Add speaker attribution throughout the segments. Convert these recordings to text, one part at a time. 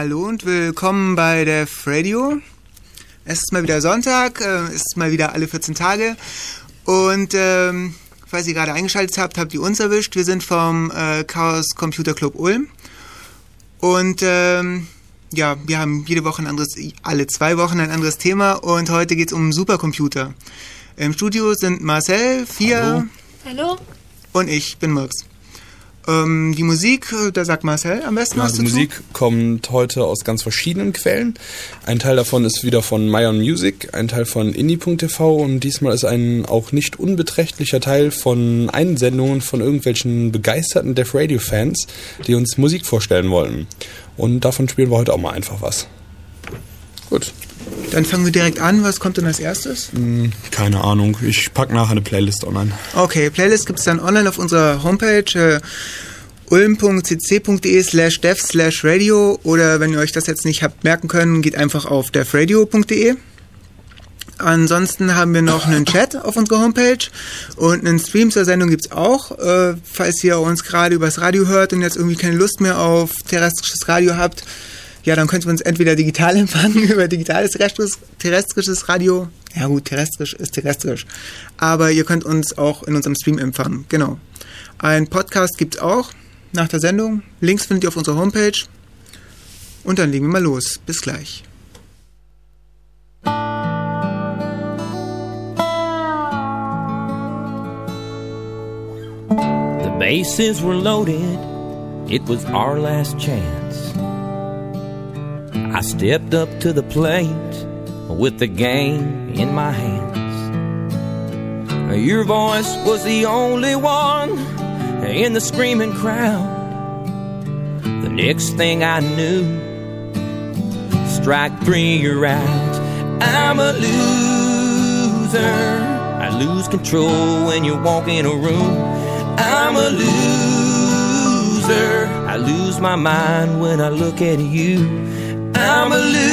Speaker 1: Hallo und willkommen bei der Radio. Es ist mal wieder Sonntag, äh, es ist mal wieder alle 14 Tage. Und ähm, falls ihr gerade eingeschaltet habt, habt ihr uns erwischt. Wir sind vom äh, Chaos Computer Club Ulm. Und ähm, ja, wir haben jede Woche ein anderes, alle zwei Wochen ein anderes Thema. Und heute geht es um Supercomputer. Im Studio sind Marcel, Fia
Speaker 2: Hallo. Hallo.
Speaker 1: und ich bin Mirks. Ähm, die Musik, äh, da sagt Marcel am besten
Speaker 3: Ja,
Speaker 1: was
Speaker 3: die
Speaker 1: dazu.
Speaker 3: Musik kommt heute aus ganz verschiedenen Quellen. Ein Teil davon ist wieder von My On Music, ein Teil von Indie.tv und diesmal ist ein auch nicht unbeträchtlicher Teil von Einsendungen von irgendwelchen begeisterten Def Radio Fans, die uns Musik vorstellen wollten. Und davon spielen wir heute auch mal einfach was. Gut.
Speaker 1: Dann fangen wir direkt an. Was kommt denn als erstes?
Speaker 3: Hm, Keine Ahnung, ich pack nachher eine Playlist online.
Speaker 1: Okay, Playlist gibt es dann online auf unserer Homepage äh, ulm.cc.de slash dev slash radio oder wenn ihr euch das jetzt nicht habt merken können, geht einfach auf devradio.de. Ansonsten haben wir noch einen Chat auf unserer Homepage und einen Stream zur Sendung gibt's auch. Äh, falls ihr uns gerade übers Radio hört und jetzt irgendwie keine Lust mehr auf terrestrisches Radio habt, ja, dann könnt ihr uns entweder digital empfangen über digitales terrestrisches, terrestrisches Radio. Ja gut, terrestrisch ist terrestrisch. Aber ihr könnt uns auch in unserem Stream empfangen. Genau. Ein Podcast gibt's auch nach der Sendung. Links findet ihr auf unserer Homepage. Und dann legen wir mal los. Bis gleich.
Speaker 4: The bases were loaded, it was our last chance. I stepped up to the plate with the game in my hands. Your voice was the only one in the screaming crowd. The next thing I knew, strike three, you're out. I'm a loser. I lose control when you walk in a room. I'm a loser. I lose my mind when I look at you. I'm a loser.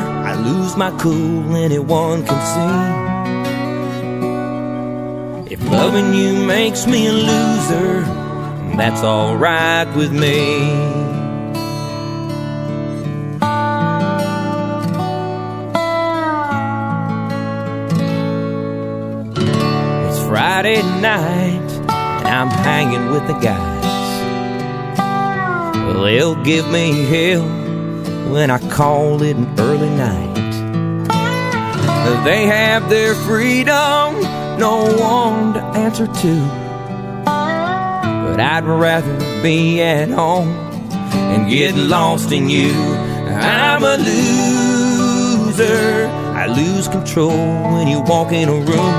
Speaker 4: I lose my cool, anyone can see. If loving you makes me a loser, that's alright with me. It's Friday night, and I'm hanging with the They'll give me hell when I call it an early night. They have their freedom, no one to answer to. But I'd rather be at home and get lost in you. I'm a loser. I lose control when you walk in a room.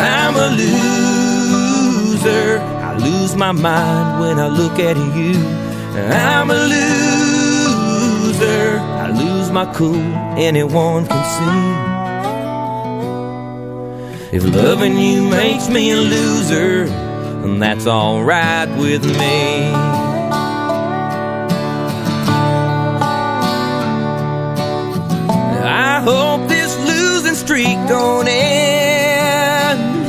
Speaker 4: I'm a loser. I lose my mind when I look at you. I'm a loser. I lose my cool, anyone can see. If loving you makes me a loser, then that's alright with me. I hope this losing streak don't end.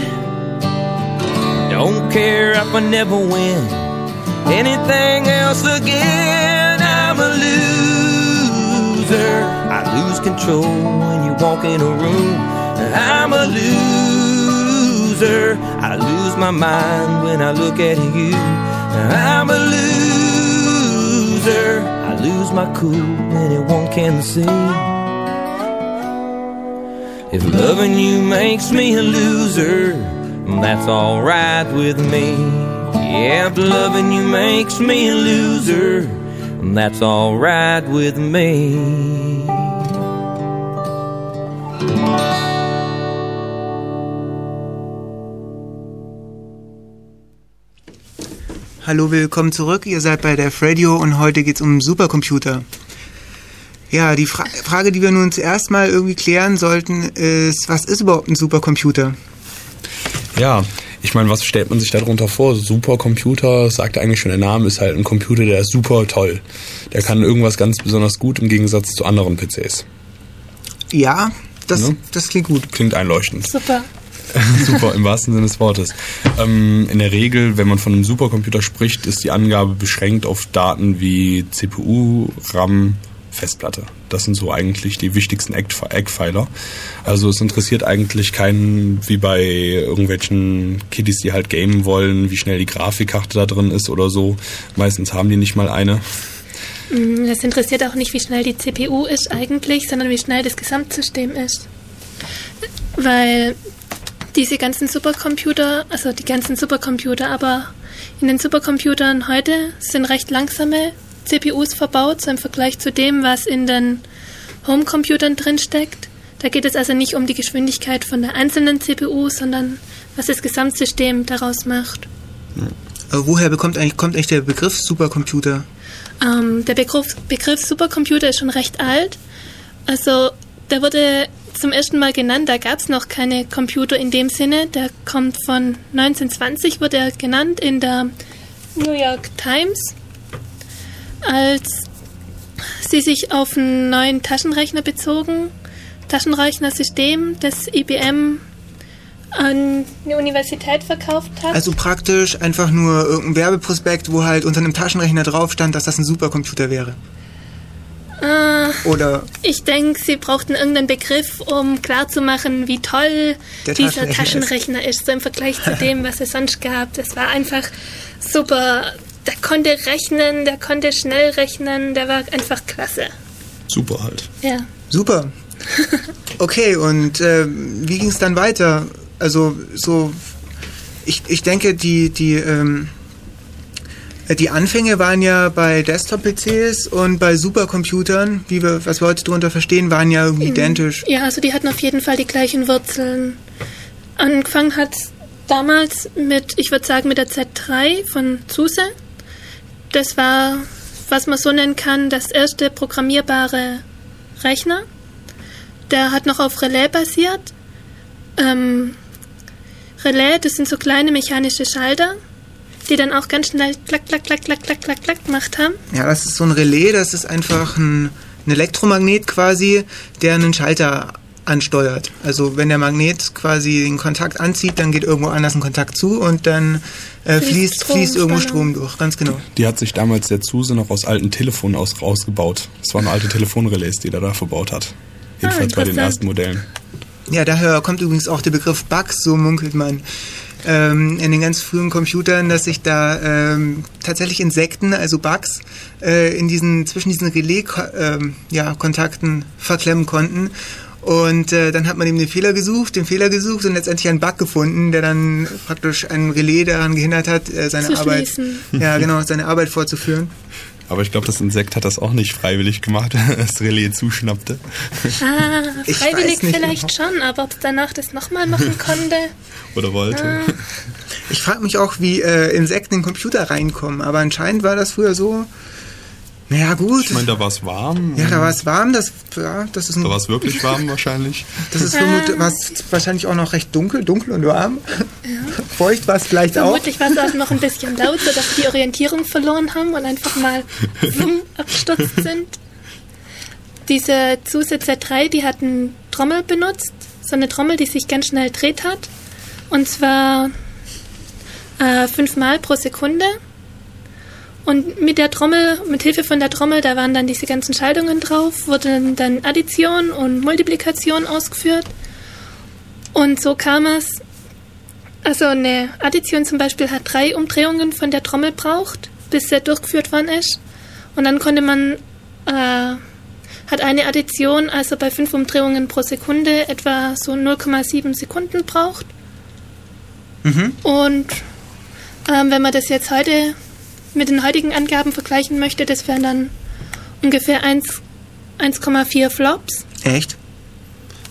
Speaker 4: Don't care if I never win anything else again. I'm a loser. I lose control when you walk in a room. I'm a loser. I lose my mind when I look at you. I'm a loser. I lose my cool, when anyone can see. If loving you makes me a loser, that's alright with me. Yeah, if loving you makes me a loser, that's alright with me.
Speaker 1: Hallo, willkommen zurück. Ihr seid bei der Radio und heute geht's um Supercomputer. Ja, die Fra Frage, die wir nun zuerst mal irgendwie klären sollten, ist, was ist überhaupt ein Supercomputer?
Speaker 3: Ja, ich meine, was stellt man sich darunter vor? Supercomputer, sagt eigentlich schon der Name, ist halt ein Computer, der ist super toll. Der kann irgendwas ganz besonders gut im Gegensatz zu anderen PCs.
Speaker 1: Ja, das,
Speaker 3: Ne?
Speaker 1: das klingt gut.
Speaker 3: Klingt einleuchtend.
Speaker 2: Super.
Speaker 3: Super, im wahrsten Sinne des Wortes. Ähm, in der Regel, wenn man von einem Supercomputer spricht, ist die Angabe beschränkt auf Daten wie CPU, RAM, Festplatte. Das sind so eigentlich die wichtigsten Eckpfeiler. Also es interessiert eigentlich keinen, wie bei irgendwelchen Kiddies, die halt gamen wollen, wie schnell die Grafikkarte da drin ist oder so. Meistens haben die nicht mal eine.
Speaker 2: Mm, das interessiert auch nicht, wie schnell die CPU ist eigentlich, sondern wie schnell das Gesamtsystem ist. Weil diese ganzen Supercomputer, also die ganzen Supercomputer, aber in den Supercomputern heute sind recht langsame CPUs verbaut, so im Vergleich zu dem, was in den Homecomputern drinsteckt. Da geht es also nicht um die Geschwindigkeit von der einzelnen CPU, sondern was das Gesamtsystem daraus macht.
Speaker 1: Aber woher bekommt eigentlich, kommt eigentlich der Begriff Supercomputer?
Speaker 2: Ähm, der Begriff, Begriff Supercomputer ist schon recht alt. Also der wurde zum ersten Mal genannt, da gab es noch keine Computer in dem Sinne. Der kommt von 1920, wurde er genannt in der New York Times als sie sich auf einen neuen Taschenrechner bezogen, Taschenrechnersystem, das IBM an eine Universität verkauft hat.
Speaker 1: Also praktisch einfach nur irgendein Werbeprospekt, wo halt unter einem Taschenrechner drauf stand, dass das ein Supercomputer wäre.
Speaker 2: Äh,
Speaker 1: Oder
Speaker 2: ich denke, sie brauchten irgendeinen Begriff, um klarzumachen, wie toll
Speaker 1: Der
Speaker 2: dieser
Speaker 1: Taschenrechner
Speaker 2: Taschenrechner ist. so im Vergleich zu dem, was es sonst gab. Das war einfach super. Der konnte rechnen, der konnte schnell rechnen, der war einfach klasse.
Speaker 3: Super halt.
Speaker 2: Ja.
Speaker 1: super. Okay, und äh, wie ging es dann weiter? Also so, ich, ich denke, die, die, ähm, äh, die Anfänge waren ja bei Desktop-PCs und bei Supercomputern, wie wir, was wir heute darunter verstehen, waren ja irgendwie identisch.
Speaker 2: Ja, also die hatten auf jeden Fall die gleichen Wurzeln. Angefangen hat damals mit, ich würde sagen, mit der Z3 von Zuse. Das war, was man so nennen kann, das erste programmierbare Rechner. Der hat noch auf Relais basiert. Ähm, Relais, das sind so kleine mechanische Schalter, die dann auch ganz schnell klack, klack, klack, klack, klack, klack, klack gemacht haben.
Speaker 1: Ja, das ist so ein Relais, das ist einfach ein, ein Elektromagnet quasi, der einen Schalter ansteuert. Also wenn der Magnet quasi den Kontakt anzieht, dann geht irgendwo anders ein Kontakt zu und dann äh,
Speaker 2: Fließt
Speaker 1: fließt,
Speaker 2: Strom,
Speaker 1: fließt irgendwo. Strom durch. Ganz genau.
Speaker 3: Die hat sich damals der Zuse noch aus alten Telefonen aus, rausgebaut. Das waren alte Telefonrelais, die er da verbaut hat. Jedenfalls bei den ersten Modellen.
Speaker 1: Ja, daher kommt übrigens auch der Begriff Bugs, so munkelt man. Ähm, in den ganz frühen Computern, dass sich da ähm, tatsächlich Insekten, also Bugs, äh, in diesen, zwischen diesen Relais-Kontakten ja, Kontakten verklemmen konnten. Und äh, dann hat man eben den Fehler gesucht, den Fehler gesucht und letztendlich einen Bug gefunden, der dann praktisch ein Relais daran gehindert hat, äh, seine
Speaker 2: Zu
Speaker 1: Arbeit, ja genau, seine Arbeit fortzuführen.
Speaker 3: Aber ich glaube, das Insekt hat das auch nicht freiwillig gemacht, das Relais zuschnappte.
Speaker 2: Ah,
Speaker 1: Ich
Speaker 2: freiwillig vielleicht schon, aber ob es danach das nochmal machen konnte.
Speaker 3: Oder wollte.
Speaker 1: Ich frage mich auch, wie äh, Insekten in den Computer reinkommen, aber anscheinend war das früher so. Naja, gut.
Speaker 3: Ich meine, da war es warm.
Speaker 1: ja, da war es warm, das, ja, das ist ein
Speaker 3: Da war es wirklich warm wahrscheinlich.
Speaker 1: Das ist vermutlich war's wahrscheinlich auch noch recht dunkel, dunkel und warm. Feucht war es vielleicht auch.
Speaker 2: Vermutlich war es auch noch ein bisschen laut, sodass die Orientierung verloren haben und einfach mal wumm, abgestürzt sind. Diese Zuse Z3, die hat eine Trommel benutzt, so eine Trommel, die sich ganz schnell dreht hat. Und zwar äh, fünfmal pro Sekunde. Und mit der Trommel, mit Hilfe von der Trommel, da waren dann diese ganzen Schaltungen drauf, wurden dann Addition und Multiplikation ausgeführt. Und so kam es, also eine Addition zum Beispiel hat drei Umdrehungen von der Trommel braucht, bis sie durchgeführt worden ist. Und dann konnte man, äh, hat eine Addition also bei fünf Umdrehungen pro Sekunde etwa so 0,7 Sekunden braucht. Und ähm, wenn man das jetzt heute mit den heutigen Angaben vergleichen möchte, das wären dann ungefähr 1 1,4 Flops
Speaker 1: Echt?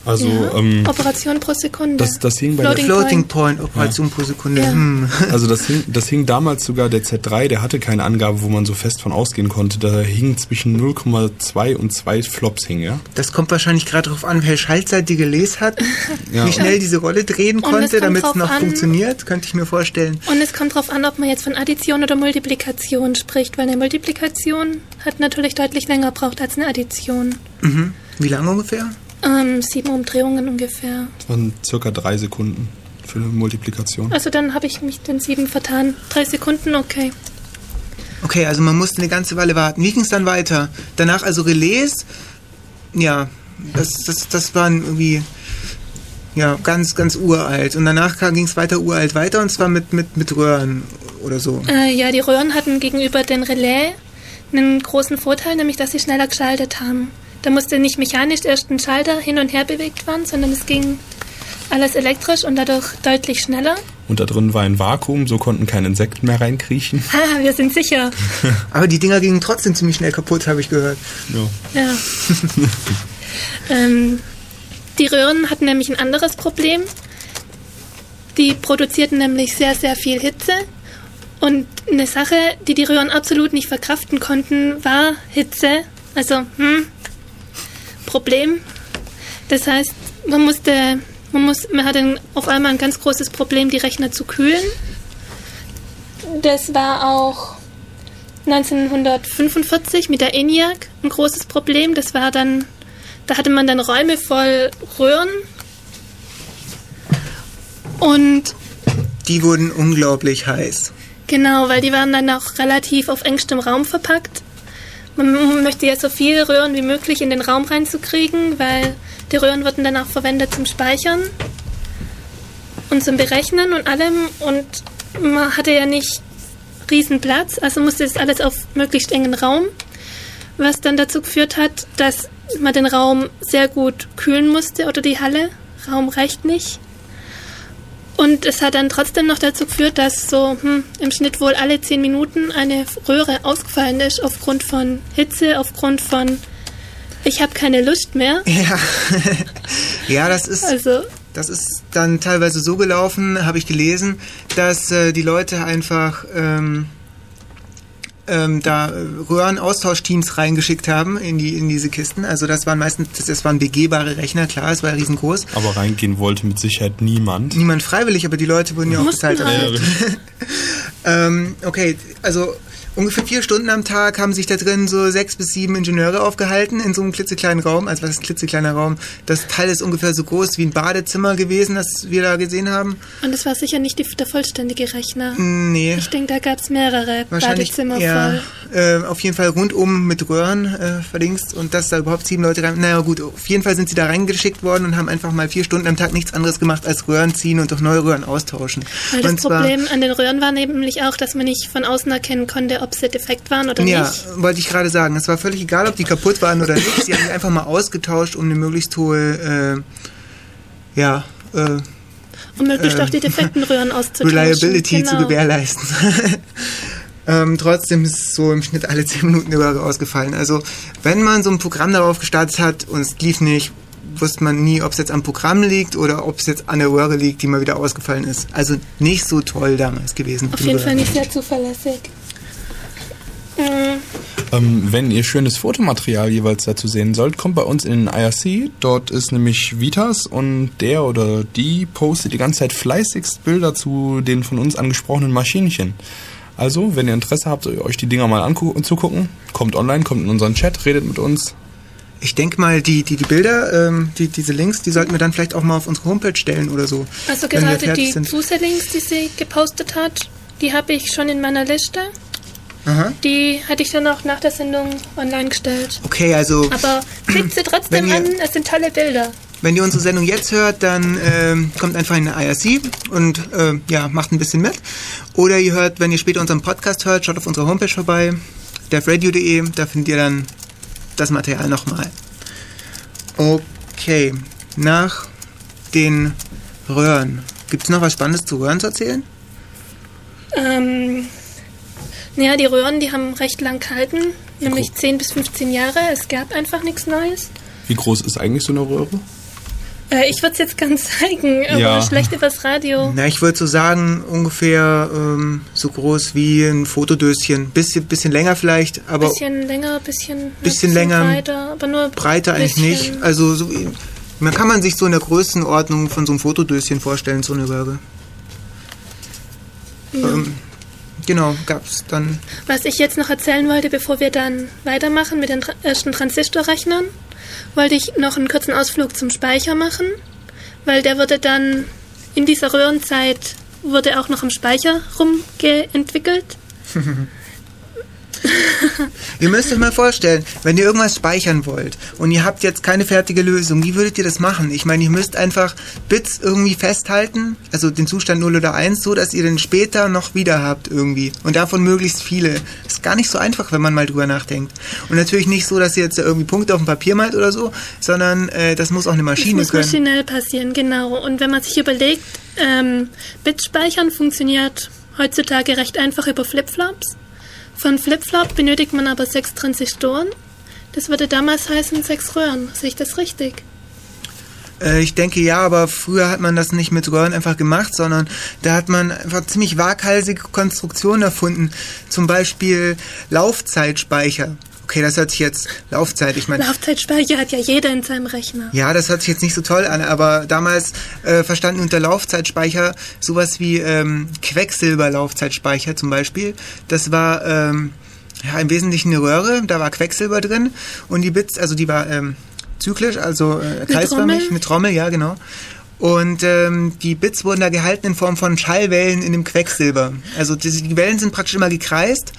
Speaker 3: Also,
Speaker 2: Ja.
Speaker 3: ähm,
Speaker 2: Operationen pro Sekunde.
Speaker 3: das, das hing bei der
Speaker 2: Floating
Speaker 1: Floating
Speaker 2: Point.
Speaker 1: Point Operation pro Sekunde.
Speaker 2: Ja.
Speaker 1: Hm.
Speaker 3: Also das hing, das hing damals sogar, der Z3, der hatte keine Angabe, wo man so fest von ausgehen konnte. Da hing zwischen 0,2 und 2 Flops hing, ja?
Speaker 1: Das kommt wahrscheinlich gerade darauf an, welche Schaltzeit die Gelesen hat,
Speaker 3: Ja.
Speaker 1: wie schnell diese Rolle drehen konnte, damit es noch
Speaker 2: an-
Speaker 1: funktioniert, könnte ich mir vorstellen.
Speaker 2: Und es kommt darauf an, ob man jetzt von Addition oder Multiplikation spricht, weil eine Multiplikation hat natürlich deutlich länger braucht als eine Addition.
Speaker 1: Mhm. Wie lange ungefähr?
Speaker 2: Ähm, sieben Umdrehungen ungefähr.
Speaker 3: Das waren circa drei Sekunden. für eine Multiplikation.
Speaker 2: Also dann habe ich mich den sieben vertan. Drei Sekunden, okay.
Speaker 1: Okay, also man musste eine ganze Weile warten. Wie ging es dann weiter? Danach also Relais, ja, das, das, das waren irgendwie ja, ganz, ganz uralt. Und danach ging es weiter uralt weiter und zwar mit, mit, mit Röhren oder so.
Speaker 2: Äh, ja, die Röhren hatten gegenüber den Relais einen großen Vorteil, nämlich dass sie schneller geschaltet haben. Da musste nicht mechanisch erst ein Schalter hin und her bewegt werden, sondern es ging alles elektrisch und dadurch deutlich schneller.
Speaker 3: Und da drin war ein Vakuum, so konnten keine Insekten mehr reinkriechen.
Speaker 2: Ah, wir sind sicher.
Speaker 1: Aber die Dinger gingen trotzdem ziemlich schnell kaputt, habe ich gehört.
Speaker 3: Ja.
Speaker 2: Ja. ähm, die Röhren hatten nämlich ein anderes Problem. Die produzierten nämlich sehr, sehr viel Hitze. Und eine Sache, die die Röhren absolut nicht verkraften konnten, war Hitze. Also, hm, Problem. Das heißt, man musste, man muss, man hatte auf einmal ein ganz großes Problem, die Rechner zu kühlen. Das war auch 1945 mit der ENIAC ein großes Problem. Das war dann, da hatte man dann Räume voll Röhren. Und
Speaker 1: Die wurden unglaublich heiß.
Speaker 2: Genau, weil die waren dann auch relativ auf engstem Raum verpackt. Man möchte ja so viele Röhren wie möglich in den Raum reinzukriegen, weil die Röhren wurden dann auch verwendet zum Speichern und zum Berechnen und allem. Und man hatte ja nicht riesen Platz, also musste das alles auf möglichst engen Raum, was dann dazu geführt hat, dass man den Raum sehr gut kühlen musste oder die Halle. Raum reicht nicht. Und es hat dann trotzdem noch dazu geführt, dass so hm, im Schnitt wohl alle zehn Minuten eine Röhre ausgefallen ist aufgrund von Hitze, aufgrund von ich habe keine Lust mehr.
Speaker 1: Ja, ja das ist
Speaker 2: Also
Speaker 1: das ist dann teilweise so gelaufen, habe ich gelesen, dass äh, die Leute einfach ähm, ähm, da äh, Röhrenaustauschteams reingeschickt haben in die in diese Kisten. Also das waren meistens das, das waren begehbare Rechner, klar, es war riesengroß.
Speaker 3: Aber reingehen wollte mit Sicherheit niemand.
Speaker 1: Niemand freiwillig, aber die Leute wurden ja auch bezahlt.
Speaker 2: halt.
Speaker 1: dafür. ähm, okay, also ungefähr vier Stunden am Tag haben sich da drin so sechs bis sieben Ingenieure aufgehalten in so einem klitzekleinen Raum. Also was ist ein klitzekleiner Raum? Das Teil ist ungefähr so groß wie ein Badezimmer gewesen, das wir da gesehen haben.
Speaker 2: und es war sicher nicht die, der vollständige Rechner.
Speaker 1: Nee.
Speaker 2: Ich denke, da gab es mehrere
Speaker 1: Wahrscheinlich
Speaker 2: Badezimmer
Speaker 1: ja,
Speaker 2: voll.
Speaker 1: äh, auf jeden Fall rundum mit Röhren äh, verdingst und dass da überhaupt sieben Leute rein. Naja gut, auf jeden Fall sind sie da reingeschickt worden und haben einfach mal vier Stunden am Tag nichts anderes gemacht als Röhren ziehen und durch neue Röhren austauschen.
Speaker 2: Weil das
Speaker 1: und zwar-
Speaker 2: Problem an den Röhren war nämlich auch, dass man nicht von außen erkennen konnte, ob sie defekt waren oder
Speaker 1: Ja,
Speaker 2: nicht.
Speaker 1: wollte ich gerade sagen. Es war völlig egal, ob die kaputt waren oder nicht. Sie haben die einfach mal ausgetauscht, um eine möglichst hohe, äh, ja, äh,
Speaker 2: Um möglichst
Speaker 1: ähm,
Speaker 2: auch die defekten Röhren auszutauschen.
Speaker 1: Reliability zu
Speaker 2: Genau.
Speaker 1: gewährleisten. ähm, trotzdem ist es so im Schnitt alle 10 Minuten eine Röhre ausgefallen. Also, wenn man so ein Programm darauf gestartet hat und es lief nicht, wusste man nie, ob es jetzt am Programm liegt oder ob es jetzt an der Röhre liegt, die mal wieder ausgefallen ist. Also nicht so toll damals gewesen.
Speaker 2: Auf jeden. Fall nicht sehr zuverlässig.
Speaker 3: Ähm, wenn ihr schönes Fotomaterial jeweils dazu sehen sollt, kommt bei uns in den IRC. Dort ist nämlich Vitas und der oder die postet die ganze Zeit fleißigst Bilder zu den von uns angesprochenen Maschinchen. Also, wenn ihr Interesse habt, euch die Dinger mal anzugucken, kommt online, kommt in unseren Chat, redet mit uns.
Speaker 1: Ich denke mal, die, die, die Bilder, ähm, die, diese Links, die sollten wir dann vielleicht auch mal auf unsere Homepage stellen oder so.
Speaker 2: Also gerade die
Speaker 1: sind.
Speaker 2: Zusatzlinks, die sie gepostet hat, die habe ich schon in meiner Liste.
Speaker 1: Aha.
Speaker 2: Die hatte ich dann auch nach der Sendung online gestellt.
Speaker 1: Okay, also
Speaker 2: Aber klickt sie trotzdem
Speaker 1: ihr-
Speaker 2: an, es sind tolle Bilder.
Speaker 1: wenn ihr unsere Sendung jetzt hört, dann ähm, kommt einfach in den IRC und ähm, ja, macht ein bisschen mit. Oder ihr hört, wenn ihr später unseren Podcast hört, schaut auf unserer Homepage vorbei, devradio.de, da findet ihr dann das Material nochmal. Okay, nach den Röhren. Gibt es noch was Spannendes zu Röhren zu erzählen?
Speaker 2: Ähm, ja, die Röhren, die haben recht lang gehalten, nämlich 10 bis 15 Jahre. Es gab einfach nichts Neues.
Speaker 3: Wie groß ist eigentlich so eine Röhre?
Speaker 2: Äh, ich würde es jetzt ganz zeigen, aber
Speaker 3: Ja.
Speaker 2: schlecht übers Radio.
Speaker 1: Na, ich würde so sagen, ungefähr ähm, so groß wie ein Fotodöschen. Bisschen, bisschen länger vielleicht, aber
Speaker 2: Bisschen länger, bisschen,
Speaker 1: Bisschen länger,
Speaker 2: breiter, aber nur
Speaker 1: breiter eigentlich nicht. Also so, man kann man sich so in der Größenordnung von so einem Fotodöschen vorstellen, so eine Röhre. Ähm, genau, gab's dann.
Speaker 2: Was ich jetzt noch erzählen wollte, bevor wir dann weitermachen mit den ersten Transistorrechnern, wollte ich noch einen kurzen Ausflug zum Speicher machen, weil der wurde dann in dieser Röhrenzeit wurde auch noch am Speicher rumgeentwickelt.
Speaker 1: ihr müsst euch mal vorstellen, wenn ihr irgendwas speichern wollt und ihr habt jetzt keine fertige Lösung, wie würdet ihr das machen? Ich meine, ihr müsst einfach Bits irgendwie festhalten, also den Zustand 0 oder 1, so dass ihr den später noch wieder habt irgendwie. Und davon möglichst viele. Ist gar nicht so einfach, wenn man mal drüber nachdenkt. Und natürlich nicht so, dass ihr jetzt irgendwie Punkte auf dem Papier malt oder so, sondern äh, das muss auch eine Maschine
Speaker 2: das muss
Speaker 1: können.
Speaker 2: maschinell passieren, genau. Und wenn man sich überlegt, ähm, Bit-Speichern funktioniert heutzutage recht einfach über Flipflops. Von Flipflop benötigt man aber sechs Transistoren. Das würde damals heißen sechs Röhren. Sehe ich das richtig?
Speaker 1: Äh, ich denke ja, aber früher hat man das nicht mit Röhren einfach gemacht, sondern da hat man einfach ziemlich waghalsige Konstruktionen erfunden. Zum Beispiel Laufzeitspeicher. Okay, das hört sich jetzt Laufzeit, ich meine.
Speaker 2: Laufzeitspeicher hat ja jeder in seinem Rechner.
Speaker 1: Ja, das hört sich jetzt nicht so toll an, aber damals äh, verstanden unter Laufzeitspeicher sowas wie ähm, Quecksilberlaufzeitspeicher zum Beispiel. Das war ähm, ja, im Wesentlichen eine Röhre, da war Quecksilber drin und die Bits, also die war ähm, zyklisch, also äh, kreisförmig,
Speaker 2: Trommel?
Speaker 1: mit Trommel, ja genau. Und ähm, die Bits wurden da gehalten in Form von Schallwellen in dem Quecksilber. Also die, die Wellen sind praktisch immer gekreist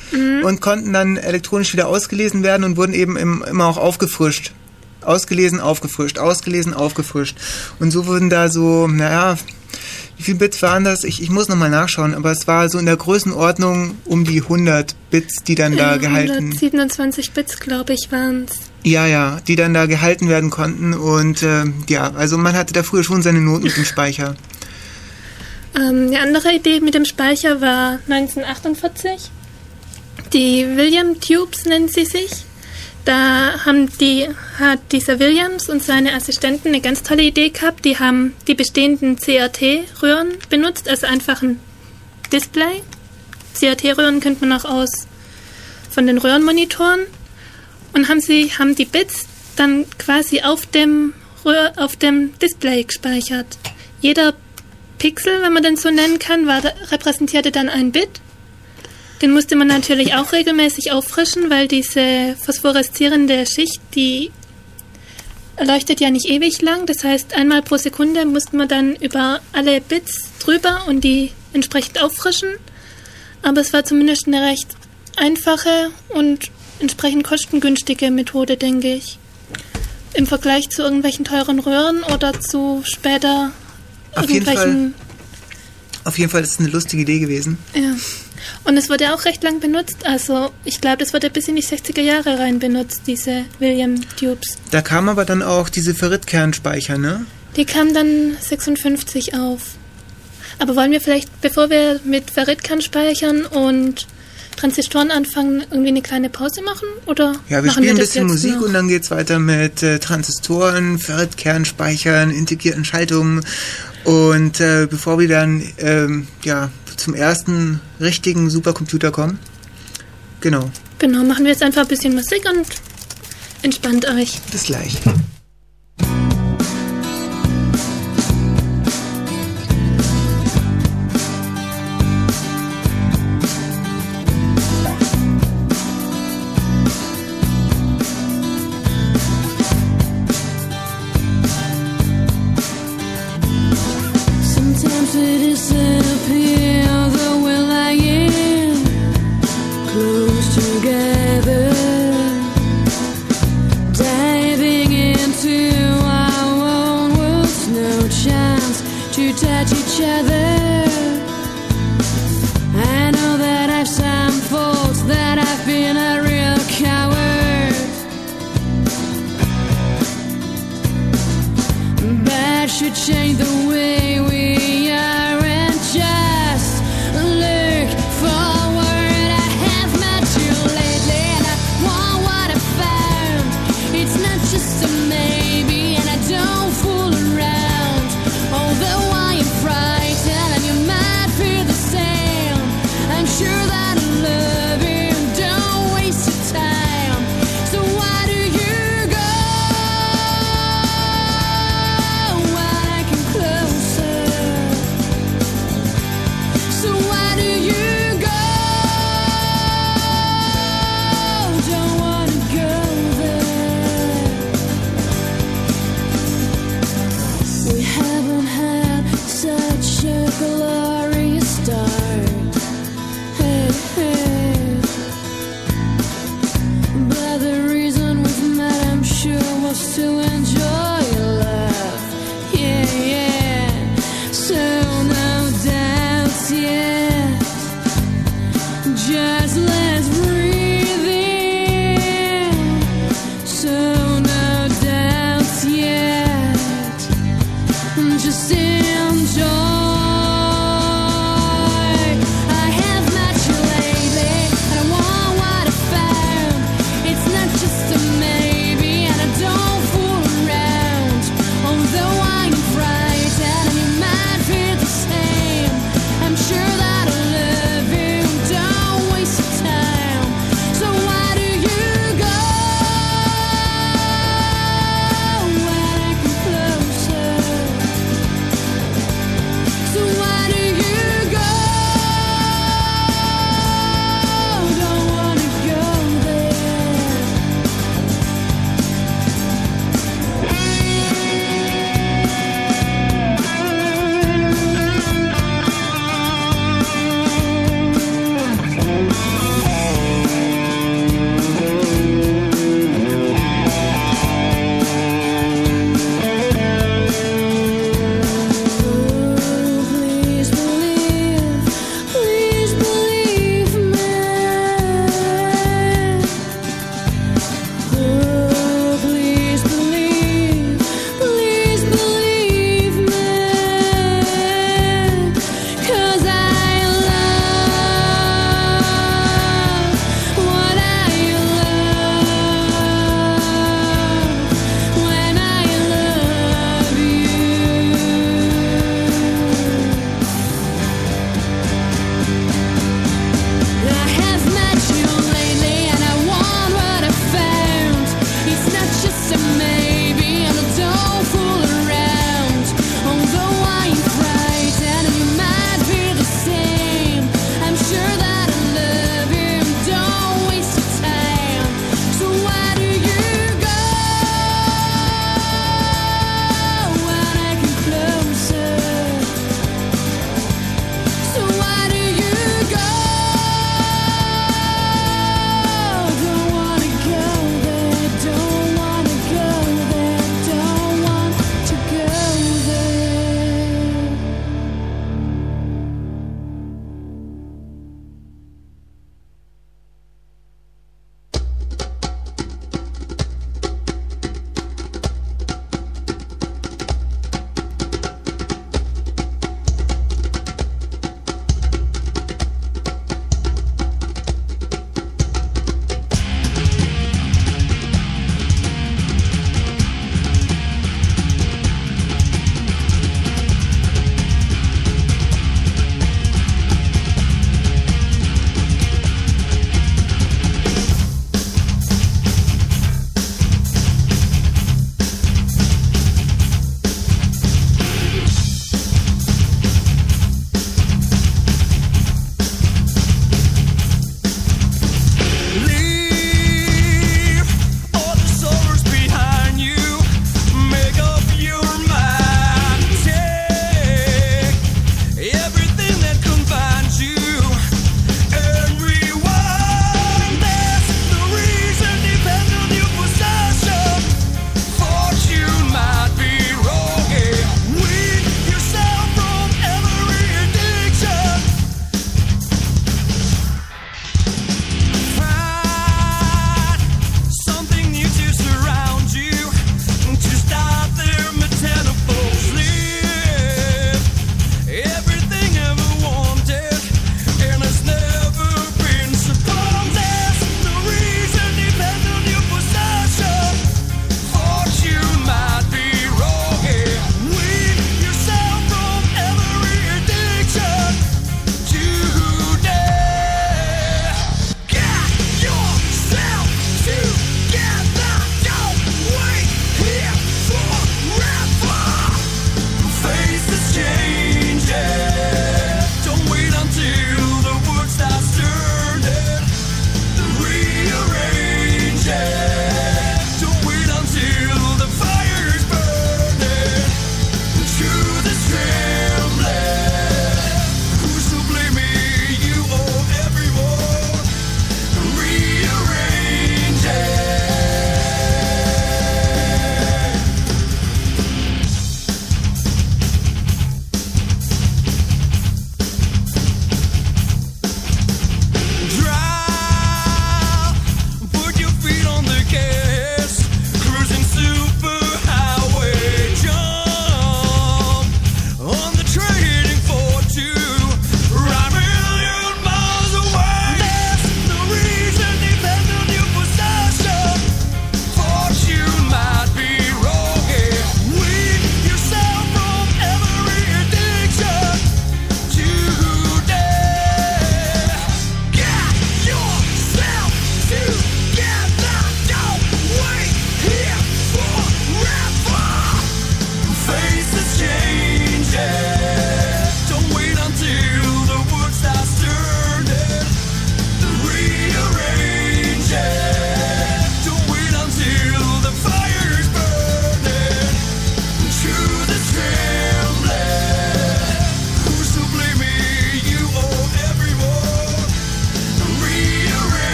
Speaker 1: und konnten dann elektronisch wieder ausgelesen werden und wurden eben im, immer auch aufgefrischt. Ausgelesen, aufgefrischt, ausgelesen, aufgefrischt. Und so wurden da so, naja, wie viele Bits waren das? Ich, ich muss nochmal nachschauen, aber es war so in der Größenordnung um die 100 Bits, die dann da
Speaker 2: Ja,
Speaker 1: gehalten
Speaker 2: 127 Bits, glaube ich, waren es.
Speaker 1: Ja, ja, die dann da gehalten werden konnten. Und ähm, ja, also man hatte da früher schon seine Noten mit dem Speicher.
Speaker 2: Ähm, eine andere Idee mit dem Speicher war 1948. Die William Tubes nennen sie sich. Da haben die, hat dieser Williams und seine Assistenten eine ganz tolle Idee gehabt. Die haben die bestehenden CRT-Röhren benutzt, also einfach ein Display. CRT-Röhren kennt man auch aus von den Röhrenmonitoren. Und haben sie haben die Bits dann quasi auf dem Röhr, auf dem Display gespeichert. Jeder Pixel, wenn man den so nennen kann, war, repräsentierte dann ein Bit. Den musste man natürlich auch regelmäßig auffrischen, weil diese phosphoreszierende Schicht, die leuchtet ja nicht ewig lang. Das heißt, einmal pro Sekunde musste man dann über alle Bits drüber und die entsprechend auffrischen. Aber es war zumindest eine recht einfache und entsprechend kostengünstige Methode, denke ich. Im Vergleich zu irgendwelchen teuren Röhren oder zu später
Speaker 1: Auf jeden
Speaker 2: irgendwelchen
Speaker 1: Auf jeden Fall ist es eine lustige Idee gewesen.
Speaker 2: ja. Und es wurde auch recht lang benutzt. Also ich glaube, das wurde bis in die 60er Jahre rein benutzt, diese William Tubes.
Speaker 1: Da kam aber dann auch diese Ferritkernspeicher, ne?
Speaker 2: Die kam dann 56 auf. Aber wollen wir vielleicht, bevor wir mit Ferritkernspeichern und Transistoren anfangen, irgendwie eine kleine Pause machen? Oder
Speaker 1: Ja, wir
Speaker 2: machen
Speaker 1: spielen ein
Speaker 2: das
Speaker 1: bisschen Musik
Speaker 2: noch?
Speaker 1: und dann geht's weiter mit äh, Transistoren, Ferritkernspeichern, integrierten Schaltungen. Und äh, bevor wir dann ähm, ja, zum ersten richtigen Supercomputer kommen. Genau,
Speaker 2: Genau, machen wir jetzt einfach ein bisschen Musik und entspannt euch.
Speaker 1: bis gleich.
Speaker 5: Other.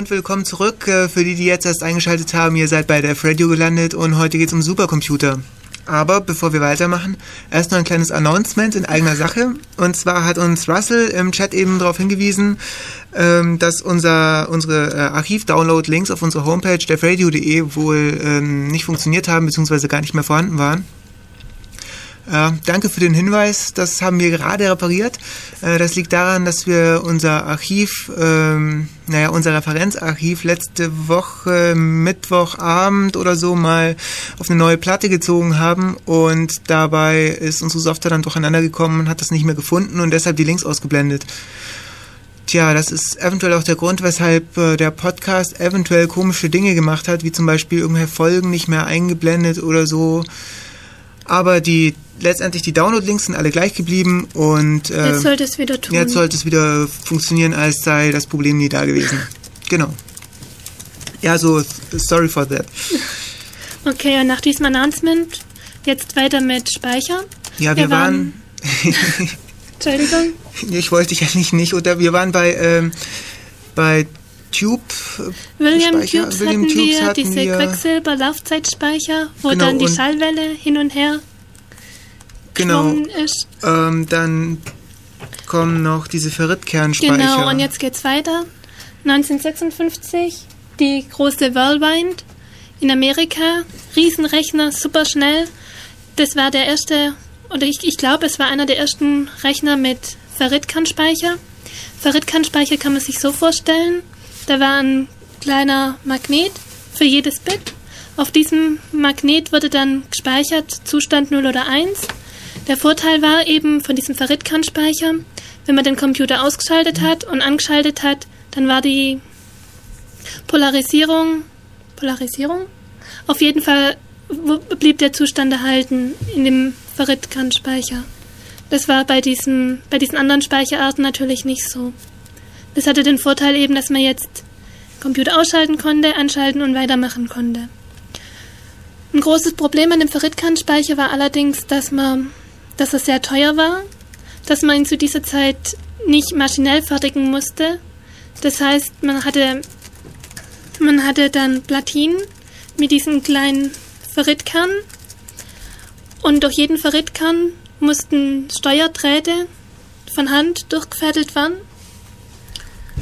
Speaker 1: Und willkommen zurück. Äh, Für die, die jetzt erst eingeschaltet haben, ihr seid bei der Radio gelandet und heute geht es um Supercomputer. Aber bevor wir weitermachen, erst noch ein kleines Announcement in eigener Sache. Und zwar hat uns Russell im Chat eben darauf hingewiesen, ähm, dass unser, unsere äh, Archiv-Download-Links auf unserer Homepage defradio.de wohl ähm, nicht funktioniert haben, beziehungsweise gar nicht mehr vorhanden waren. Ja, danke für den Hinweis. Das haben wir gerade repariert. Äh, das liegt daran, dass wir unser Archiv, ähm, naja, unser Referenzarchiv letzte Woche Mittwochabend oder so mal auf eine neue Platte gezogen haben und dabei ist unsere Software dann durcheinander gekommen und hat das nicht mehr gefunden und deshalb die Links ausgeblendet. Tja, das ist eventuell auch der Grund, weshalb äh, der Podcast eventuell komische Dinge gemacht hat, wie zum Beispiel irgendwelche Folgen nicht mehr eingeblendet oder so. Aber die letztendlich die Download-Links sind alle gleich geblieben und äh,
Speaker 2: Jetzt sollte es wieder tun.
Speaker 1: jetzt sollte es wieder funktionieren, als sei das Problem nie da gewesen. Genau. Ja, so sorry for that.
Speaker 2: Okay, und nach diesem Announcement jetzt weiter mit Speicher.
Speaker 1: Ja, wir, waren,
Speaker 2: Entschuldigung.
Speaker 1: ich wollte dich eigentlich nicht, oder wir waren bei ähm, bei Tube. äh,
Speaker 2: William
Speaker 1: Speicher-
Speaker 2: Tubes
Speaker 1: William
Speaker 2: hatten
Speaker 1: Tubes
Speaker 2: wir,
Speaker 1: hatten
Speaker 2: diese
Speaker 1: wir.
Speaker 2: Quecksilber-Laufzeitspeicher, wo
Speaker 1: Genau,
Speaker 2: dann die Schallwelle hin und her
Speaker 1: Genau.
Speaker 2: ist.
Speaker 1: Ähm, dann kommen noch diese Ferritkernspeicher.
Speaker 2: Genau, und jetzt geht's weiter. 1956, die große Whirlwind in Amerika. Riesenrechner, super schnell. Das war der erste, oder ich, ich glaube, es war einer der ersten Rechner mit Ferritkernspeicher. Ferritkernspeicher kann man sich so vorstellen. Da war ein kleiner Magnet für jedes Bit. Auf diesem Magnet wurde dann gespeichert Zustand 0 oder 1. Der Vorteil war eben von diesem Ferritkernspeicher, wenn man den Computer ausgeschaltet hat und angeschaltet hat, dann war die Polarisierung, Polarisierung? Auf jeden Fall blieb der Zustand erhalten in dem Ferritkernspeicher. Das war bei, diesem, bei diesen anderen Speicherarten natürlich nicht so. Das hatte den Vorteil eben, dass man jetzt Computer ausschalten konnte, anschalten und weitermachen konnte. Ein großes Problem an dem Ferritkernspeicher war allerdings, dass man, dass er sehr teuer war, dass man ihn zu dieser Zeit nicht maschinell fertigen musste. Das heißt, man hatte, man hatte dann Platinen mit diesen kleinen Ferritkern und durch jeden Ferritkern mussten Steuerdrähte von Hand durchgefädelt werden.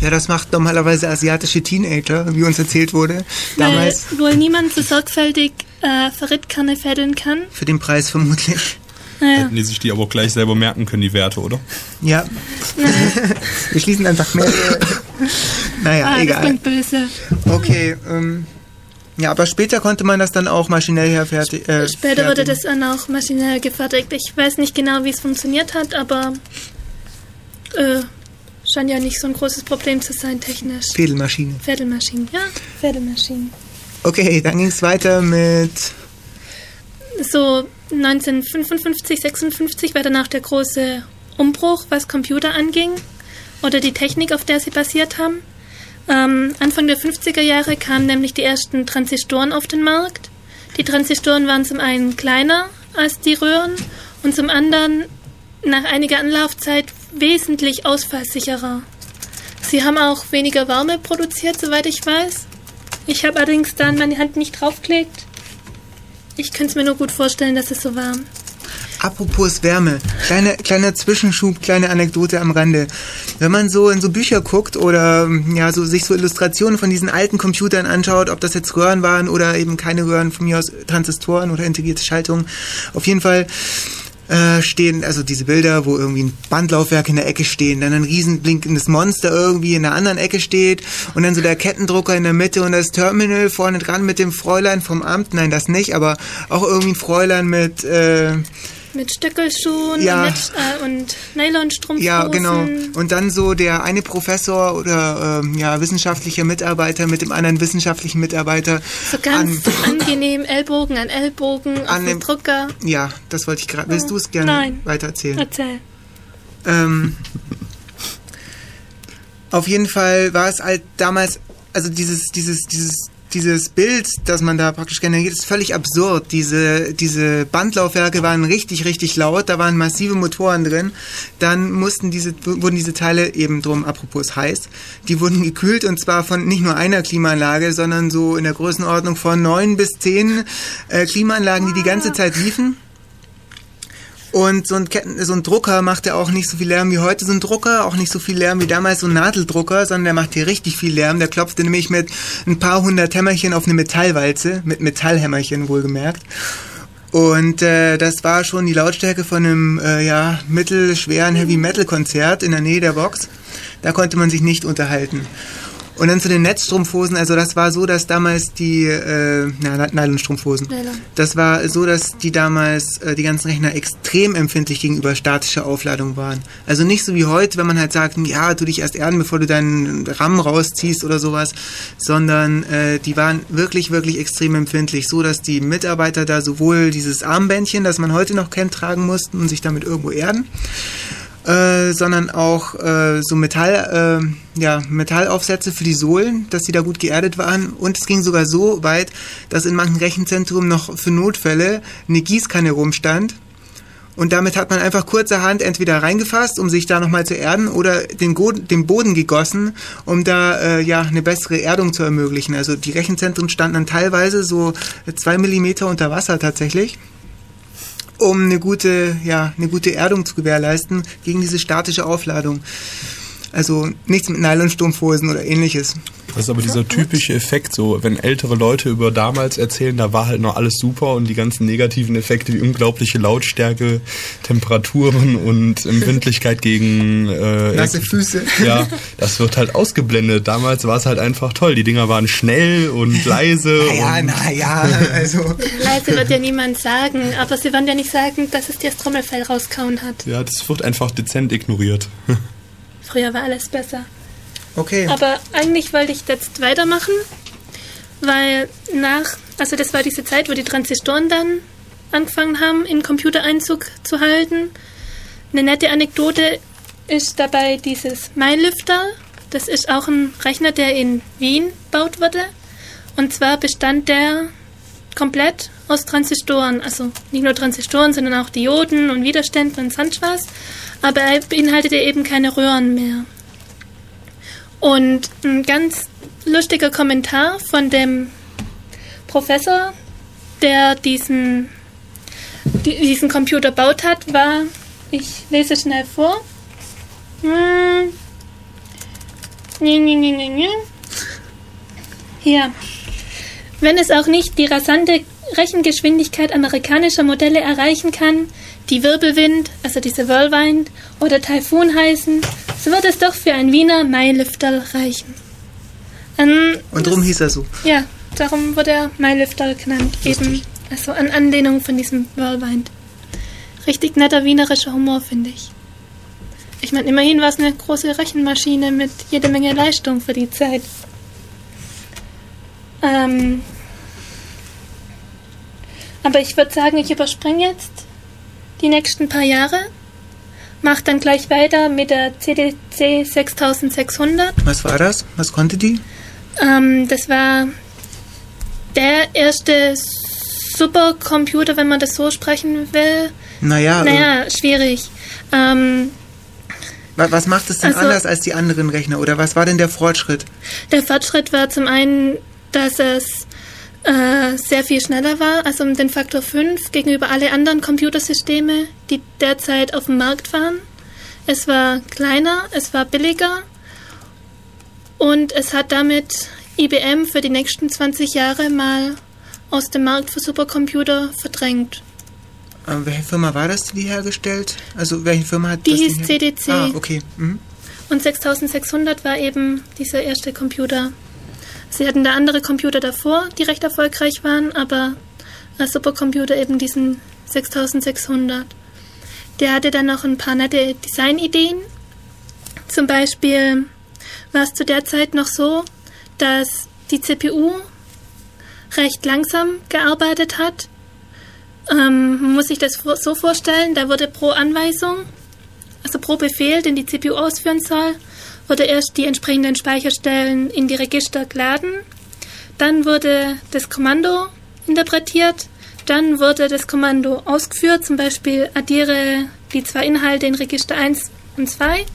Speaker 1: Ja, das macht normalerweise asiatische Teenager, wie uns erzählt wurde. Damals
Speaker 2: Weil wohl niemand so sorgfältig äh, Ferritkerne fädeln kann.
Speaker 1: für den Preis vermutlich.
Speaker 2: Naja,
Speaker 3: Hätten die sich die aber auch gleich selber merken können, die Werte, oder?
Speaker 1: Ja, wir schließen einfach mehr. naja,
Speaker 2: ah, das
Speaker 1: egal.
Speaker 2: klingt böse.
Speaker 1: Okay, ähm, ja, aber später konnte man das dann auch maschinell herfertigen. Äh,
Speaker 2: Später wurde
Speaker 1: fertigen.
Speaker 2: das dann auch maschinell gefertigt. Ich weiß nicht genau, wie es funktioniert hat, aber äh, scheint ja nicht so ein großes Problem zu sein, technisch.
Speaker 1: Fädelmaschine.
Speaker 2: Fädelmaschinen, ja, Fädelmaschinen.
Speaker 1: Okay, dann ging es weiter mit.
Speaker 2: So 1955, 56 war danach der große Umbruch, was Computer anging oder die Technik, auf der sie basiert haben. Ähm, Anfang der 50er Jahre kamen nämlich die ersten Transistoren auf den Markt. Die Transistoren waren zum einen kleiner als die Röhren und zum anderen nach einiger Anlaufzeit wesentlich ausfallsicherer. Sie haben auch weniger Wärme produziert, soweit ich weiß. Ich habe allerdings dann meine Hand nicht draufgelegt. Ich könnte es mir nur gut vorstellen, dass es so war.
Speaker 1: Apropos Wärme, kleine, kleiner Zwischenschub, kleine Anekdote am Rande. Wenn man so in so Bücher guckt oder ja, so sich so Illustrationen von diesen alten Computern anschaut, ob das jetzt Röhren waren oder eben keine Röhren, von mir aus Transistoren oder integrierte Schaltungen, auf jeden Fall äh, stehen, also diese Bilder, wo irgendwie ein Bandlaufwerk in der Ecke stehen, dann ein riesen blinkendes Monster irgendwie in der anderen Ecke steht und dann so der Kettendrucker in der Mitte und das Terminal vorne dran mit dem Fräulein vom Amt, nein, das nicht, aber auch irgendwie ein Fräulein mit äh,
Speaker 2: Mit Stöckelschuhen
Speaker 1: Ja.
Speaker 2: und, äh, und Nylonstrumpfhosen.
Speaker 1: Ja, genau. Und dann so der eine Professor oder ähm, ja, wissenschaftlicher Mitarbeiter mit dem anderen wissenschaftlichen Mitarbeiter.
Speaker 2: So ganz
Speaker 1: an,
Speaker 2: angenehm, Ellbogen an Ellbogen auf
Speaker 1: An
Speaker 2: dem Drucker.
Speaker 1: Ja, das wollte ich gerade. Willst du es gerne
Speaker 2: Nein.
Speaker 1: weitererzählen?
Speaker 2: Erzähl.
Speaker 1: Ähm, auf jeden Fall war es halt damals, also dieses, dieses, dieses dieses Bild, das man da praktisch generiert, ist völlig absurd. Diese, diese Bandlaufwerke waren richtig, richtig laut, da waren massive Motoren drin. Dann mussten diese, wurden diese Teile eben drum, apropos heiß, die wurden gekühlt und zwar von nicht nur einer Klimaanlage, sondern so in der Größenordnung von neun bis zehn äh, Klimaanlagen, die die ganze Zeit liefen. Und so ein, Ketten, so ein Drucker macht ja auch nicht so viel Lärm wie heute so ein Drucker, auch nicht so viel Lärm wie damals so ein Nadeldrucker, sondern der macht hier richtig viel Lärm. Der klopfte nämlich mit ein paar hundert Hämmerchen auf eine Metallwalze, mit Metallhämmerchen wohlgemerkt. Und äh, das war schon die Lautstärke von einem äh, ja, mittelschweren Heavy-Metal-Konzert in der Nähe der Box. Da konnte man sich nicht unterhalten. Und dann zu den Netzstrumpfhosen, also das war so, dass damals die, äh, na, Nylonstrumpfhosen,
Speaker 2: Nylon.
Speaker 1: das war so, dass die damals, äh, die ganzen Rechner extrem empfindlich gegenüber statischer Aufladung waren. Also nicht so wie heute, wenn man halt sagt, ja, tu dich erst erden, bevor du deinen RAM rausziehst oder sowas, sondern äh, die waren wirklich, wirklich extrem empfindlich, so dass die Mitarbeiter da sowohl dieses Armbändchen, das man heute noch kennt, tragen mussten und sich damit irgendwo erden, äh, sondern auch äh, so Metall, äh, ja, Metallaufsätze für die Sohlen, dass die da gut geerdet waren. Und es ging sogar so weit, dass in manchen Rechenzentren noch für Notfälle eine Gießkanne rumstand. Und damit hat man einfach kurzerhand entweder reingefasst, um sich da nochmal zu erden, oder den, Go den Boden gegossen, um da äh, ja eine bessere Erdung zu ermöglichen. Also die Rechenzentren standen dann teilweise so zwei Millimeter unter Wasser tatsächlich um eine gute, ja, eine gute Erdung zu gewährleisten gegen diese statische Aufladung. Also nichts mit Nylonstrumpfhosen oder ähnliches.
Speaker 3: Das ist aber dieser typische Effekt, so wenn ältere Leute über damals erzählen, da war halt noch alles super und die ganzen negativen Effekte wie unglaubliche Lautstärke, Temperaturen und Empfindlichkeit gegen äh,
Speaker 1: Nasse Füße.
Speaker 3: Ja, das wird halt ausgeblendet. Damals war es halt einfach toll. Die Dinger waren schnell und leise.
Speaker 1: Naja,
Speaker 3: und
Speaker 1: naja, also
Speaker 2: Leise wird ja niemand sagen, aber sie werden ja nicht sagen, dass es dir das Trommelfell rauskauen hat.
Speaker 3: ja, das wird einfach dezent ignoriert.
Speaker 2: Früher war alles besser.
Speaker 1: okay.
Speaker 2: Aber eigentlich wollte ich jetzt weitermachen, weil nach, also das war diese Zeit, wo die Transistoren dann angefangen haben, in Computereinzug zu halten. Eine nette Anekdote ist dabei dieses MyLifter. Das ist auch ein Rechner, der in Wien gebaut wurde. Und zwar bestand der komplett aus Transistoren. Also nicht nur Transistoren, sondern auch Dioden und Widerständen und sonst was. Aber er beinhaltete eben keine Röhren mehr. Und ein ganz lustiger Kommentar von dem Professor, der diesen, die, diesen Computer baut hat, war, ich lese schnell vor. Hm. Hier. Wenn es auch nicht die rasante Rechengeschwindigkeit amerikanischer Modelle erreichen kann, die Wirbelwind, also diese Whirlwind oder Taifun heißen, so wird es doch für ein Wiener Mailifter reichen. Ähm,
Speaker 1: Und drum hieß er so.
Speaker 2: ja, darum wurde er Mailifter genannt. Eben, also an Anlehnung von diesem Whirlwind. Richtig netter wienerischer Humor, finde ich. Ich meine, immerhin war es eine große Rechenmaschine mit jede Menge Leistung für die Zeit. Ähm, aber ich würde sagen, ich überspringe jetzt die nächsten paar Jahre. Mach dann gleich weiter mit der CDC 6600.
Speaker 1: Was war das? Was konnte die?
Speaker 2: Ähm, das war der erste Supercomputer, wenn man das so sprechen will.
Speaker 1: Naja, äh,
Speaker 2: Naja, schwierig. Ähm,
Speaker 1: wa- was macht es denn
Speaker 2: Also-
Speaker 1: anders als die anderen Rechner? Oder was war denn der Fortschritt?
Speaker 2: der Fortschritt war zum einen, dass es äh, sehr viel schneller war, also um den Faktor 5 gegenüber alle anderen Computersysteme, die derzeit auf dem Markt waren. Es war kleiner, es war billiger und es hat damit IBM für die nächsten 20 Jahre mal aus dem Markt für Supercomputer verdrängt.
Speaker 1: Äh, welche Firma war das, die die hergestellt? Also welche Firma hat
Speaker 2: Die
Speaker 1: das
Speaker 2: hieß
Speaker 1: Ding her-
Speaker 2: CDC.
Speaker 1: Ah, okay. Mhm.
Speaker 2: Und 6600 war eben dieser erste Computer. Sie hatten da andere Computer davor, die recht erfolgreich waren, aber als Supercomputer eben diesen 6600. Der hatte dann noch ein paar nette Designideen. Zum Beispiel war es zu der Zeit noch so, dass die CPU recht langsam gearbeitet hat. Ähm, man muss sich das so vorstellen, da wurde pro Anweisung also pro Befehl, den die CPU ausführen soll, wurde erst die entsprechenden Speicherstellen in die Register geladen. dann wurde das Kommando interpretiert, dann wurde das Kommando ausgeführt, zum Beispiel addiere die zwei Inhalte in Register 1 und 2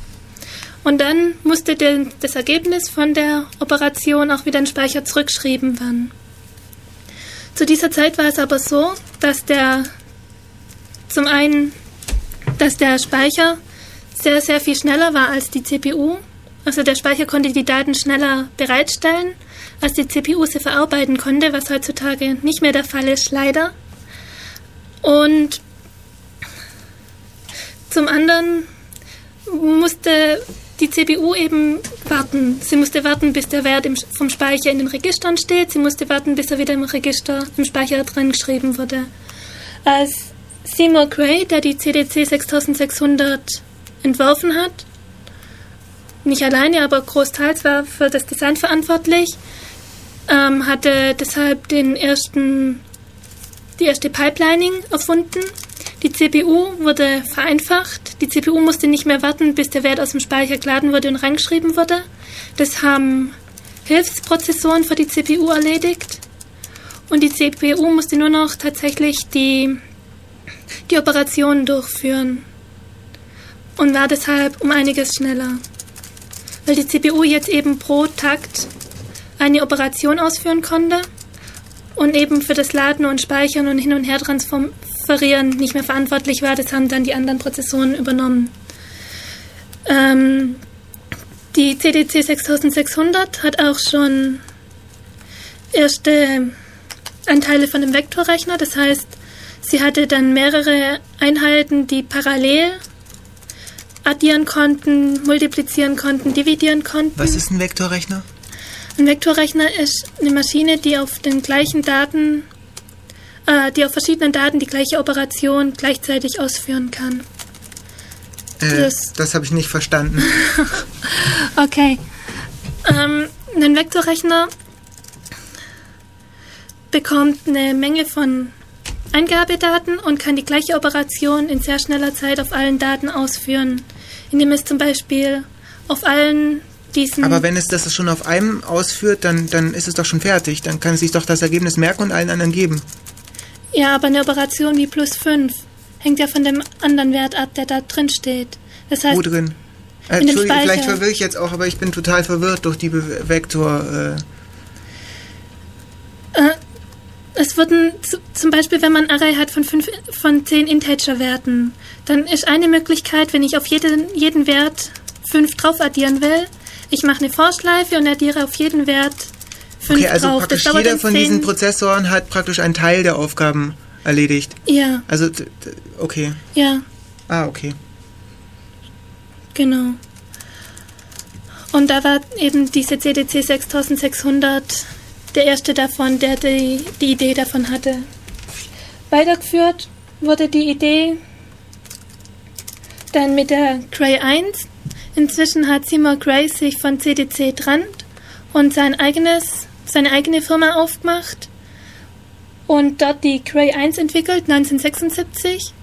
Speaker 2: und dann musste den, das Ergebnis von der Operation auch wieder in Speicher zurückgeschrieben werden. Zu dieser Zeit war es aber so, dass der zum einen, dass der Speicher sehr, sehr viel schneller war als die CPU. Also der Speicher konnte die Daten schneller bereitstellen, als die CPU sie verarbeiten konnte, was heutzutage nicht mehr der Fall ist, leider. Und zum anderen musste die CPU eben warten. Sie musste warten, bis der Wert vom Speicher in den Registern steht. Sie musste warten, bis er wieder im Register, im Speicher drin geschrieben wurde. Als Seymour Gray, der die CDC 6600 entworfen hat, nicht alleine, aber großteils war für das Design verantwortlich, ähm, hatte deshalb den ersten, die erste Pipelining erfunden die CPU wurde vereinfacht. Die CPU musste nicht mehr warten, bis der Wert aus dem Speicher geladen wurde und reingeschrieben wurde. Das haben Hilfsprozessoren für die CPU erledigt. Und die CPU musste nur noch tatsächlich die, die Operationen durchführen. Und war deshalb um einiges schneller. Weil die CPU jetzt eben pro Takt eine Operation ausführen konnte und eben für das Laden und Speichern und Hin- und Hertransferieren nicht mehr verantwortlich war. Das haben dann die anderen Prozessoren übernommen. Ähm, die CDC 6600 hat auch schon erste Anteile von dem Vektorrechner. Das heißt, sie hatte dann mehrere Einheiten, die parallel addieren konnten, multiplizieren konnten, dividieren konnten.
Speaker 1: Was ist ein Vektorrechner?
Speaker 2: Ein Vektorrechner ist eine Maschine, die auf den gleichen Daten, äh, die auf verschiedenen Daten die gleiche Operation gleichzeitig ausführen kann.
Speaker 1: Äh,
Speaker 2: Das-
Speaker 1: das habe ich nicht verstanden.
Speaker 2: Okay. Ähm, ein Vektorrechner bekommt eine Menge von Eingabedaten und kann die gleiche Operation in sehr schneller Zeit auf allen Daten ausführen, indem es zum Beispiel auf allen diesen
Speaker 1: Aber wenn es das schon auf einem ausführt, dann, dann ist es doch schon fertig. Dann kann es sich doch das Ergebnis merken und allen anderen geben.
Speaker 2: Ja, aber eine Operation wie plus 5 hängt ja von dem anderen Wert ab, der da drin steht. Das heißt,
Speaker 1: Wo drin? Äh, Entschuldigung, vielleicht verwirre ich jetzt auch, aber ich bin total verwirrt durch die Be Vektor. Äh,
Speaker 2: es wurden zu, zum Beispiel, wenn man ein Array hat von, fünf, von 10 Integer-Werten, dann ist eine Möglichkeit, wenn ich auf jeden, jeden Wert 5 drauf addieren will, ich mache eine Vorschleife und addiere auf jeden Wert 5
Speaker 1: okay, also
Speaker 2: drauf.
Speaker 1: praktisch
Speaker 2: dauert
Speaker 1: jeder von
Speaker 2: 10
Speaker 1: diesen Prozessoren hat praktisch einen Teil der Aufgaben erledigt.
Speaker 2: Ja,
Speaker 1: Also, okay.
Speaker 2: ja,
Speaker 1: Ah, okay.
Speaker 2: genau. Und da war eben diese CDC 6600 der erste davon, der die, die Idee davon hatte. Weitergeführt wurde die Idee dann mit der Cray 1. Inzwischen hat Seymour Cray sich von CDC trennt und sein eigenes, seine eigene Firma aufgemacht und dort die Cray 1 entwickelt, 1976.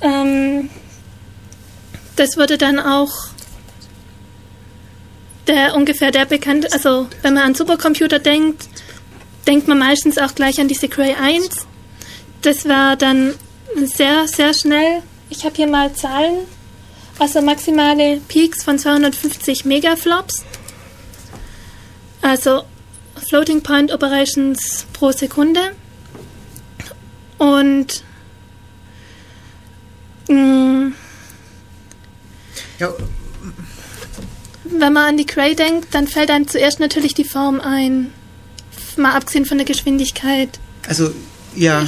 Speaker 2: Ähm, das wurde dann auch der ungefähr der bekannte, also wenn man an Supercomputer denkt, denkt man meistens auch gleich an diese Cray 1. Das war dann sehr, sehr schnell. Ich habe hier mal Zahlen. Also maximale Peaks von 250 Megaflops. Also Floating Point Operations pro Sekunde. Und mh,
Speaker 1: Ja,
Speaker 2: wenn man an die Cray denkt, dann fällt einem zuerst natürlich die Form ein. Mal abgesehen von der Geschwindigkeit.
Speaker 1: also, ja.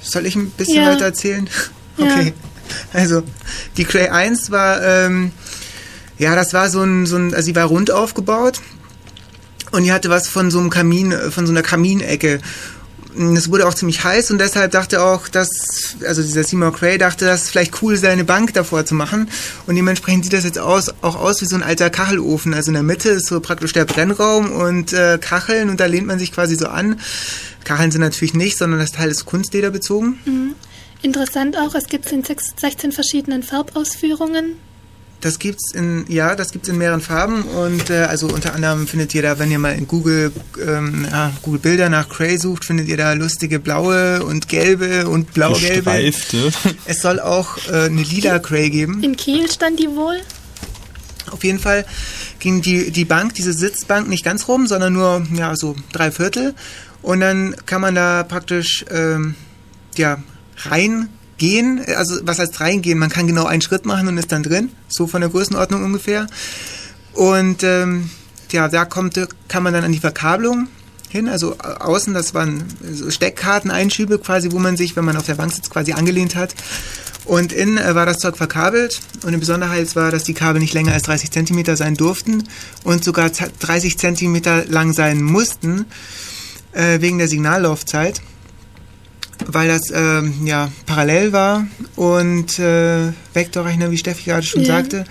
Speaker 1: Soll ich ein bisschen
Speaker 2: Ja.
Speaker 1: weiter erzählen?
Speaker 2: Ja.
Speaker 1: Okay. Also, die Cray 1 war, ähm, ja, das war so ein, so ein, also sie war rund aufgebaut und die hatte was von so einem Kamin, von so einer Kaminecke. Und Es wurde auch ziemlich heiß und deshalb dachte auch, dass, also dieser Seymour Cray dachte, dass es vielleicht cool sei, eine Bank davor zu machen. Und dementsprechend sieht das jetzt aus, auch aus wie so ein alter Kachelofen. Also in der Mitte ist so praktisch der Brennraum und äh, Kacheln und da lehnt man sich quasi so an. Kacheln sind natürlich nicht, sondern das Teil ist Kunstleder bezogen.
Speaker 2: Interessant auch, es gibt in sechs- 16 verschiedenen Farbausführungen.
Speaker 1: Das gibt's in ja, das gibt's in mehreren Farben und äh, also unter anderem findet ihr da, wenn ihr mal in Google ähm, ja, Google Bilder nach Cray sucht, findet ihr da lustige blaue und gelbe und blau-gelbe.
Speaker 6: Gestreifte.
Speaker 1: Es soll auch äh, eine lila Cray geben.
Speaker 2: In Kiel stand die wohl.
Speaker 1: Auf jeden Fall ging die die Bank, diese Sitzbank nicht ganz rum, sondern nur ja so drei Viertel und dann kann man da praktisch ähm, ja reingehen. Also was heißt reingehen? Man kann genau einen Schritt machen und ist dann drin, so von der Größenordnung ungefähr. Und ähm, ja, da kommt, kann man dann an die Verkabelung hin. Also außen, das waren so Steckkarteneinschübe quasi, wo man sich, wenn man auf der Bank sitzt, quasi angelehnt hat. Und innen äh, war das Zeug verkabelt und eine Besonderheit war, dass die Kabel nicht länger als 30 Zentimeter sein durften und sogar 30 Zentimeter lang sein mussten, äh, wegen der Signallaufzeit, weil das ähm, ja parallel war und äh, Vektorrechner, wie Steffi gerade schon
Speaker 2: Ja.
Speaker 1: sagte.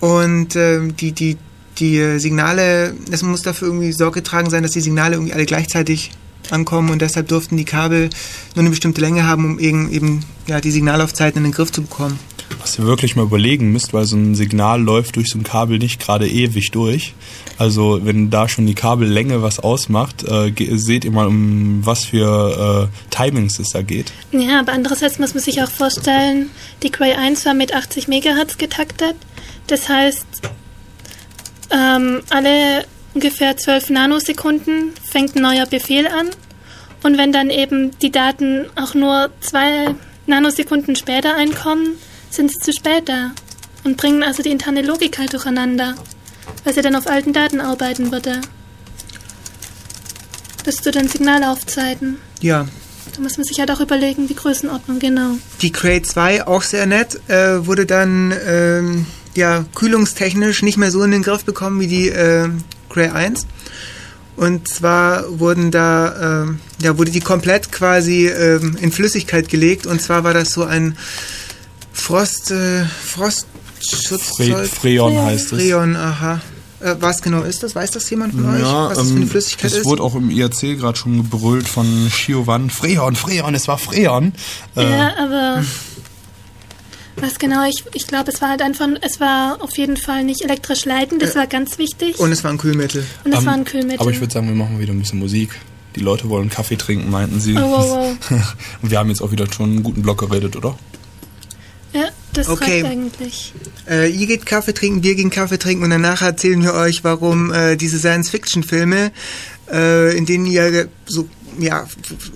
Speaker 1: Und ähm, die, die, die äh, Signale, es muss dafür irgendwie Sorge getragen sein, dass die Signale irgendwie alle gleichzeitig ankommen und deshalb durften die Kabel nur eine bestimmte Länge haben, um eben, eben ja, die Signallaufzeiten in den Griff zu bekommen.
Speaker 6: Was ihr wirklich mal überlegen müsst, weil so ein Signal läuft durch so ein Kabel nicht gerade ewig durch. Also wenn da schon die Kabellänge was ausmacht, äh, seht ihr mal, um was für äh, Timings es da geht.
Speaker 2: Ja, aber andererseits muss man sich auch vorstellen, die Cray 1 war mit 80 Megahertz getaktet. Das heißt, ähm, alle ungefähr 12 Nanosekunden fängt ein neuer Befehl an. Und wenn dann eben die Daten auch nur zwei Nanosekunden später einkommen, sind sie zu spät da und bringen also die interne Logik halt durcheinander, weil sie dann auf alten Daten arbeiten würde. Das zu den Signalaufzeiten.
Speaker 1: Ja,
Speaker 2: Da muss man sich halt auch überlegen, die Größenordnung, genau.
Speaker 1: Die Cray 2, auch sehr nett, äh, wurde dann ähm, ja, kühlungstechnisch nicht mehr so in den Griff bekommen wie die äh, Cray 1. Und zwar wurden da, ähm, ja, wurde die komplett quasi ähm, in Flüssigkeit gelegt. Und zwar war das so ein Frost, äh, Frostschutzzeug.
Speaker 6: Fre Freon heißt es.
Speaker 1: Freon, aha. Äh, was genau ist das? Weiß das jemand von euch? Was das für eine
Speaker 6: ähm,
Speaker 1: Flüssigkeit ist?
Speaker 6: wurde auch im IRC gerade schon gebrüllt von Shiovan. Freon, Freon, es war Freon. Äh,
Speaker 2: Ja, aber was genau, ich, ich glaube, es war halt einfach, es war auf jeden Fall nicht elektrisch leitend, das war ganz wichtig.
Speaker 1: Und es war ein Kühlmittel.
Speaker 2: Und es
Speaker 6: ähm,
Speaker 2: war ein Kühlmittel.
Speaker 6: Aber ich würde sagen, wir machen wieder ein bisschen Musik. Die Leute wollen Kaffee trinken, meinten sie.
Speaker 2: Oh, wow,
Speaker 6: Und wir haben jetzt auch wieder schon einen guten Block geredet, oder?
Speaker 2: Ja, das
Speaker 1: Okay.
Speaker 2: reicht eigentlich.
Speaker 1: Äh, ihr geht Kaffee trinken, wir gehen Kaffee trinken und danach erzählen wir euch, warum äh, diese Science-Fiction-Filme, äh, in denen ihr so ja,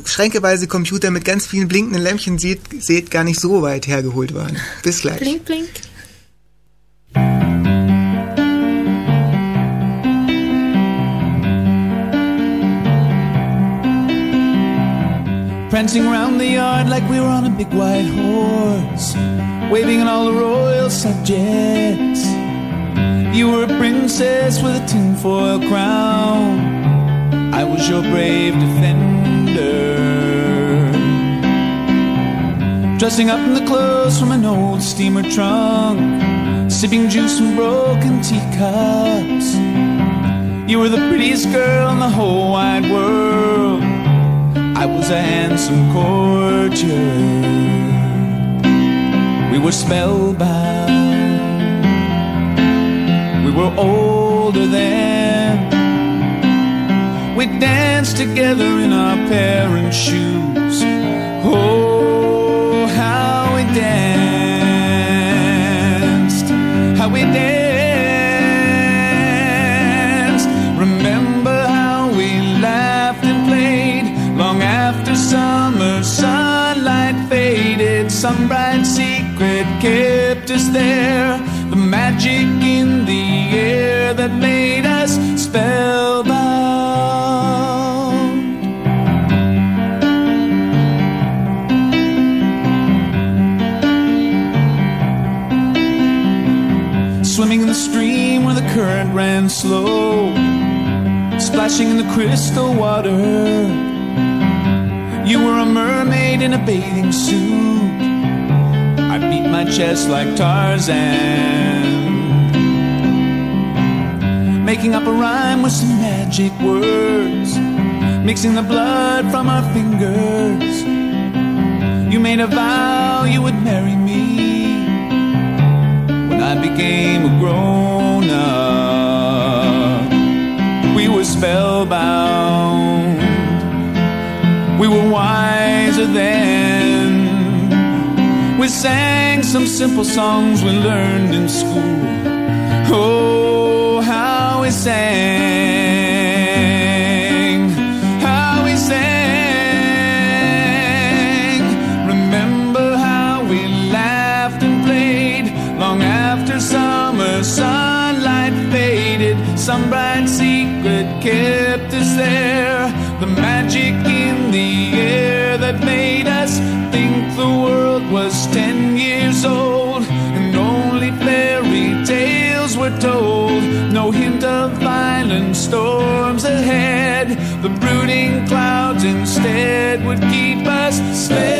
Speaker 1: schränkeweise Computer mit ganz vielen blinkenden Lämpchen seht, seht, gar nicht so weit hergeholt waren. Bis gleich.
Speaker 2: Blink, blink.
Speaker 7: Prancing around the yard like we were on a big white horse, waving at all the royal subjects. You were a princess with a tinfoil crown. I was your brave defender. Dressing up in the clothes from an old steamer trunk, sipping juice from broken teacups. You were the prettiest girl in the whole wide world. I was a handsome courtier. We were spellbound. We were older then. We danced together in our parents' shoes. Oh, Some bright secret kept us there. The magic in the air that made us spellbound. Swimming in the stream where the current ran slow, splashing in the crystal water. You were a mermaid in a bathing suit. My chest like Tarzan, making up a rhyme with some magic words, mixing the blood from our fingers. You made a vow you would marry me when I became a grown up. We were spellbound. We were wiser then. We sang some simple songs we learned in school. Oh, how we sang. Violent storms ahead. The brooding clouds instead would keep us spellbound.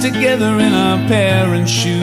Speaker 7: Together in our parents' shoes.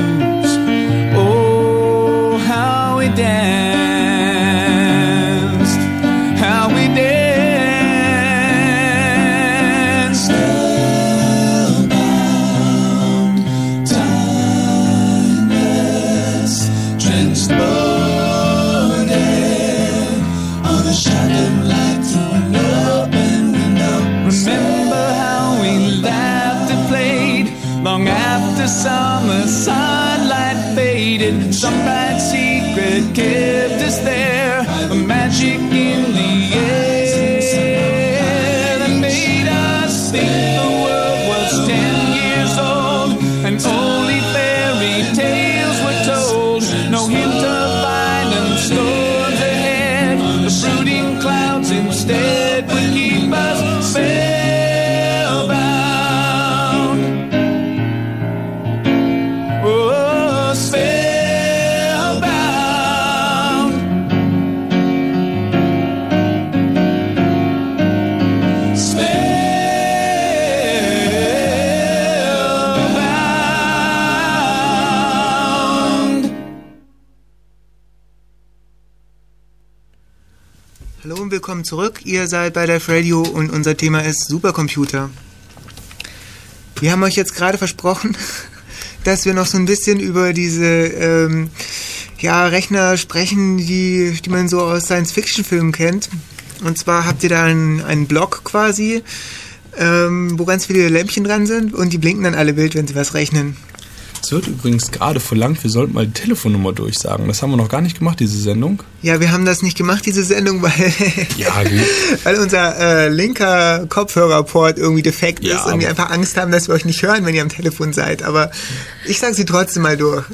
Speaker 7: Long after summer sunlight faded. Some bright secret kept us there, a magic in the
Speaker 1: willkommen zurück. Ihr seid bei der Radio und unser Thema ist Supercomputer. Wir haben euch jetzt gerade versprochen, dass wir noch so ein bisschen über diese ähm, ja, Rechner sprechen, die, die man so aus Science-Fiction-Filmen kennt. Und zwar habt ihr da einen, einen Block quasi, ähm, wo ganz viele Lämpchen dran sind und die blinken dann alle wild, wenn sie was rechnen.
Speaker 6: Es wird übrigens gerade verlangt, wir sollten mal die Telefonnummer durchsagen. Das haben wir noch gar nicht gemacht, diese Sendung.
Speaker 1: Ja, wir haben das nicht gemacht, diese Sendung, weil,
Speaker 6: Ja,
Speaker 1: weil unser äh, linker Kopfhörerport irgendwie defekt
Speaker 6: Ja,
Speaker 1: ist und wir einfach Angst haben, dass wir euch nicht hören, wenn ihr am Telefon seid. Aber ich sage sie trotzdem mal durch.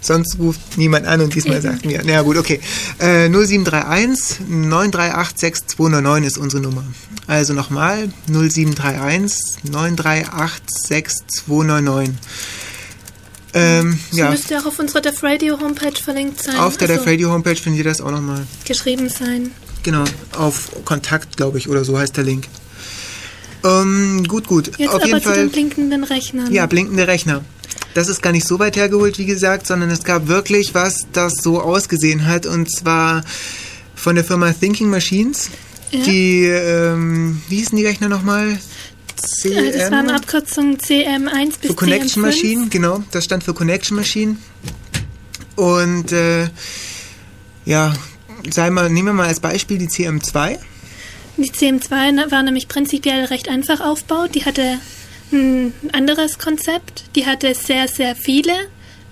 Speaker 1: Sonst ruft niemand an und diesmal sagt mir. Na ja, gut, okay. Äh, 0731 938 6299 ist unsere Nummer. Also nochmal 0731 938 6299. Ähm,
Speaker 2: Das
Speaker 1: ja,
Speaker 2: müsste auch auf unserer Def Radio Homepage verlinkt sein.
Speaker 1: auf der
Speaker 2: also
Speaker 1: Def Radio Homepage findet ihr das auch nochmal.
Speaker 2: geschrieben sein.
Speaker 1: Genau, auf Kontakt, glaube ich, oder so heißt der Link. Ähm, gut, gut.
Speaker 2: Jetzt
Speaker 1: auf
Speaker 2: aber
Speaker 1: jeden
Speaker 2: zu
Speaker 1: Fall.
Speaker 2: den blinkenden Rechnern.
Speaker 1: Ja, blinkende Rechner. Das ist gar nicht so weit hergeholt, wie gesagt, sondern es gab wirklich was, das so ausgesehen hat. Und zwar von der Firma Thinking Machines.
Speaker 2: Ja.
Speaker 1: Die, ähm, wie hießen die Rechner nochmal?
Speaker 2: Äh, Das waren
Speaker 1: CM?
Speaker 2: Abkürzungen CM1 bis
Speaker 1: Für Connection
Speaker 2: CM5.
Speaker 1: Machine, genau. Das stand für Connection Machine. Und äh, ja, sei mal, nehmen wir mal als Beispiel die CM2.
Speaker 2: Die CM2 na- war nämlich prinzipiell recht einfach aufgebaut. Die hatte ein anderes Konzept. Die hatte sehr, sehr viele,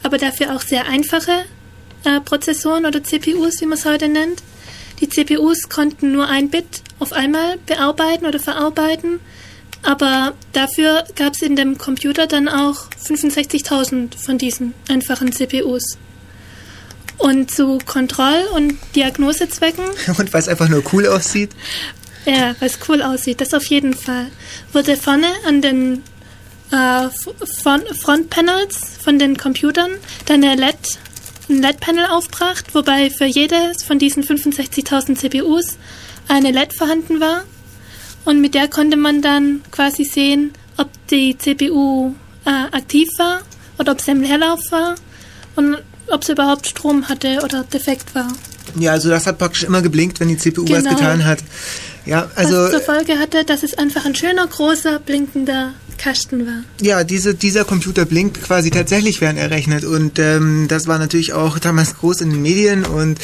Speaker 2: aber dafür auch sehr einfache äh, Prozessoren oder CPUs, wie man es heute nennt. Die CPUs konnten nur ein Bit auf einmal bearbeiten oder verarbeiten. Aber dafür gab es in dem Computer dann auch 65.000 von diesen einfachen CPUs. Und zu Kontroll- und Diagnosezwecken
Speaker 1: Und weil es einfach nur cool aussieht.
Speaker 2: Ja, weil es cool aussieht, das auf jeden Fall. Wurde vorne an den äh, Frontpanels von den Computern dann eine LED, ein LED-Panel aufgebracht, wobei für jedes von diesen 65.000 CPUs eine LED vorhanden war. Und mit der konnte man dann quasi sehen, ob die CPU äh, aktiv war oder ob sie im Leerlauf war und ob sie überhaupt Strom hatte oder defekt war.
Speaker 1: Ja, also das hat praktisch immer geblinkt, wenn die CPU was
Speaker 2: Genau.
Speaker 1: getan hat. Ja, also
Speaker 2: was zur Folge hatte, dass es einfach ein schöner, großer, blinkender Kasten war.
Speaker 1: ja, diese, dieser Computer blinkt quasi tatsächlich, während er rechnet. Und ähm, das war natürlich auch damals groß in den Medien und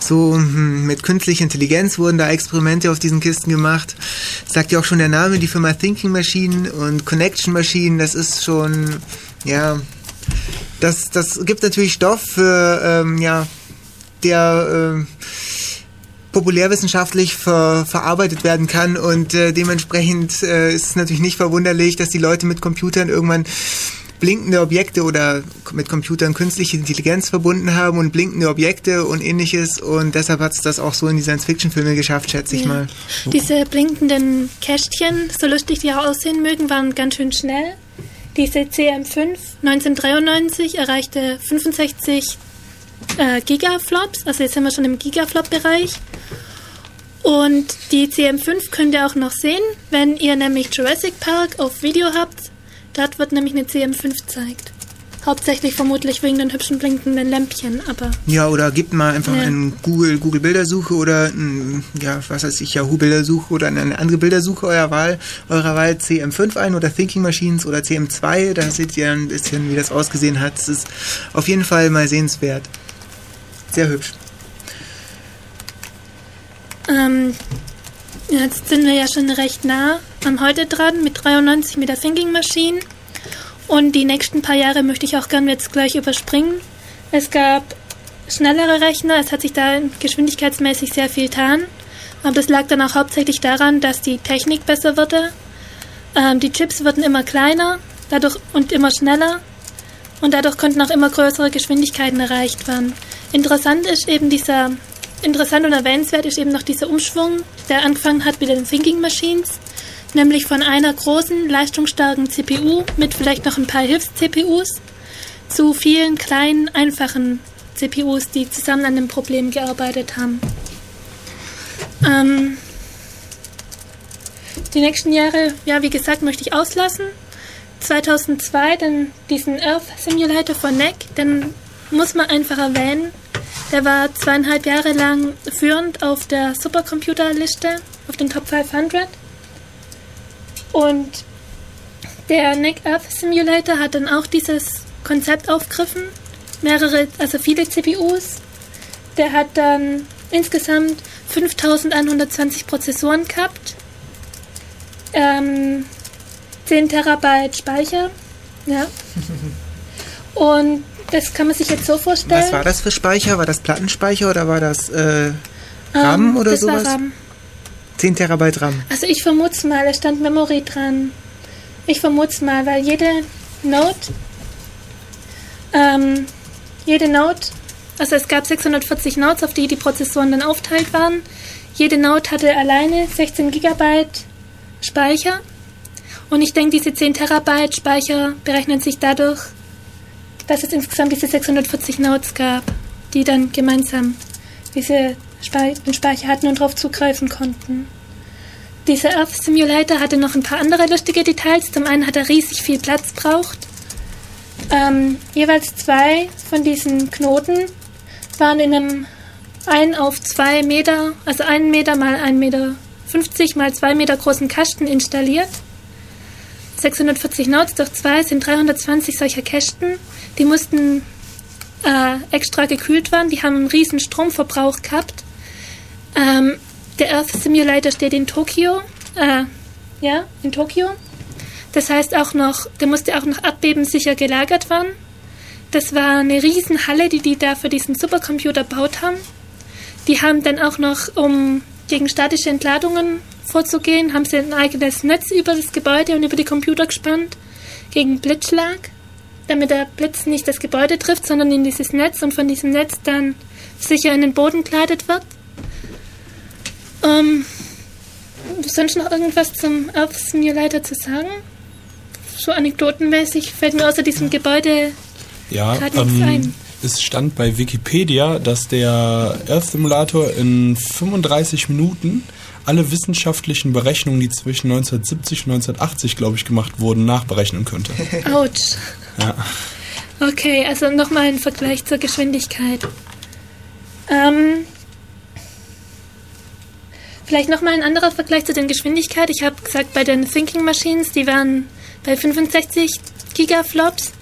Speaker 1: so hm, mit künstlicher Intelligenz wurden da Experimente auf diesen Kisten gemacht. Sagt ja auch schon der Name, die Firma Thinking Machine und Connection Machine, das ist schon, ja, das, das gibt natürlich Stoff für, ähm, ja, der ähm, populärwissenschaftlich ver, verarbeitet werden kann und äh, dementsprechend äh, ist es natürlich nicht verwunderlich, dass die Leute mit Computern irgendwann blinkende Objekte oder mit Computern künstliche Intelligenz verbunden haben und blinkende Objekte und ähnliches und deshalb hat es das auch so in die Science-Fiction-Filme geschafft, schätze ich
Speaker 2: Ja.
Speaker 1: mal.
Speaker 2: Diese blinkenden Kästchen, so lustig die auch aussehen mögen, waren ganz schön schnell. Diese CM5 1993 erreichte 65 äh, Gigaflops, also jetzt sind wir schon im Gigaflop-Bereich. Und die CM5 könnt ihr auch noch sehen, wenn ihr nämlich Jurassic Park auf Video habt. Dort wird nämlich eine CM5 gezeigt. Hauptsächlich vermutlich wegen den hübschen blinkenden Lämpchen, aber
Speaker 1: Ja, oder gebt mal einfach
Speaker 2: Ja.
Speaker 1: in Google Google Bildersuche oder in, ja, was weiß ich, Yahoo Bildersuche oder in eine andere Bildersuche eurer Wahl, eurer Wahl CM5 ein oder Thinking Machines oder CM2, da seht ihr ein bisschen, wie das ausgesehen hat. Es ist auf jeden Fall mal sehenswert. Sehr hübsch.
Speaker 2: Ähm, jetzt sind wir ja schon recht nah am heute dran mit 93 mit der Thinking Machine. Und die nächsten paar Jahre möchte ich auch gerne jetzt gleich überspringen. Es gab schnellere Rechner, es hat sich da geschwindigkeitsmäßig sehr viel getan. Aber das lag dann auch hauptsächlich daran, dass die Technik besser wurde. Ähm, die Chips wurden immer kleiner dadurch und immer schneller. Und dadurch konnten auch immer größere Geschwindigkeiten erreicht werden. Interessant ist eben dieser, interessant und erwähnenswert ist eben noch dieser Umschwung, der angefangen hat mit den Thinking Machines, nämlich von einer großen, leistungsstarken CPU mit vielleicht noch ein paar Hilfs-CPUs zu vielen kleinen, einfachen CPUs, die zusammen an dem Problem gearbeitet haben. Ähm, die nächsten Jahre, ja, wie gesagt, möchte ich auslassen. 2002 dann diesen Earth Simulator von NEC, den muss man einfach erwähnen. Der war zweieinhalb Jahre lang führend auf der Supercomputerliste, auf den Top 500. Und der NEC Earth Simulator hat dann auch dieses Konzept aufgegriffen. Mehrere, also viele CPUs. Der hat dann insgesamt 5120 Prozessoren gehabt. Ähm, 10 Terabyte Speicher. Ja. Und das kann man sich jetzt so vorstellen.
Speaker 1: Was war das für Speicher? War das Plattenspeicher oder war das äh, RAM
Speaker 2: Ähm,
Speaker 1: oder
Speaker 2: das
Speaker 1: sowas?
Speaker 2: War RAM.
Speaker 1: 10 Terabyte RAM.
Speaker 2: Also ich vermute mal, es stand Memory dran. Ich vermute mal, weil jede Note, ähm, jede Note, also es gab 640 Nodes, auf die die Prozessoren dann aufteilt waren. Jede Note hatte alleine 16 Gigabyte Speicher. Und ich denke, diese 10 Terabyte Speicher berechnen sich dadurch, dass es insgesamt diese 640 Nodes gab, die dann gemeinsam diese den Speicher hatten und darauf zugreifen konnten. Dieser Earth Simulator hatte noch ein paar andere lustige Details. Zum einen hat er riesig viel Platz braucht. Ähm, jeweils zwei von diesen Knoten waren in einem 1 auf 2 Meter, also 1 Meter mal 1 Meter 50 mal 2 Meter großen Kasten installiert. 640 Nodes durch 2 sind 320 solcher Kästen. Die mussten äh, extra gekühlt werden. Die haben einen riesen Stromverbrauch gehabt. Ähm, der Earth Simulator steht in Tokio. Äh, ja, in Tokio. Das heißt auch noch, der musste auch noch abbebensicher gelagert werden. Das war eine riesen Halle, die die da für diesen Supercomputer gebaut haben. Die haben dann auch noch, um gegen statische Entladungen vorzugehen, haben sie ein eigenes Netz über das Gebäude und über die Computer gespannt gegen Blitzschlag, damit der Blitz nicht das Gebäude trifft, sondern in dieses Netz und von diesem Netz dann sicher in den Boden geleitet wird. Ähm, sonst noch irgendwas zum Earth Simulator zu sagen? So anekdotenmäßig fällt mir außer diesem Gebäude
Speaker 3: Ja,
Speaker 2: Gerade nichts ein.
Speaker 3: Es stand bei Wikipedia, dass der Earth Simulator in 35 Minuten alle wissenschaftlichen Berechnungen, die zwischen 1970 und 1980, glaube ich, gemacht wurden, nachberechnen könnte.
Speaker 2: Autsch.
Speaker 3: Ja.
Speaker 2: Okay, also nochmal ein Vergleich zur Geschwindigkeit. Ähm, vielleicht nochmal ein anderer Vergleich zu den Geschwindigkeit. Ich habe gesagt, bei den Thinking Machines, die waren bei 65 Gigaflops.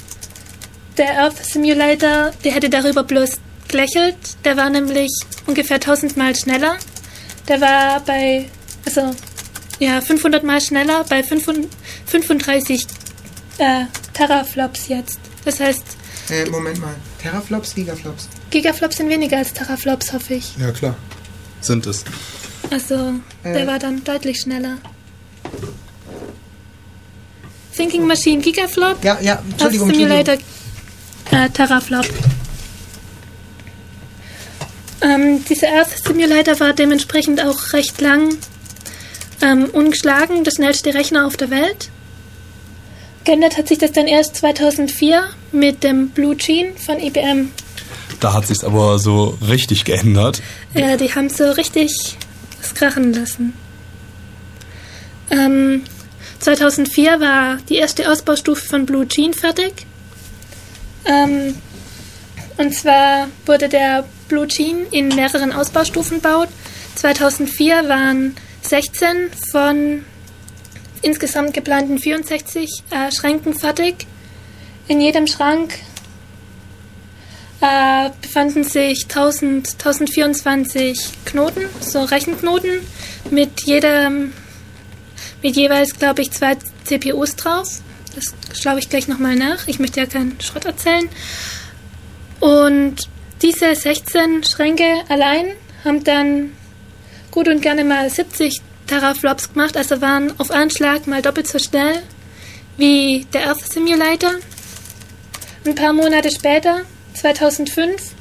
Speaker 2: Der Earth Simulator, der hätte darüber bloß gelächelt. Der war nämlich ungefähr 1000 Mal schneller. Der war bei, also, ja, 500 Mal schneller bei 35 äh, Teraflops jetzt. Das heißt,
Speaker 1: Äh, Moment mal. Teraflops, Gigaflops?
Speaker 2: Gigaflops sind weniger als Teraflops, hoffe ich.
Speaker 3: ja, klar. Sind es.
Speaker 2: Also, der
Speaker 1: Äh.
Speaker 2: war dann deutlich schneller. Thinking Machine Gigaflop,
Speaker 1: Ja, ja, Entschuldigung.
Speaker 2: Earth Simulator
Speaker 1: Entschuldigung.
Speaker 2: Äh, Teraflop. Ähm, dieser Earth Simulator war dementsprechend auch recht lang ähm, ungeschlagen, der schnellste Rechner auf der Welt. Geändert hat sich das dann erst 2004 mit dem Blue Gene von IBM.
Speaker 3: Da hat sich's aber so richtig geändert.
Speaker 2: Ja, die haben so richtig was krachen lassen. Ähm, 2004 war die erste Ausbaustufe von Blue Gene fertig. Ähm, und zwar wurde der Blue Gene in mehreren Ausbaustufen gebaut. 2004 waren 16 von insgesamt geplanten 64 äh, Schränken fertig. In jedem Schrank äh, befanden sich 1000, 1024 Knoten, so Rechenknoten, mit jedem, mit jeweils, glaube ich, zwei CPUs drauf. Das schaue ich gleich nochmal nach. Ich möchte ja keinen Schrott erzählen. Und diese 16 Schränke allein haben dann gut und gerne mal 70 Teraflops gemacht, also waren auf einen Schlag mal doppelt so schnell wie der Earth Simulator. Ein paar Monate später, 2005,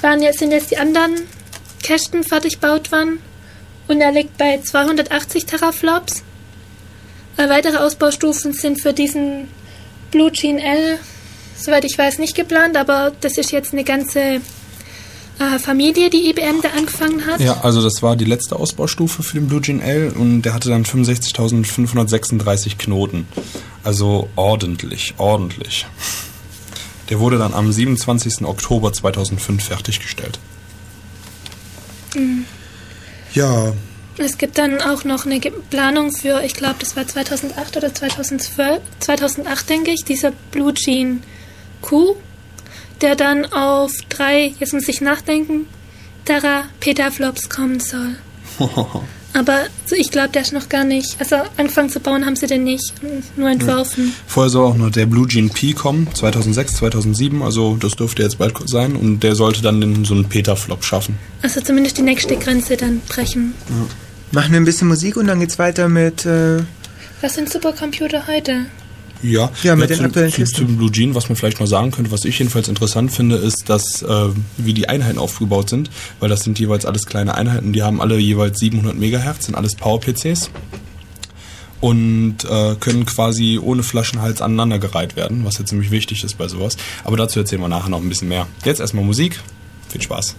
Speaker 2: waren jetzt, sind jetzt die anderen Kästen fertig gebaut worden und er liegt bei 280 Teraflops. Äh, weitere Ausbaustufen sind für diesen Blue Gene L, soweit ich weiß, nicht geplant, aber das ist jetzt eine ganze äh, Familie, die IBM da angefangen hat.
Speaker 3: Ja, also das war die letzte Ausbaustufe für den Blue Gene L und der hatte dann 65.536 Knoten. Also ordentlich, ordentlich. Der wurde dann am 27. Oktober 2005 fertiggestellt. Ja,
Speaker 2: Es gibt dann auch noch eine Planung für, ich glaube, das war 2008 oder 2012, 2008 denke ich, dieser Blue Gene Q, der dann auf drei, jetzt muss ich nachdenken, Terra Petaflops kommen soll. Aber ich glaube, der ist noch gar nicht, also angefangen zu bauen haben sie den nicht, nur entworfen.
Speaker 3: vorher soll auch noch der Blue Gene P kommen, 2006, 2007, also das dürfte jetzt bald sein und der sollte dann den, so einen Petaflop schaffen.
Speaker 2: Also zumindest die nächste Grenze dann brechen.
Speaker 1: Machen wir ein bisschen Musik und dann geht's weiter mit. Äh,
Speaker 2: Was sind Supercomputer heute?
Speaker 3: Ja,
Speaker 1: Ja, mit den
Speaker 3: zu,
Speaker 1: aktuellen
Speaker 3: zu. Zum Blue Gene, was man vielleicht noch sagen könnte, was ich jedenfalls interessant finde, ist, dass äh, wie die Einheiten aufgebaut sind, weil das sind jeweils alles kleine Einheiten, die haben alle jeweils 700 Megahertz, sind alles Power-PCs und äh, können quasi ohne Flaschenhals aneinandergereiht werden, was ja ziemlich wichtig ist bei sowas. Aber dazu erzählen wir nachher noch ein bisschen mehr. Jetzt erstmal Musik. Viel Spaß.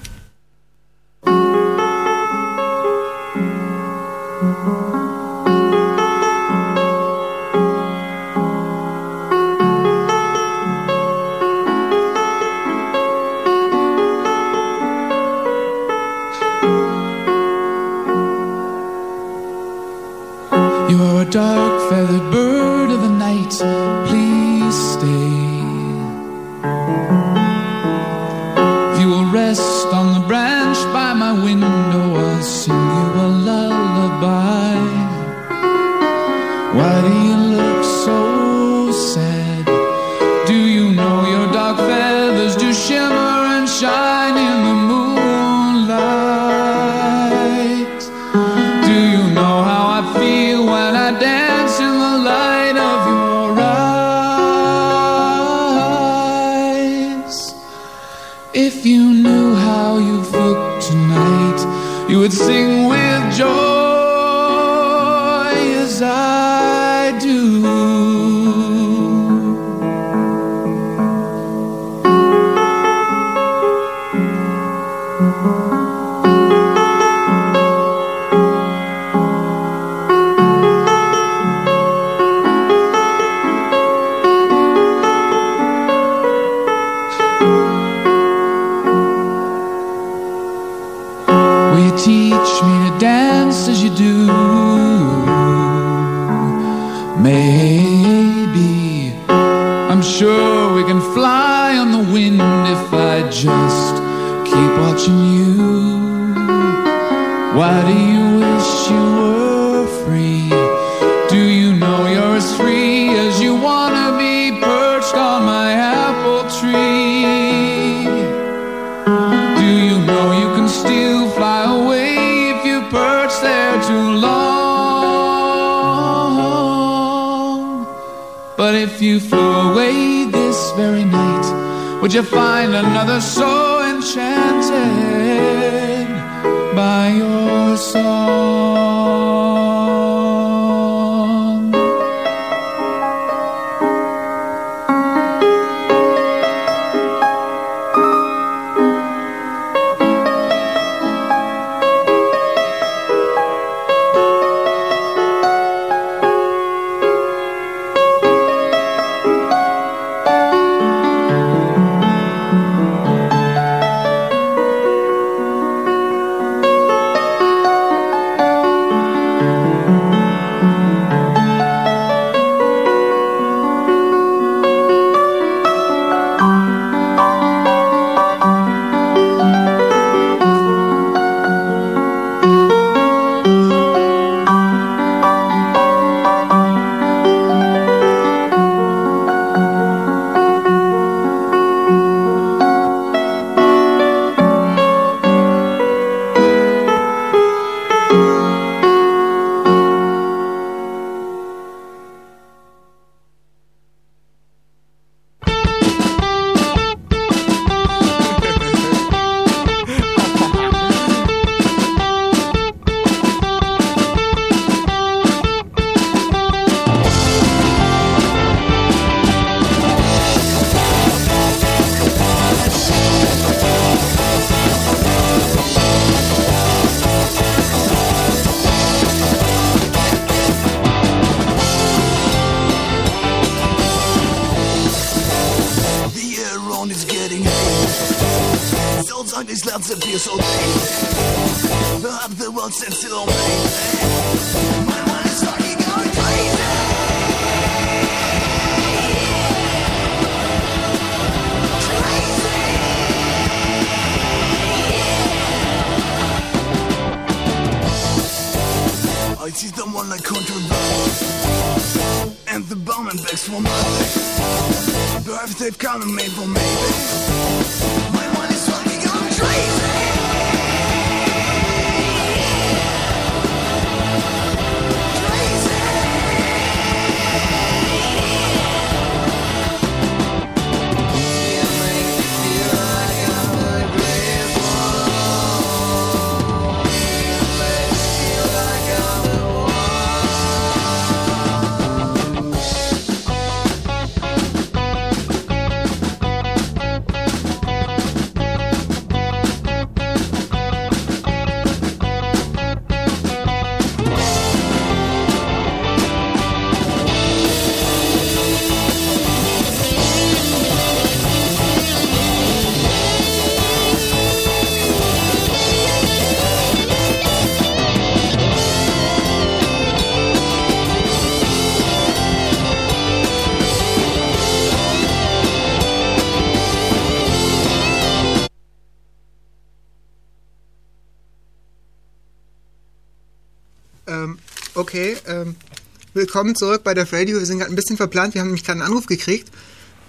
Speaker 1: Willkommen zurück bei der Radio. Wir sind gerade ein bisschen verplant. Wir haben nämlich gerade einen Anruf gekriegt.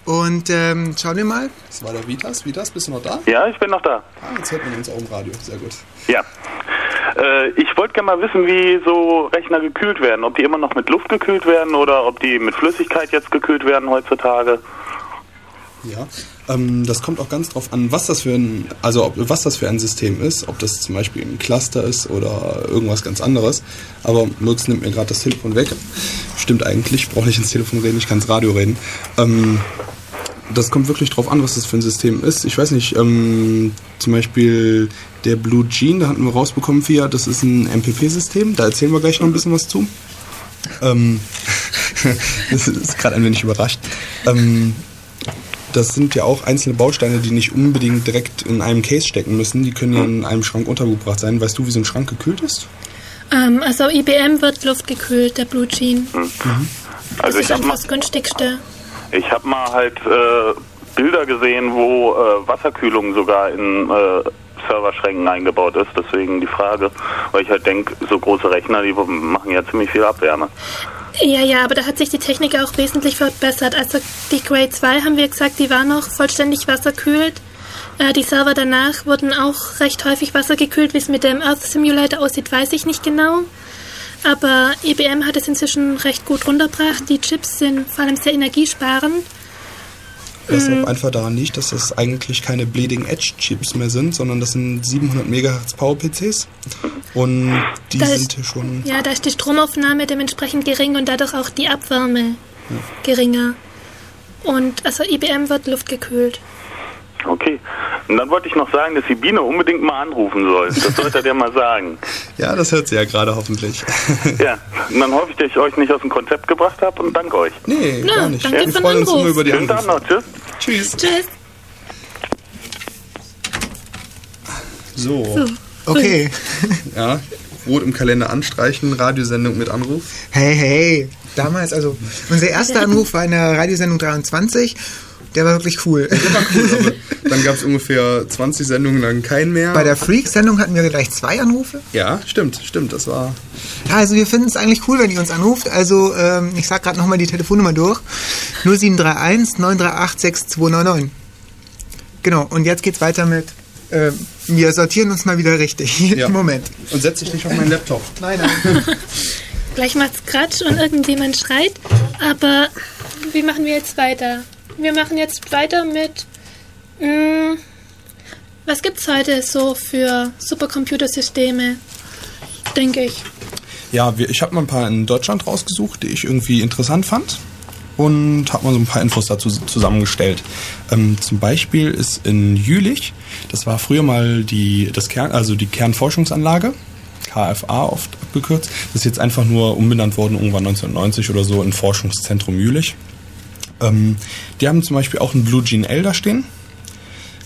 Speaker 1: Und ähm, schauen wir mal.
Speaker 3: Das war der Vitas. Vitas, bist du noch da?
Speaker 8: Ja, ich bin noch da.
Speaker 3: Ah, jetzt hört man uns auch im Radio. Sehr gut.
Speaker 8: Ja. Äh, ich wollte gerne mal wissen, wie so Rechner gekühlt werden. Ob die immer noch mit Luft gekühlt werden oder ob die mit Flüssigkeit jetzt gekühlt werden heutzutage.
Speaker 3: Ja, ähm, das kommt auch ganz drauf an, was das für ein, also ob, was das für ein System ist, ob das zum Beispiel ein Cluster ist oder irgendwas ganz anderes. Aber Lutz nimmt mir gerade das Telefon weg. Stimmt eigentlich, ich brauche nicht ins Telefon reden, ich kann ins Radio reden. Ähm, das kommt wirklich drauf an, was das für ein System ist. Ich weiß nicht, ähm, zum Beispiel der Blue Gene, da hatten wir rausbekommen, Fia, das ist ein MPP-System, da erzählen wir gleich noch ein bisschen was zu. Ähm, das ist gerade ein wenig überrascht. Ähm, das sind ja auch einzelne Bausteine, die nicht unbedingt direkt in einem Case stecken müssen. Die können ja in einem Schrank untergebracht sein. Weißt du, wie so ein Schrank gekühlt ist?
Speaker 2: Ähm, also IBM wird luftgekühlt, der Blue Gene. Das
Speaker 8: Also
Speaker 2: ist
Speaker 8: ich habe mal,
Speaker 2: das günstigste.
Speaker 8: ich hab mal halt äh, Bilder gesehen, wo äh, Wasserkühlung sogar in äh, Serverschränken eingebaut ist. Deswegen die Frage, weil ich halt denke, so große Rechner, die machen ja ziemlich viel Abwärme.
Speaker 2: Ja, ja, aber da hat sich die Technik auch wesentlich verbessert. Also die Grade 2 haben wir gesagt, die war noch vollständig wasserkühlt. Äh, die Server danach wurden auch recht häufig wassergekühlt. Wie es mit dem Earth Simulator aussieht, weiß ich nicht genau. Aber IBM hat es inzwischen recht gut runtergebracht. Die Chips sind vor allem sehr energiesparend.
Speaker 3: Was
Speaker 2: Mhm.
Speaker 3: auch einfach daran liegt, dass das eigentlich keine Bleeding Edge Chips mehr sind, sondern das sind 700 MHz Power PCs. Und die
Speaker 2: Da
Speaker 3: sind
Speaker 2: ist-
Speaker 3: schon.
Speaker 2: Ja, da ist die Stromaufnahme dementsprechend gering und dadurch auch die Abwärme geringer. Und also IBM wird luftgekühlt.
Speaker 8: Okay. Und dann wollte ich noch sagen, dass die Biene unbedingt mal anrufen soll. Das sollte er dir mal sagen.
Speaker 3: Ja, das hört sie ja gerade hoffentlich.
Speaker 8: Ja. Und dann hoffe ich, dass ich euch nicht aus dem Konzept gebracht habe und danke euch.
Speaker 3: nee,
Speaker 2: Ja,
Speaker 3: gar nicht.
Speaker 2: danke
Speaker 3: Wir freuen uns immer über die
Speaker 8: Schönen Tag
Speaker 3: Anrufe.
Speaker 8: noch. Tschüss.
Speaker 3: Tschüss.
Speaker 2: Tschüss.
Speaker 3: So.
Speaker 1: Okay.
Speaker 3: Ja, rot im Kalender anstreichen, Radiosendung mit Anruf.
Speaker 1: Hey, hey. Damals, also, unser erster Anruf war in der Radiosendung 23. Der war wirklich cool.
Speaker 3: Dann gab es ungefähr 20 Sendungen lang keinen mehr.
Speaker 1: Bei der Freak-Sendung hatten wir gleich zwei Anrufe.
Speaker 3: ja, stimmt, stimmt, das war.
Speaker 1: Ja, also wir finden es eigentlich cool, wenn ihr uns anruft. Also ähm, ich sag gerade nochmal die Telefonnummer durch. 0731 938 6299. Genau, und jetzt geht's weiter mit... Äh, wir sortieren uns mal wieder richtig.
Speaker 3: Ja.
Speaker 1: Moment.
Speaker 3: Und setz dich nicht auf meinen Laptop.
Speaker 1: Nein, nein.
Speaker 2: Gleich macht's Kratsch und irgendjemand schreit. Aber wie machen wir jetzt weiter? Wir machen jetzt weiter mit. Mh, was gibt's heute so für Supercomputersysteme? Denke ich.
Speaker 3: Ja, ich habe mal ein paar in Deutschland rausgesucht, die ich irgendwie interessant fand. Und habe mal so ein paar Infos dazu zusammengestellt. Ähm, zum Beispiel ist in Jülich, das war früher mal die, das Kern, also die Kernforschungsanlage, KFA oft abgekürzt. Das ist jetzt einfach nur umbenannt worden, irgendwann 1990 oder so, in Forschungszentrum Jülich. Ähm, die haben zum Beispiel auch einen Blue Gene L da stehen.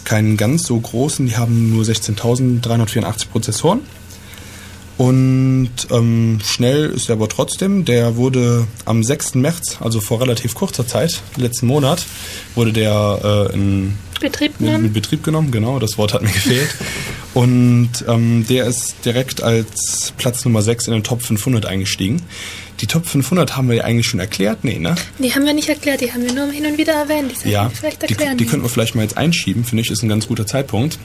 Speaker 3: Keinen ganz so großen, die haben nur 16.384 Prozessoren. Und ähm, schnell ist er aber trotzdem. Der wurde am 6. März, also vor relativ kurzer Zeit, letzten Monat, wurde der äh, in,
Speaker 2: Betrieb
Speaker 3: in, in
Speaker 2: genommen.
Speaker 3: Betrieb genommen. Genau, das Wort hat mir gefehlt. Und ähm, der ist direkt als Platz Nummer 6 in den Top 500 eingestiegen. Die Top 500 haben wir ja eigentlich schon erklärt. Nee, ne?
Speaker 2: Die haben wir nicht erklärt, die haben wir nur hin und wieder erwähnt. Die
Speaker 3: Ja,
Speaker 2: wir vielleicht
Speaker 3: die,
Speaker 2: erklären.
Speaker 3: die könnten wir vielleicht mal jetzt einschieben, finde ich, ist ein ganz guter Zeitpunkt.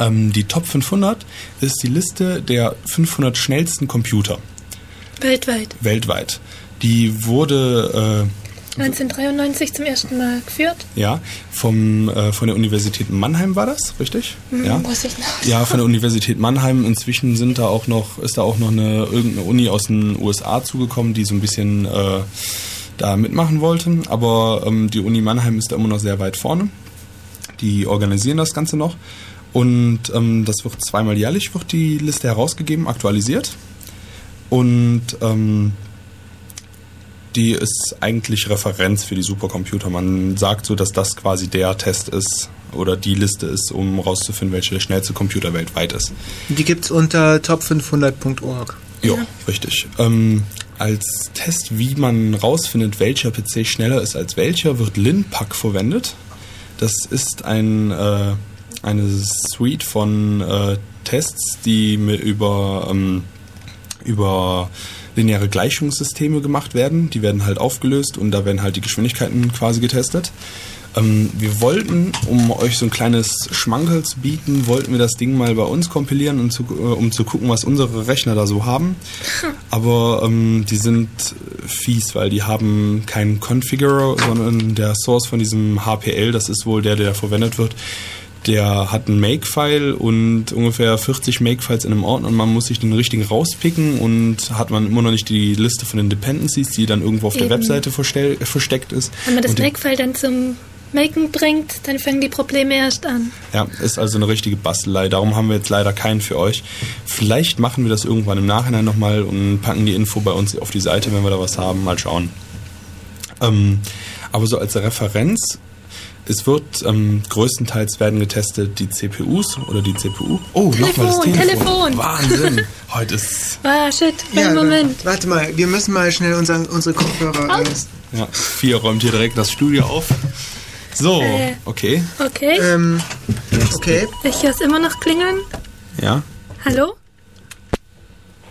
Speaker 3: Ähm, die Top 500 ist die Liste der 500 schnellsten Computer
Speaker 2: Weltweit.
Speaker 3: weltweit. Die wurde
Speaker 2: 1993 zum ersten Mal geführt.
Speaker 3: ja vom äh, von der Universität Mannheim war das, richtig?
Speaker 2: Hm,
Speaker 3: Ja.
Speaker 2: Muss ich noch.
Speaker 3: Ja, von der Universität Mannheim. Inzwischen sind da auch noch ist da auch noch eine irgendeine Uni aus den USA zugekommen, die so ein bisschen äh, da mitmachen wollte. Aber ähm, die Uni Mannheim ist da immer noch sehr weit vorne. Die organisieren das Ganze noch. Und ähm, das wird zweimal jährlich wird die Liste herausgegeben, aktualisiert. Und ähm, die ist eigentlich Referenz für die Supercomputer. Man sagt so, dass das quasi der Test ist oder die Liste ist, um herauszufinden, welcher der schnellste Computer weltweit ist.
Speaker 1: Die gibt's unter top500.org.
Speaker 3: Ja, richtig. Ähm, als Test, wie man rausfindet, welcher PC schneller ist als welcher, wird LinPack verwendet. Das ist ein, äh, eine Suite von äh, Tests, die über, ähm, über lineare Gleichungssysteme gemacht werden. Die werden halt aufgelöst und da werden halt die Geschwindigkeiten quasi getestet. Ähm, wir wollten, um euch so ein kleines Schmankerl zu bieten, wollten wir das Ding mal bei uns kompilieren, und zu, äh, um zu gucken, was unsere Rechner da so haben. Aber ähm, die sind fies, weil die haben keinen Configurer, sondern der Source von diesem HPL, das ist wohl der, der verwendet wird, der hat einen Make-File und ungefähr 40 Make-Files in einem Ordner und man muss sich den richtigen rauspicken und hat man immer noch nicht die Liste von den Dependencies, die dann irgendwo auf der
Speaker 2: Eben.
Speaker 3: Webseite verstell- versteckt ist.
Speaker 2: Wenn man das Make-File dann zum Maken bringt, dann fangen die Probleme erst an.
Speaker 3: Ja, ist also eine richtige Bastelei. Darum haben wir jetzt leider keinen für euch. Vielleicht machen wir das irgendwann im Nachhinein nochmal und packen die Info bei uns auf die Seite, wenn wir da was haben. Mal schauen. Ähm, aber so als Referenz, es wird ähm, größtenteils werden getestet die CPUs oder die CPU. Oh, nochmal das
Speaker 2: Telefon,
Speaker 3: Telefon.
Speaker 2: Telefon.
Speaker 3: Wahnsinn. Heute ist
Speaker 2: Ah, shit,
Speaker 1: Ja,
Speaker 2: einen Moment.
Speaker 1: Warte mal, wir müssen mal schnell unseren, unsere Kopfhörer. Äh,
Speaker 3: ja, vier räumt hier direkt das Studio auf. So,
Speaker 2: Äh.
Speaker 3: okay,
Speaker 2: Okay,
Speaker 1: ähm, okay.
Speaker 2: ich höre es immer noch klingeln.
Speaker 3: ja.
Speaker 2: Hallo?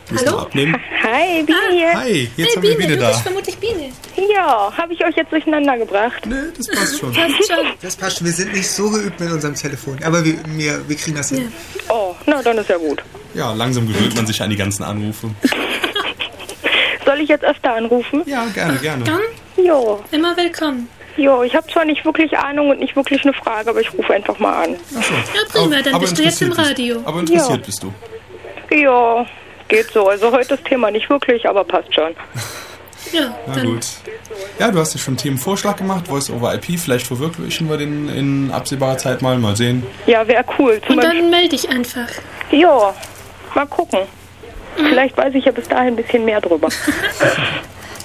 Speaker 3: Wir
Speaker 2: Hallo?
Speaker 3: abnehmen.
Speaker 9: Hi, Biene hier.
Speaker 3: Hi, jetzt
Speaker 2: hey
Speaker 3: haben wir
Speaker 2: Biene,
Speaker 3: Biene
Speaker 2: du
Speaker 3: da.
Speaker 2: bist vermutlich Biene.
Speaker 9: Ja, habe ich euch jetzt durcheinander gebracht?
Speaker 3: Nö, das passt schon.
Speaker 2: Passt schon.
Speaker 1: Das passt schon. Wir sind nicht so geübt mit unserem Telefon. Aber wir, wir, wir kriegen das hin.
Speaker 2: Ja.
Speaker 9: Oh, na, dann ist ja gut.
Speaker 3: Ja, langsam gewöhnt man sich an die ganzen Anrufe.
Speaker 9: Soll ich jetzt öfter anrufen?
Speaker 3: Ja, gerne, gerne.
Speaker 2: Dann
Speaker 9: Jo,
Speaker 2: immer willkommen.
Speaker 9: jo, ich habe zwar nicht wirklich Ahnung und nicht wirklich eine Frage, aber ich rufe einfach mal an.
Speaker 2: Ja, prima, dann bist du jetzt im Radio.
Speaker 3: Aber interessiert
Speaker 9: Ja.
Speaker 3: bist du.
Speaker 9: Ja, geht so. Also heute das Thema nicht wirklich, aber passt schon.
Speaker 2: Ja,
Speaker 3: Na gut. Ja, du hast ja schon einen Themenvorschlag gemacht, Voice over IP. Vielleicht verwirklichen wir den in absehbarer Zeit mal. Mal sehen.
Speaker 9: Ja, wäre cool. Zum
Speaker 2: Und
Speaker 9: Beispiel,
Speaker 2: dann melde dich einfach.
Speaker 9: ja, mal gucken. Vielleicht weiß ich ja bis dahin ein bisschen mehr drüber.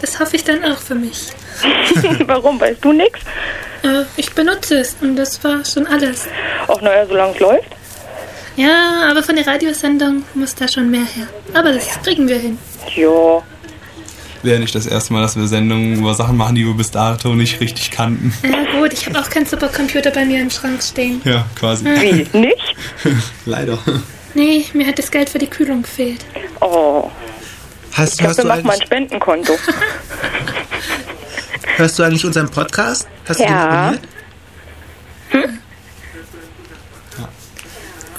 Speaker 2: Das hoffe ich dann auch für mich.
Speaker 9: Warum? Weißt du nix?
Speaker 2: Äh, ich benutze es und das war schon alles.
Speaker 9: Ach, naja, solange es läuft.
Speaker 2: Ja, aber von der Radiosendung muss da schon mehr her. Aber das kriegen wir hin.
Speaker 9: Ja,
Speaker 3: Wäre nicht das erste Mal, dass wir Sendungen über Sachen machen, die wir bis dato nicht richtig kannten.
Speaker 2: Ja gut, ich habe auch keinen Supercomputer bei mir im Schrank stehen.
Speaker 3: Ja, quasi.
Speaker 9: wie? Nicht?
Speaker 3: Leider.
Speaker 2: Nee, mir hat das Geld für die Kühlung gefehlt.
Speaker 9: Oh,
Speaker 1: Hast,
Speaker 9: ich
Speaker 1: hast, du
Speaker 9: machen mal ein Spendenkonto.
Speaker 1: hörst du eigentlich unseren Podcast? Hast du den
Speaker 9: Ja.
Speaker 1: abonniert?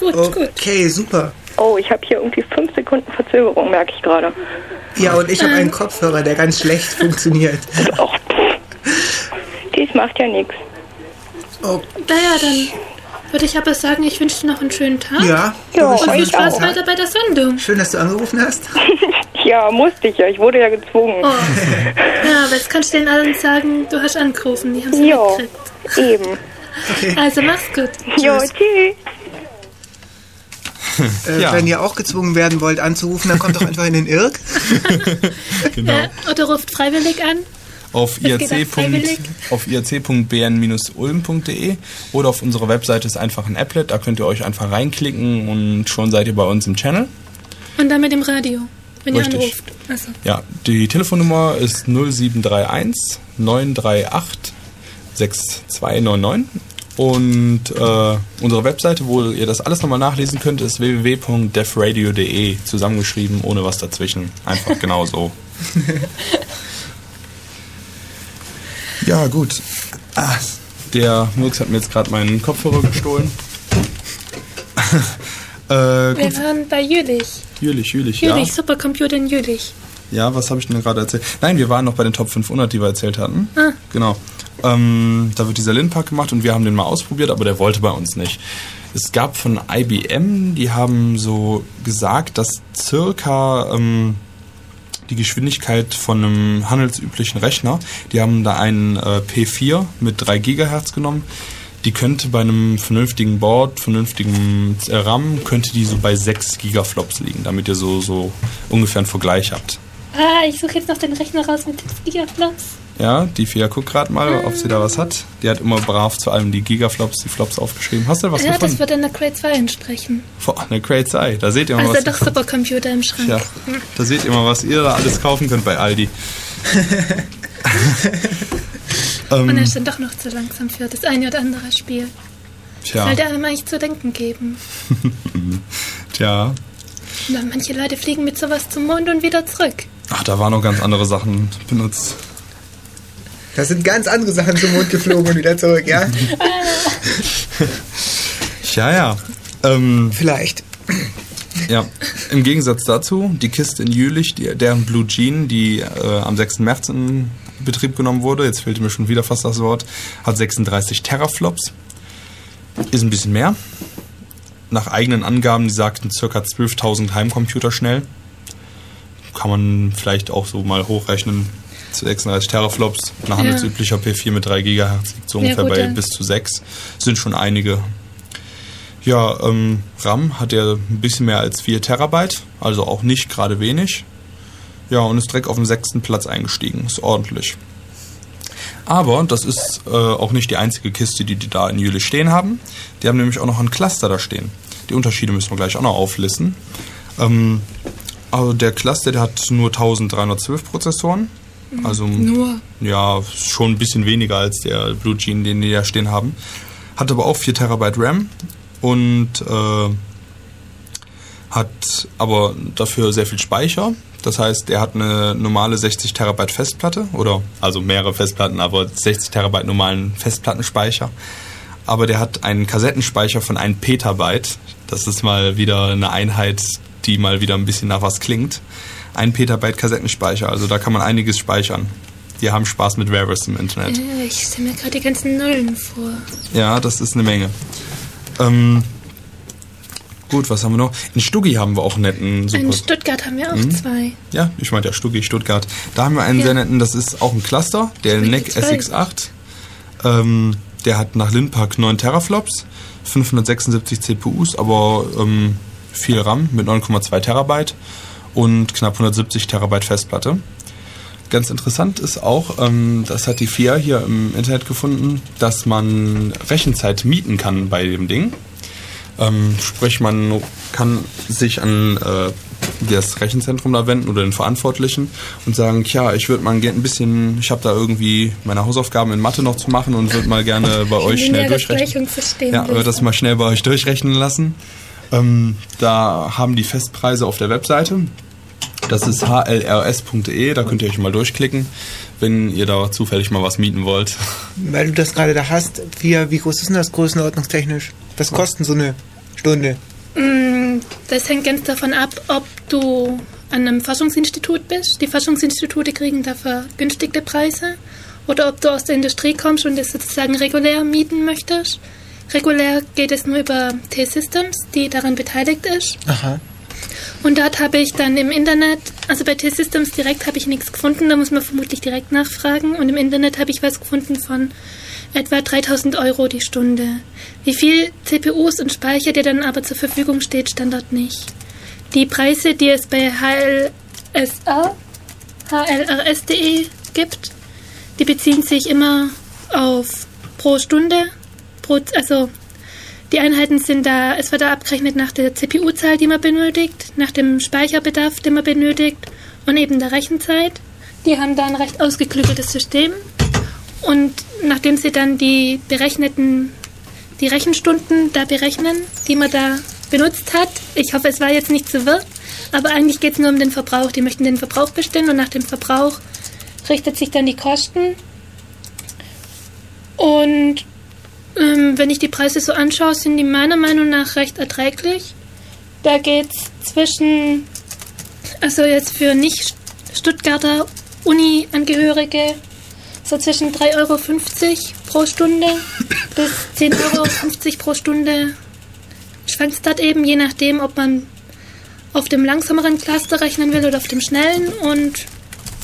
Speaker 2: Gut, gut.
Speaker 1: Okay, super.
Speaker 9: Oh, ich habe hier irgendwie fünf Sekunden Verzögerung, merke ich gerade.
Speaker 1: Ja, und ich habe einen Kopfhörer, der ganz schlecht funktioniert.
Speaker 9: Pff. Dies macht ja nichts.
Speaker 1: Oh,
Speaker 2: Naja, dann würde ich aber sagen, ich wünsche dir noch einen schönen Tag.
Speaker 1: ja.
Speaker 9: Ja,
Speaker 2: Und viel Spaß
Speaker 9: auch.
Speaker 2: weiter bei der Sendung.
Speaker 1: Schön, dass du angerufen hast.
Speaker 9: Ja, musste ich ja. Ich wurde ja gezwungen.
Speaker 2: Oh. Ja, aber jetzt kannst du den allen sagen, du hast angerufen. Die haben es
Speaker 9: Ja, eben.
Speaker 2: Also mach's gut.
Speaker 9: Jo, tschüss.
Speaker 1: Äh,
Speaker 3: Ja.
Speaker 1: Wenn ihr auch gezwungen werden wollt anzurufen, dann kommt doch einfach in den Irk.
Speaker 3: Genau.
Speaker 2: Ja, oder ruft freiwillig an.
Speaker 3: Auf irc.bn-ulm.de oder auf unserer Webseite ist einfach ein Applet. Da könnt ihr euch einfach reinklicken und schon seid ihr bei uns im Channel.
Speaker 2: Und dann mit dem Radio, wenn
Speaker 3: Richtig.
Speaker 2: ihr anruft. Also,
Speaker 3: Ja, die Telefonnummer ist 0731 938 6299 und äh, unsere Webseite, wo ihr das alles nochmal nachlesen könnt, ist www.defradio.de zusammengeschrieben, ohne was dazwischen. Einfach genau so. ja, gut. Ah, der Murks hat mir jetzt gerade meinen Kopfhörer gestohlen. äh,
Speaker 2: wir waren bei Jülich.
Speaker 3: Jülich, Jülich, ja.
Speaker 2: Jülich, Supercomputer in Jülich.
Speaker 3: Ja, was habe ich denn gerade erzählt? Nein, wir waren noch bei den Top 500, die wir erzählt hatten.
Speaker 2: Ah.
Speaker 3: Genau. Ähm, da wird dieser Lindpark gemacht und wir haben den mal ausprobiert, aber der wollte bei uns nicht. Es gab von IBM, die haben so gesagt, dass circa ähm, die Geschwindigkeit von einem handelsüblichen Rechner, die haben da einen äh, P4 mit 3 Gigahertz genommen, die könnte bei einem vernünftigen Board, vernünftigen äh, RAM, könnte die so bei 6 Gigaflops liegen, damit ihr so, so ungefähr einen Vergleich habt.
Speaker 2: Ah, ich suche jetzt noch den Rechner raus mit 6 Gigaflops.
Speaker 3: Ja, die Fia guckt gerade mal, ob sie da was hat. Die hat immer brav zu allem die Gigaflops, die Flops aufgeschrieben. Hast du was
Speaker 2: Ja, das
Speaker 3: gefunden?
Speaker 2: wird in der Crate 2 entsprechen.
Speaker 3: Boah, eine Great Eye. Da seht ihr mal
Speaker 2: Also
Speaker 3: was.
Speaker 2: doch Supercomputer im Schrank.
Speaker 3: Ja, da seht ihr mal, was ihr da alles kaufen könnt bei Aldi.
Speaker 2: Und er
Speaker 3: ähm,
Speaker 2: ist dann doch noch zu langsam für das eine oder andere Spiel.
Speaker 3: tja,
Speaker 2: Sollte einem eigentlich zu denken geben.
Speaker 3: tja.
Speaker 2: Na, manche Leute fliegen mit sowas zum Mond und wieder zurück.
Speaker 3: Ach, da waren noch ganz andere Sachen benutzt.
Speaker 1: Da sind ganz andere Sachen zum Mond geflogen und wieder zurück, ja?
Speaker 3: Ja, ja. Ähm,
Speaker 1: Vielleicht.
Speaker 3: Ja, im Gegensatz dazu, die Kiste in Jülich, die, deren Blue Jean, die äh, am 6. März in Betrieb genommen wurde, jetzt fehlt mir schon wieder fast das Wort, hat 36 Teraflops. Ist ein bisschen mehr. Nach eigenen Angaben, die sagten ca. 12.000 Heimcomputer schnell. Kann man vielleicht auch so mal hochrechnen. 36 Teraflops, ein
Speaker 2: Ja.
Speaker 3: handelsüblicher P4 mit 3 GHz liegt so
Speaker 2: Ja,
Speaker 3: ungefähr
Speaker 2: gut,
Speaker 3: bei
Speaker 2: ja.
Speaker 3: bis zu 6. Sind schon einige. Ja, ähm, RAM hat er ein bisschen mehr als 4 Terabyte, also auch nicht gerade wenig. Ja, und ist direkt auf den sechsten Platz eingestiegen. Ist ordentlich. Aber das ist äh, auch nicht die einzige Kiste, die die da in Jülich stehen haben. Die haben nämlich auch noch ein Cluster da stehen. Die Unterschiede müssen wir gleich auch noch auflisten. Ähm, also der Cluster, der hat nur 1312 Prozessoren. Also
Speaker 2: Nur.
Speaker 3: ja, schon ein bisschen weniger als der Blue Gene, den die da stehen haben. Hat aber auch 4 Terabyte RAM und äh, hat aber dafür sehr viel Speicher. Das heißt, er hat eine normale 60 Terabyte Festplatte oder also mehrere Festplatten, aber 60 Terabyte normalen Festplattenspeicher. Aber der hat einen Kassettenspeicher von 1 Petabyte. Das ist mal wieder eine Einheit, die mal wieder ein bisschen nach was klingt. 1 Petabyte Kassettenspeicher, also da kann man einiges speichern. Die haben Spaß mit Varus im Internet.
Speaker 2: Äh, Ich stelle mir gerade die ganzen Nullen vor.
Speaker 3: Ja, das ist eine Menge. Ähm, gut, was haben wir noch? In Stuggi haben wir auch einen netten
Speaker 2: In
Speaker 3: Super.
Speaker 2: Stuttgart haben wir auch
Speaker 3: Mhm.
Speaker 2: zwei.
Speaker 3: Ja, ich meinte ja Stuggi, Stuttgart. Da haben wir einen
Speaker 2: Ja.
Speaker 3: sehr netten, das ist auch ein Cluster, der NEC
Speaker 2: meinte zwei.
Speaker 3: SX8. Ähm, der hat nach Linpack 9 Teraflops, 576 CPUs, aber ähm, viel RAM mit 9,2 Terabyte und knapp 170 Terabyte Festplatte. Ganz interessant ist auch, ähm, das hat die FIA hier im Internet gefunden, dass man Rechenzeit mieten kann bei dem Ding. Ähm, sprich, man kann sich an äh, das Rechenzentrum da wenden oder den Verantwortlichen und sagen, tja, ich würde mal gerne ein bisschen, ich habe da irgendwie meine Hausaufgaben in Mathe noch zu machen und würde mal gerne bei euch schnell durchrechnen. Ja, würde das mal schnell bei euch durchrechnen lassen. Ähm, da haben die Festpreise auf der Webseite. Das ist hlrs.de, da könnt ihr euch mal durchklicken, wenn ihr da zufällig mal was mieten wollt.
Speaker 1: Weil du das gerade da hast, wie, wie groß ist denn das größenordnungstechnisch? Was kostet so eine Stunde?
Speaker 2: Mm, Das hängt ganz davon ab, ob du an einem Forschungsinstitut bist. Die Forschungsinstitute kriegen dafür günstige Preise. Oder ob du aus der Industrie kommst und es sozusagen regulär mieten möchtest. Regulär geht es nur über T-Systems, die daran beteiligt ist.
Speaker 1: Aha.
Speaker 2: Und dort habe ich dann im Internet, also bei T-Systems direkt habe ich nichts gefunden, da muss man vermutlich direkt nachfragen. Und im Internet habe ich was gefunden von etwa 3000 Euro die Stunde. Wie viel CPUs und Speicher dir dann aber zur Verfügung steht, stand dort nicht. Die Preise, die es bei HLRS.de gibt, die beziehen sich immer auf pro Stunde, pro, also die Einheiten sind da, es wird da abgerechnet nach der CPU-Zahl, die man benötigt, nach dem Speicherbedarf, den man benötigt und eben der Rechenzeit. Die haben da ein recht ausgeklügeltes System und nachdem sie dann die berechneten, die Rechenstunden da berechnen, die man da benutzt hat, ich hoffe, es war jetzt nicht zu wirr, aber eigentlich geht es nur um den Verbrauch. Die möchten den Verbrauch bestimmen und nach dem Verbrauch richtet sich dann die Kosten. Und ähm, wenn ich die Preise so anschaue, sind die meiner Meinung nach recht erträglich. Da geht es zwischen, also jetzt für nicht Stuttgarter Uni-Angehörige, so zwischen 3,50 Euro pro Stunde bis 10,50 Euro pro Stunde. Schwankt dort eben, je nachdem, ob man auf dem langsameren Cluster rechnen will oder auf dem schnellen. Und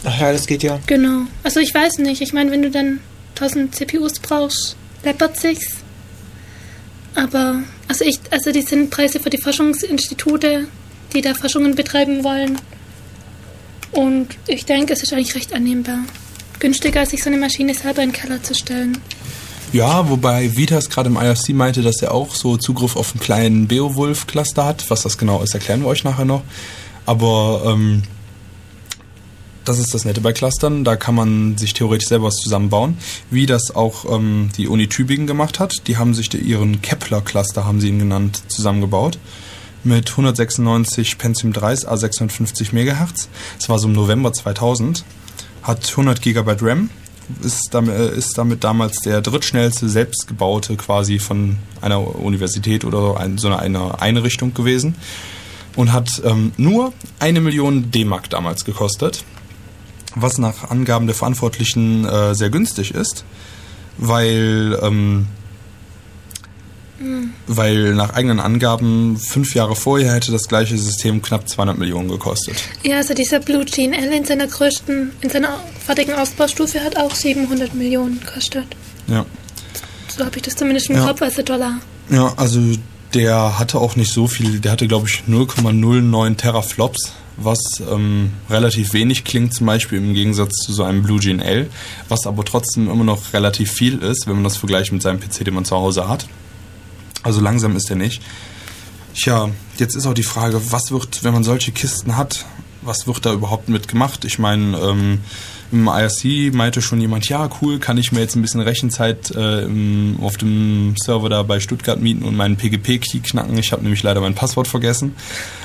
Speaker 1: Ach ja, das geht ja.
Speaker 2: genau. Also ich weiß nicht. Ich meine, wenn du dann 1000 CPUs brauchst, läppert sich's. Aber, also ich, also die sind Preise für die Forschungsinstitute, die da Forschungen betreiben wollen. Und ich denke, es ist eigentlich recht annehmbar. Günstiger, sich so eine Maschine selber in den Keller zu stellen.
Speaker 3: Ja, wobei Vitas gerade im IRC meinte, dass er auch so Zugriff auf einen kleinen Beowulf-Cluster hat. Was das genau ist, erklären wir euch nachher noch. Aber ähm, das ist das Nette bei Clustern. Da kann man sich theoretisch selber was zusammenbauen. Wie das auch ähm, die Uni Tübingen gemacht hat. Die haben sich ihren Kepler-Cluster, haben sie ihn genannt, zusammengebaut. Mit 196 Pentium 3 A650 MHz. Das war so im November 2000. Hat 100 GB RAM. Ist damit, äh, ist damit damals der drittschnellste selbstgebaute quasi von einer Universität oder so einer Einrichtung gewesen. und hat ähm, nur eine Million D-Mark damals gekostet, was nach Angaben der Verantwortlichen äh, sehr günstig ist, weil ähm, weil nach eigenen Angaben fünf Jahre vorher hätte das gleiche System knapp 200 Millionen gekostet.
Speaker 2: Ja, also dieser Blue Gene L in seiner größten, in seiner fertigen Ausbaustufe hat auch 700 Millionen gekostet.
Speaker 3: Ja.
Speaker 2: So habe ich das zumindest im
Speaker 3: Ja.
Speaker 2: Kopf, also Dollar.
Speaker 3: Ja, also der hatte auch nicht so viel, der hatte glaube ich 0,09 Teraflops, was ähm, relativ wenig klingt, zum Beispiel im Gegensatz zu so einem Blue Gene L, was aber trotzdem immer noch relativ viel ist, wenn man das vergleicht mit seinem PC, den man zu Hause hat. Also langsam ist er nicht. Tja, jetzt ist auch die Frage, was wird, wenn man solche Kisten hat, was wird da überhaupt mit gemacht? Ich meine, ähm, im IRC meinte schon jemand, ja cool, kann ich mir jetzt ein bisschen Rechenzeit äh, im, auf dem Server da bei Stuttgart mieten und meinen PGP-Key knacken. Ich habe nämlich leider mein Passwort vergessen.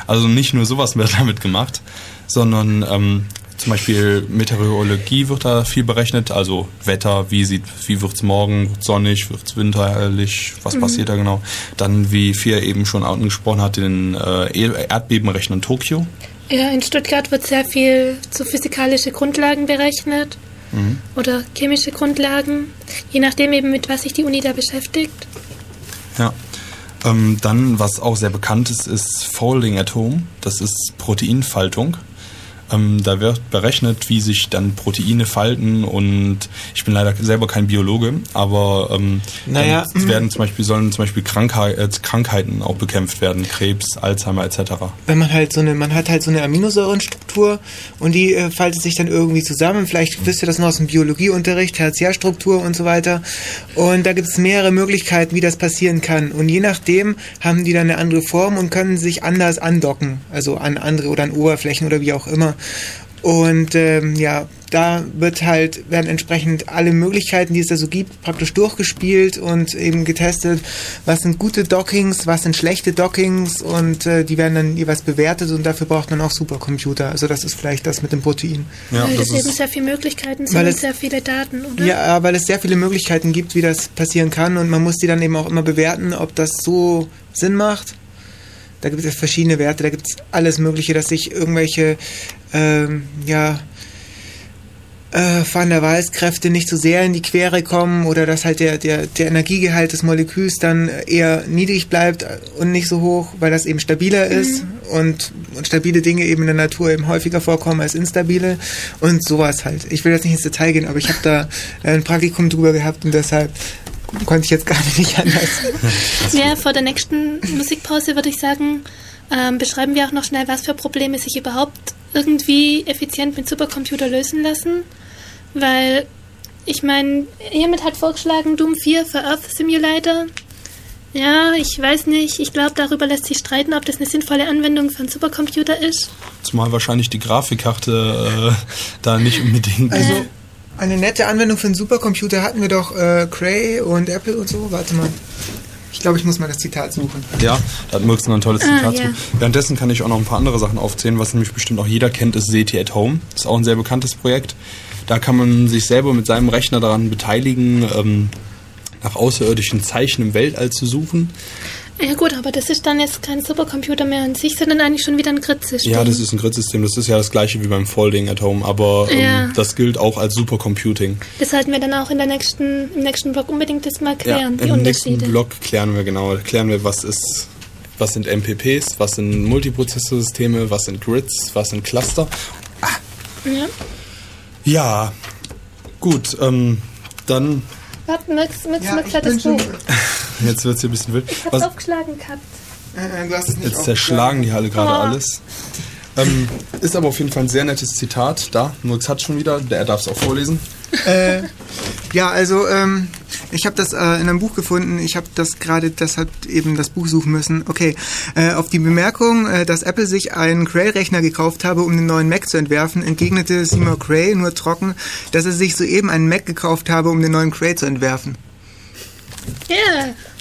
Speaker 3: Also nicht nur sowas wird damit gemacht, sondern ähm, zum Beispiel Meteorologie wird da viel berechnet, also Wetter, wie sieht, wie wird's morgen, wird's sonnig, wird's winterlich, was
Speaker 2: Mhm.
Speaker 3: passiert da genau. Dann, wie Fia eben schon angesprochen hat, den äh, Erdbebenrechner in Tokio.
Speaker 2: Ja, in Stuttgart wird sehr viel zu physikalische Grundlagen berechnet
Speaker 3: Mhm.
Speaker 2: oder chemische Grundlagen, je nachdem eben mit was sich die Uni da beschäftigt.
Speaker 3: Ja. Ähm, dann, was auch sehr bekannt ist, ist Folding at Home. Das ist Proteinfaltung. Ähm, da wird berechnet, wie sich dann Proteine falten und ich bin leider selber kein Biologe, aber ähm,
Speaker 1: Naja, mhm.
Speaker 3: werden zum Beispiel sollen zum Beispiel Krankheit, äh, Krankheiten auch bekämpft werden, Krebs, Alzheimer etc.
Speaker 1: Wenn man halt so eine, man hat halt so eine Aminosäurenstruktur und die äh, faltet sich dann irgendwie zusammen. Vielleicht wisst ihr das noch aus dem Biologieunterricht, Tertiärstruktur und so weiter. Und da gibt es mehrere Möglichkeiten, wie das passieren kann. Und je nachdem haben die dann eine andere Form und können sich anders andocken, also an andere oder an Oberflächen oder wie auch immer. Und ähm, ja, da wird halt, werden entsprechend alle Möglichkeiten, die es da so gibt, praktisch durchgespielt und eben getestet, was sind gute Dockings, was sind schlechte Dockings und äh, die werden dann jeweils bewertet und dafür braucht man auch Supercomputer. Also das ist vielleicht das mit dem Protein.
Speaker 2: weil es eben sehr viele Möglichkeiten sind
Speaker 1: Weil
Speaker 2: und
Speaker 1: es-
Speaker 2: sehr viele Daten, oder?
Speaker 1: Ja, weil es sehr viele Möglichkeiten gibt, wie das passieren kann und man muss die dann eben auch immer bewerten, ob das so Sinn macht. Da gibt es verschiedene Werte, da gibt es alles Mögliche, dass sich irgendwelche, ähm, ja, äh, Van der Waals-Kräfte nicht so sehr in die Quere kommen oder dass halt der, der, der Energiegehalt des Moleküls dann eher niedrig bleibt und nicht so hoch, weil das eben stabiler ist und, und stabile Dinge eben in der Natur eben häufiger vorkommen als instabile und sowas halt. Ich will jetzt nicht ins Detail gehen, aber ich habe da äh, ein Praktikum drüber gehabt und deshalb konnte ich jetzt gerade nicht anders.
Speaker 2: Ja, vor der nächsten Musikpause würde ich sagen, ähm, beschreiben wir auch noch schnell, was für Probleme sich überhaupt irgendwie effizient mit Supercomputer lösen lassen. Weil, ich meine, hiermit hat vorgeschlagen Doom 4 für Earth Simulator. Ja, ich weiß nicht. Ich glaube, darüber lässt sich streiten, ob das eine sinnvolle Anwendung für einen Supercomputer ist.
Speaker 3: Zumal wahrscheinlich die Grafikkarte äh, da nicht unbedingt.
Speaker 1: Also eine nette Anwendung für einen Supercomputer hatten wir doch äh, Cray und Apple und so. Warte mal. Ich glaube, ich muss mal das Zitat suchen.
Speaker 3: Ja, da hat Mirks noch ein tolles
Speaker 1: Ah,
Speaker 3: Zitat
Speaker 1: ja.
Speaker 3: zu. Währenddessen kann ich auch noch ein paar andere Sachen aufzählen, was nämlich bestimmt auch jeder kennt, ist SETI at Home. Das ist auch ein sehr bekanntes Projekt. Da kann man sich selber mit seinem Rechner daran beteiligen, ähm, nach außerirdischen Zeichen im Weltall zu suchen.
Speaker 2: Ja gut, aber das ist dann jetzt kein Supercomputer mehr an sich, sondern eigentlich schon wieder ein Grid-System.
Speaker 3: Ja, das ist ein Grid-System. Das ist ja das gleiche wie beim Folding at Home, aber ähm,
Speaker 2: Ja.
Speaker 3: das gilt auch als Supercomputing.
Speaker 2: Das sollten wir dann auch in der nächsten, im nächsten Blog unbedingt jetzt mal
Speaker 3: Ja,
Speaker 2: klären, die
Speaker 3: im nächsten. Blog klären wir genau, klären wir, was ist, was sind MPPs, was sind Multiprozessorsysteme, was sind Grids, was sind Cluster.
Speaker 2: Ja.
Speaker 3: Ja, gut, ähm, dann,
Speaker 2: Warte, Max, Max,
Speaker 1: Ja,
Speaker 2: Max hat das Buch.
Speaker 3: jetzt wird's hier ein bisschen wild.
Speaker 2: Ich hab's
Speaker 3: Was,
Speaker 2: aufgeschlagen gehabt.
Speaker 1: Äh, du hast es nicht
Speaker 3: jetzt zerschlagen die Halle gerade
Speaker 2: Oh.
Speaker 3: alles. Ähm, ist aber auf jeden Fall ein sehr nettes Zitat. Da, Murks hat schon wieder, der darf es auch vorlesen.
Speaker 1: äh, ja, also ähm, ich habe das äh, in einem Buch gefunden. Ich habe das gerade deshalb eben das Buch suchen müssen. Okay, äh, auf die Bemerkung, äh, dass Apple sich einen Cray-Rechner gekauft habe, um den neuen Mac zu entwerfen, entgegnete Seymour Cray nur trocken, dass er sich soeben einen Mac gekauft habe, um den neuen Cray zu entwerfen.
Speaker 2: Ja.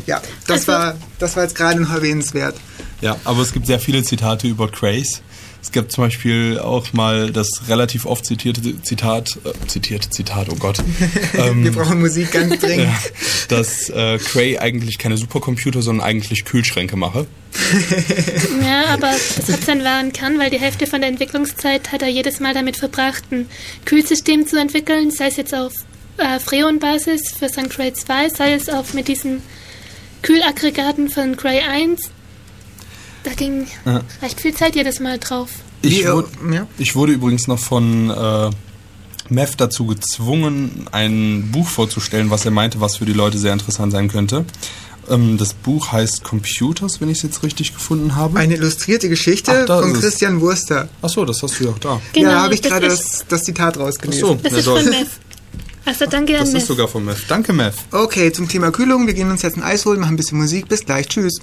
Speaker 1: Ja, das
Speaker 2: Also-
Speaker 1: war das war jetzt gerade noch erwähnenswert.
Speaker 3: Ja, aber es gibt sehr viele Zitate über Craze. Es gibt zum Beispiel auch mal das relativ oft zitierte Zitat, äh, zitierte Zitat, oh Gott. ähm,
Speaker 7: Wir brauchen Musik ganz dringend.
Speaker 3: ja, dass äh, Cray eigentlich keine Supercomputer, sondern eigentlich Kühlschränke mache.
Speaker 2: Ja, aber das hat seinen wahren Kern, weil die Hälfte von der Entwicklungszeit hat er jedes Mal damit verbracht, ein Kühlsystem zu entwickeln, sei es jetzt auf äh, Freon-Basis für sein Cray 2, sei es auch mit diesen Kühlaggregaten von Cray 1. Da ging
Speaker 3: Ja.
Speaker 2: recht viel Zeit jedes Mal drauf.
Speaker 3: Ich, wurde,
Speaker 7: ja.
Speaker 3: ich wurde übrigens noch von äh, Mev dazu gezwungen, ein Buch vorzustellen, was er meinte, was für die Leute sehr interessant sein könnte. Ähm, das Buch heißt Computers, wenn ich es jetzt richtig gefunden habe.
Speaker 7: Eine illustrierte Geschichte
Speaker 3: Ach,
Speaker 7: von
Speaker 3: ist es.
Speaker 7: Christian Wurster.
Speaker 3: Achso, das hast du ja auch da.
Speaker 2: Genau,
Speaker 7: ja, da habe ich
Speaker 2: das
Speaker 7: gerade
Speaker 2: ist-
Speaker 7: das, das Zitat rausgelesen.
Speaker 3: Ach so.
Speaker 2: Das
Speaker 3: Ja,
Speaker 2: ist von Mev. Also danke
Speaker 3: Das
Speaker 2: an
Speaker 3: ist
Speaker 2: Mev.
Speaker 3: sogar von Mev. Danke, Mev.
Speaker 7: Okay, zum Thema Kühlung. Wir gehen uns jetzt ein Eis holen, machen ein bisschen Musik. Bis gleich. Tschüss.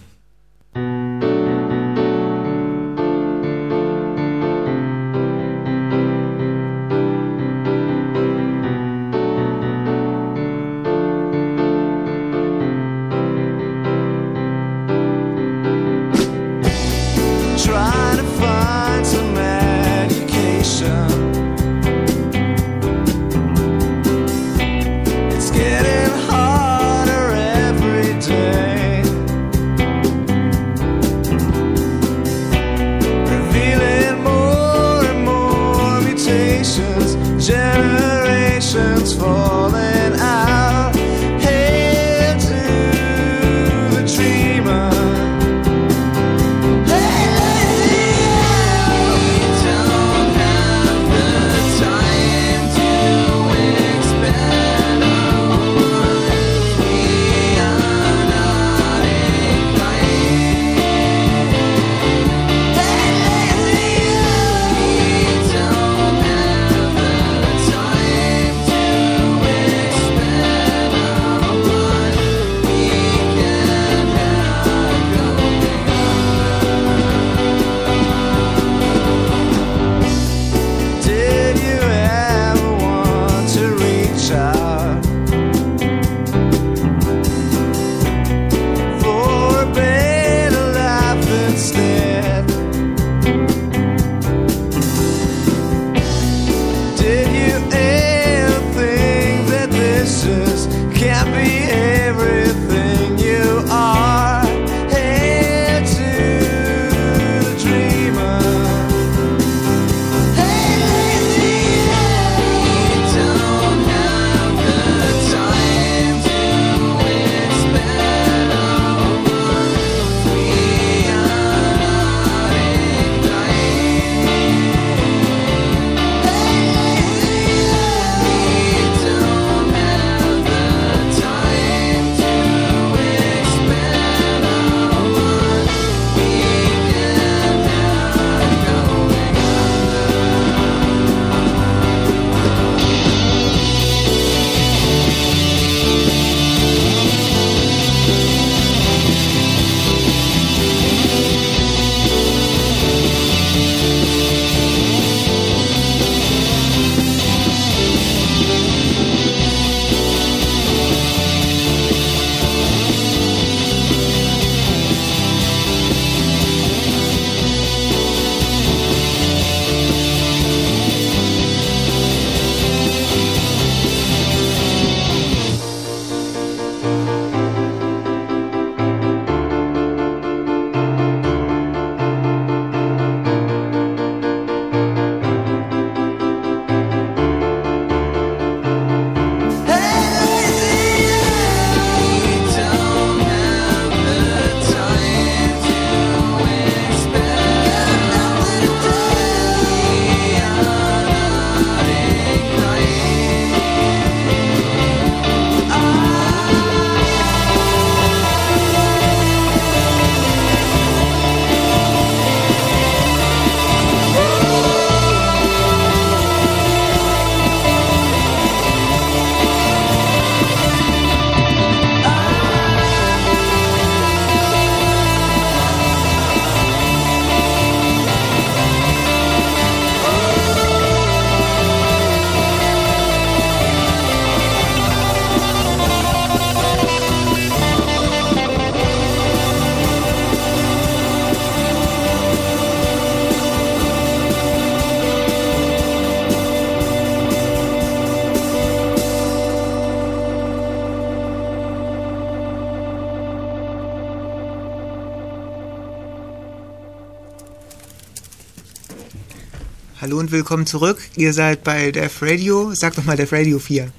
Speaker 1: Willkommen zurück. Ihr seid bei Def Radio. Sag doch mal Def Radio 4.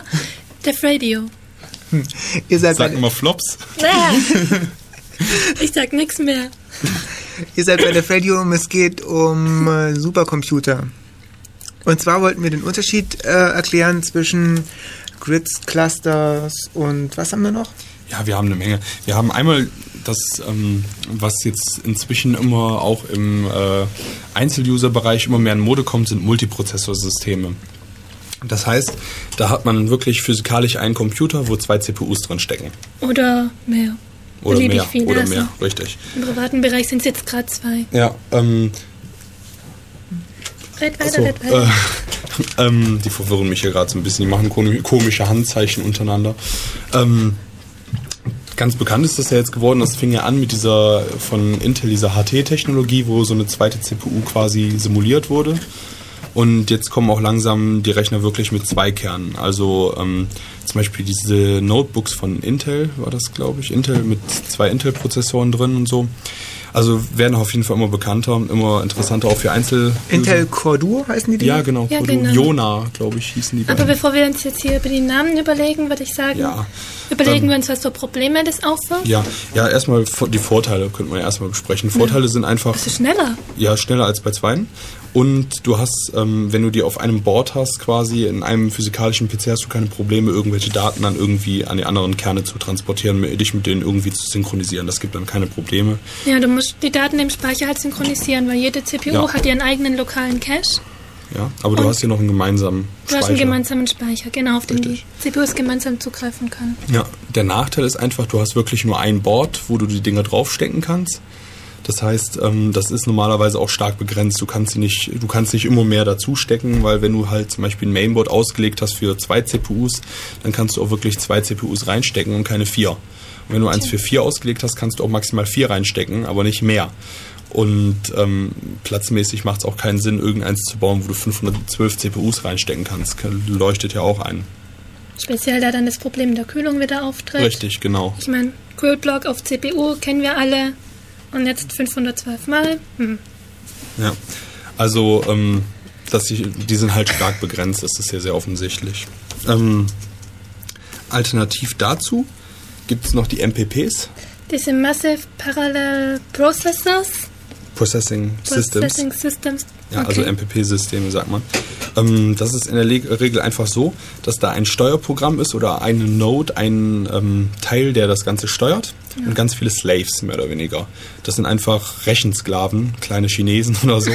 Speaker 2: Def Radio.
Speaker 1: Ihr seid,
Speaker 3: Sag immer Flops.
Speaker 2: Ich sag nichts mehr.
Speaker 1: ihr seid bei Def Radio und es geht um äh, Supercomputer. Und zwar wollten wir den Unterschied äh, erklären zwischen Grids, Clusters und was haben wir noch?
Speaker 3: Ja, wir haben eine Menge. Wir haben einmal das, ähm, was jetzt inzwischen immer auch im äh, Einzel-User-Bereich immer mehr in Mode kommt, sind Multiprozessorsysteme. Das heißt, da hat man wirklich physikalisch einen Computer, wo zwei CPUs drin stecken.
Speaker 2: Oder mehr.
Speaker 3: Oder
Speaker 2: Beliebig
Speaker 3: mehr.
Speaker 2: viel,
Speaker 3: Oder
Speaker 2: also.
Speaker 3: mehr, richtig.
Speaker 2: Im privaten Bereich sind es jetzt gerade zwei.
Speaker 3: Ja, ähm,
Speaker 2: Red weiter, red weiter.
Speaker 3: äh, ähm, die verwirren mich hier gerade so ein bisschen. Die machen komi- komische Handzeichen untereinander. Ähm, ganz bekannt ist das ja jetzt geworden. Das fing ja an mit dieser von Intel, dieser HT-Technologie, wo so eine zweite CPU quasi simuliert wurde. Und jetzt kommen auch langsam die Rechner wirklich mit zwei Kernen. Also ähm, zum Beispiel diese Notebooks von Intel, war das glaube ich, Intel mit zwei Intel-Prozessoren drin und so. Also werden auf jeden Fall immer bekannter, immer interessanter auch für Einzel.
Speaker 1: Intel Core Duo heißen die
Speaker 3: Ja,
Speaker 1: Dinger?
Speaker 3: genau.
Speaker 2: Ja,
Speaker 3: Kodu-
Speaker 2: genau.
Speaker 3: Jona, glaube ich, hießen die.
Speaker 2: Aber
Speaker 3: beiden.
Speaker 2: bevor wir uns jetzt hier über die Namen überlegen, würde ich sagen,
Speaker 3: Ja.
Speaker 2: überlegen
Speaker 3: Ähm,
Speaker 2: wir uns, was für Probleme das aufwirft.
Speaker 3: ja, ja, erstmal vor- die Vorteile könnten wir ja erstmal besprechen. Vorteile sind einfach
Speaker 2: Bist du schneller?
Speaker 3: ja schneller als bei zweien. Und du hast, ähm, wenn du die auf einem Board hast, quasi in einem physikalischen PC, hast du keine Probleme, irgendwelche Daten dann irgendwie an die anderen Kerne zu transportieren, dich mit denen irgendwie zu synchronisieren. Das gibt dann keine Probleme.
Speaker 2: Ja, du musst die Daten im Speicher halt synchronisieren, weil jede CPU
Speaker 3: Ja.
Speaker 2: hat ihren eigenen lokalen Cache.
Speaker 3: Ja, aber du
Speaker 2: Und
Speaker 3: hast hier noch einen gemeinsamen
Speaker 2: Du hast
Speaker 3: Speicher.
Speaker 2: einen gemeinsamen Speicher, genau, auf den die
Speaker 3: Richtig.
Speaker 2: CPUs gemeinsam zugreifen können.
Speaker 3: Ja, der Nachteil ist einfach, du hast wirklich nur ein Board, wo du die Dinger draufstecken kannst. Das heißt, ähm, das ist normalerweise auch stark begrenzt. Du kannst sie nicht, du kannst nicht immer mehr dazu stecken, weil wenn du halt zum Beispiel ein Mainboard ausgelegt hast für zwei CPUs, dann kannst du auch wirklich zwei CPUs reinstecken und keine vier. Und wenn du eins für vier ausgelegt hast, kannst du auch maximal vier reinstecken, aber nicht mehr. Und ähm, platzmäßig macht es auch keinen Sinn, irgendeins zu bauen, wo du 512 CPUs reinstecken kannst. Leuchtet ja auch ein.
Speaker 2: Speziell da dann das Problem der Kühlung wieder auftritt.
Speaker 3: Richtig, genau.
Speaker 2: Ich meine, Kühlblock auf CPU kennen wir alle. Und jetzt 512 Mal. Hm.
Speaker 3: Ja, also ähm, dass die, die sind halt stark begrenzt, das ist ja sehr offensichtlich. Ähm, alternativ dazu gibt es noch die MPPs,
Speaker 2: Diese Massive Parallel Processors.
Speaker 3: Processing Systems.
Speaker 2: Processing Systems.
Speaker 3: Ja,
Speaker 2: okay.
Speaker 3: also MPP-Systeme, sagt man. Ähm, das ist in der Le Regel einfach so, dass da ein Steuerprogramm ist oder eine Node, ein ähm, Teil, der das Ganze steuert und ganz viele Slaves, mehr oder weniger. Das sind einfach Rechensklaven, kleine Chinesen oder so.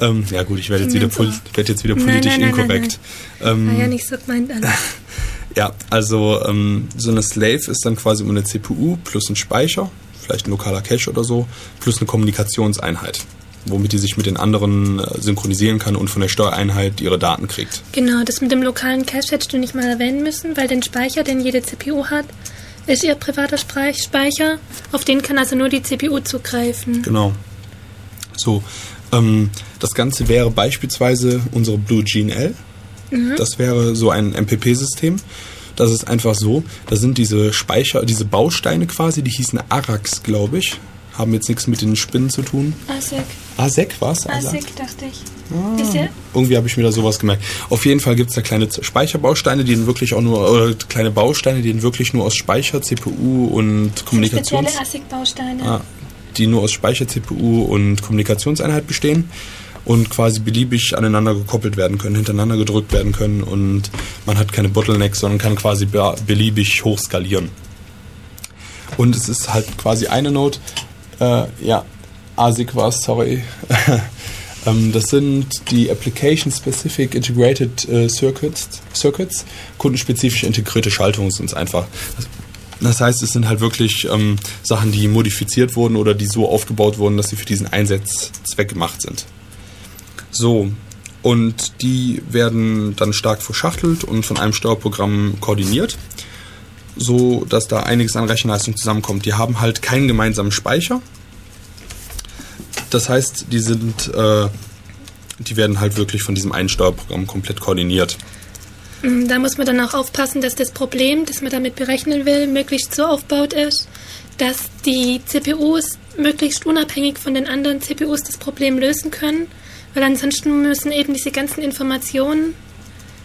Speaker 3: ähm, ja gut, ich werde jetzt, wieder werd jetzt wieder
Speaker 2: Nein,
Speaker 3: politisch
Speaker 2: nein, nein, nein,
Speaker 3: inkorrekt. Ähm,
Speaker 2: ja nicht so gemeint alles.
Speaker 3: ja, also ähm, so eine Slave ist dann quasi immer eine CPU plus ein Speicher, vielleicht ein lokaler Cache oder so, plus eine Kommunikationseinheit, womit die sich mit den anderen äh, synchronisieren kann und von der Steuereinheit ihre Daten kriegt.
Speaker 2: Genau, das mit dem lokalen Cache hättest du nicht mal erwähnen müssen, weil den Speicher, den jede CPU hat, ist ihr privater Speicher. Auf den kann also nur die CPU zugreifen.
Speaker 3: Genau. So, ähm, das Ganze wäre beispielsweise unsere Blue Gene L. Das wäre so ein MPP-System. Das ist einfach so, da sind diese Speicher, diese Bausteine quasi, die hießen Arax, glaube ich. Haben jetzt nichts mit den Spinnen zu tun.
Speaker 2: ASIC.
Speaker 3: ASEC war's?
Speaker 2: ASIC, dachte ich. Ist ja,
Speaker 3: Irgendwie habe ich mir da sowas gemerkt. Auf jeden Fall gibt es da kleine Speicherbausteine, die wirklich auch nur, oder kleine Bausteine, die wirklich nur aus Speicher, CPU und Kommunikations...
Speaker 2: spezielle ASIC-Bausteine.
Speaker 3: Ja, die nur aus Speicher, CPU und Kommunikationseinheit bestehen und quasi beliebig aneinander gekoppelt werden können, hintereinander gedrückt werden können und man hat keine Bottlenecks, sondern kann quasi be beliebig hoch skalieren. Und es ist halt quasi eine Node, äh, ja, ASIC war es, sorry. ähm, das sind die Application Specific Integrated äh, Circuits, Circuits, kundenspezifisch integrierte Schaltungen sind es einfach. Das, das heißt, es sind halt wirklich ähm, Sachen, die modifiziert wurden oder die so aufgebaut wurden, dass sie für diesen Einsatzzweck gemacht sind. So, und die werden dann stark verschachtelt und von einem Steuerprogramm koordiniert, so dass da einiges an Rechenleistung zusammenkommt. Die haben halt keinen gemeinsamen Speicher. Das heißt, die sind, äh, die werden halt wirklich von diesem einen Steuerprogramm komplett koordiniert.
Speaker 2: Mm, Da muss man dann auch aufpassen, dass das Problem, das man damit berechnen will, möglichst so aufgebaut ist, dass die CPUs möglichst unabhängig von den anderen CPUs das Problem lösen können, Weil ansonsten müssen eben diese ganzen Informationen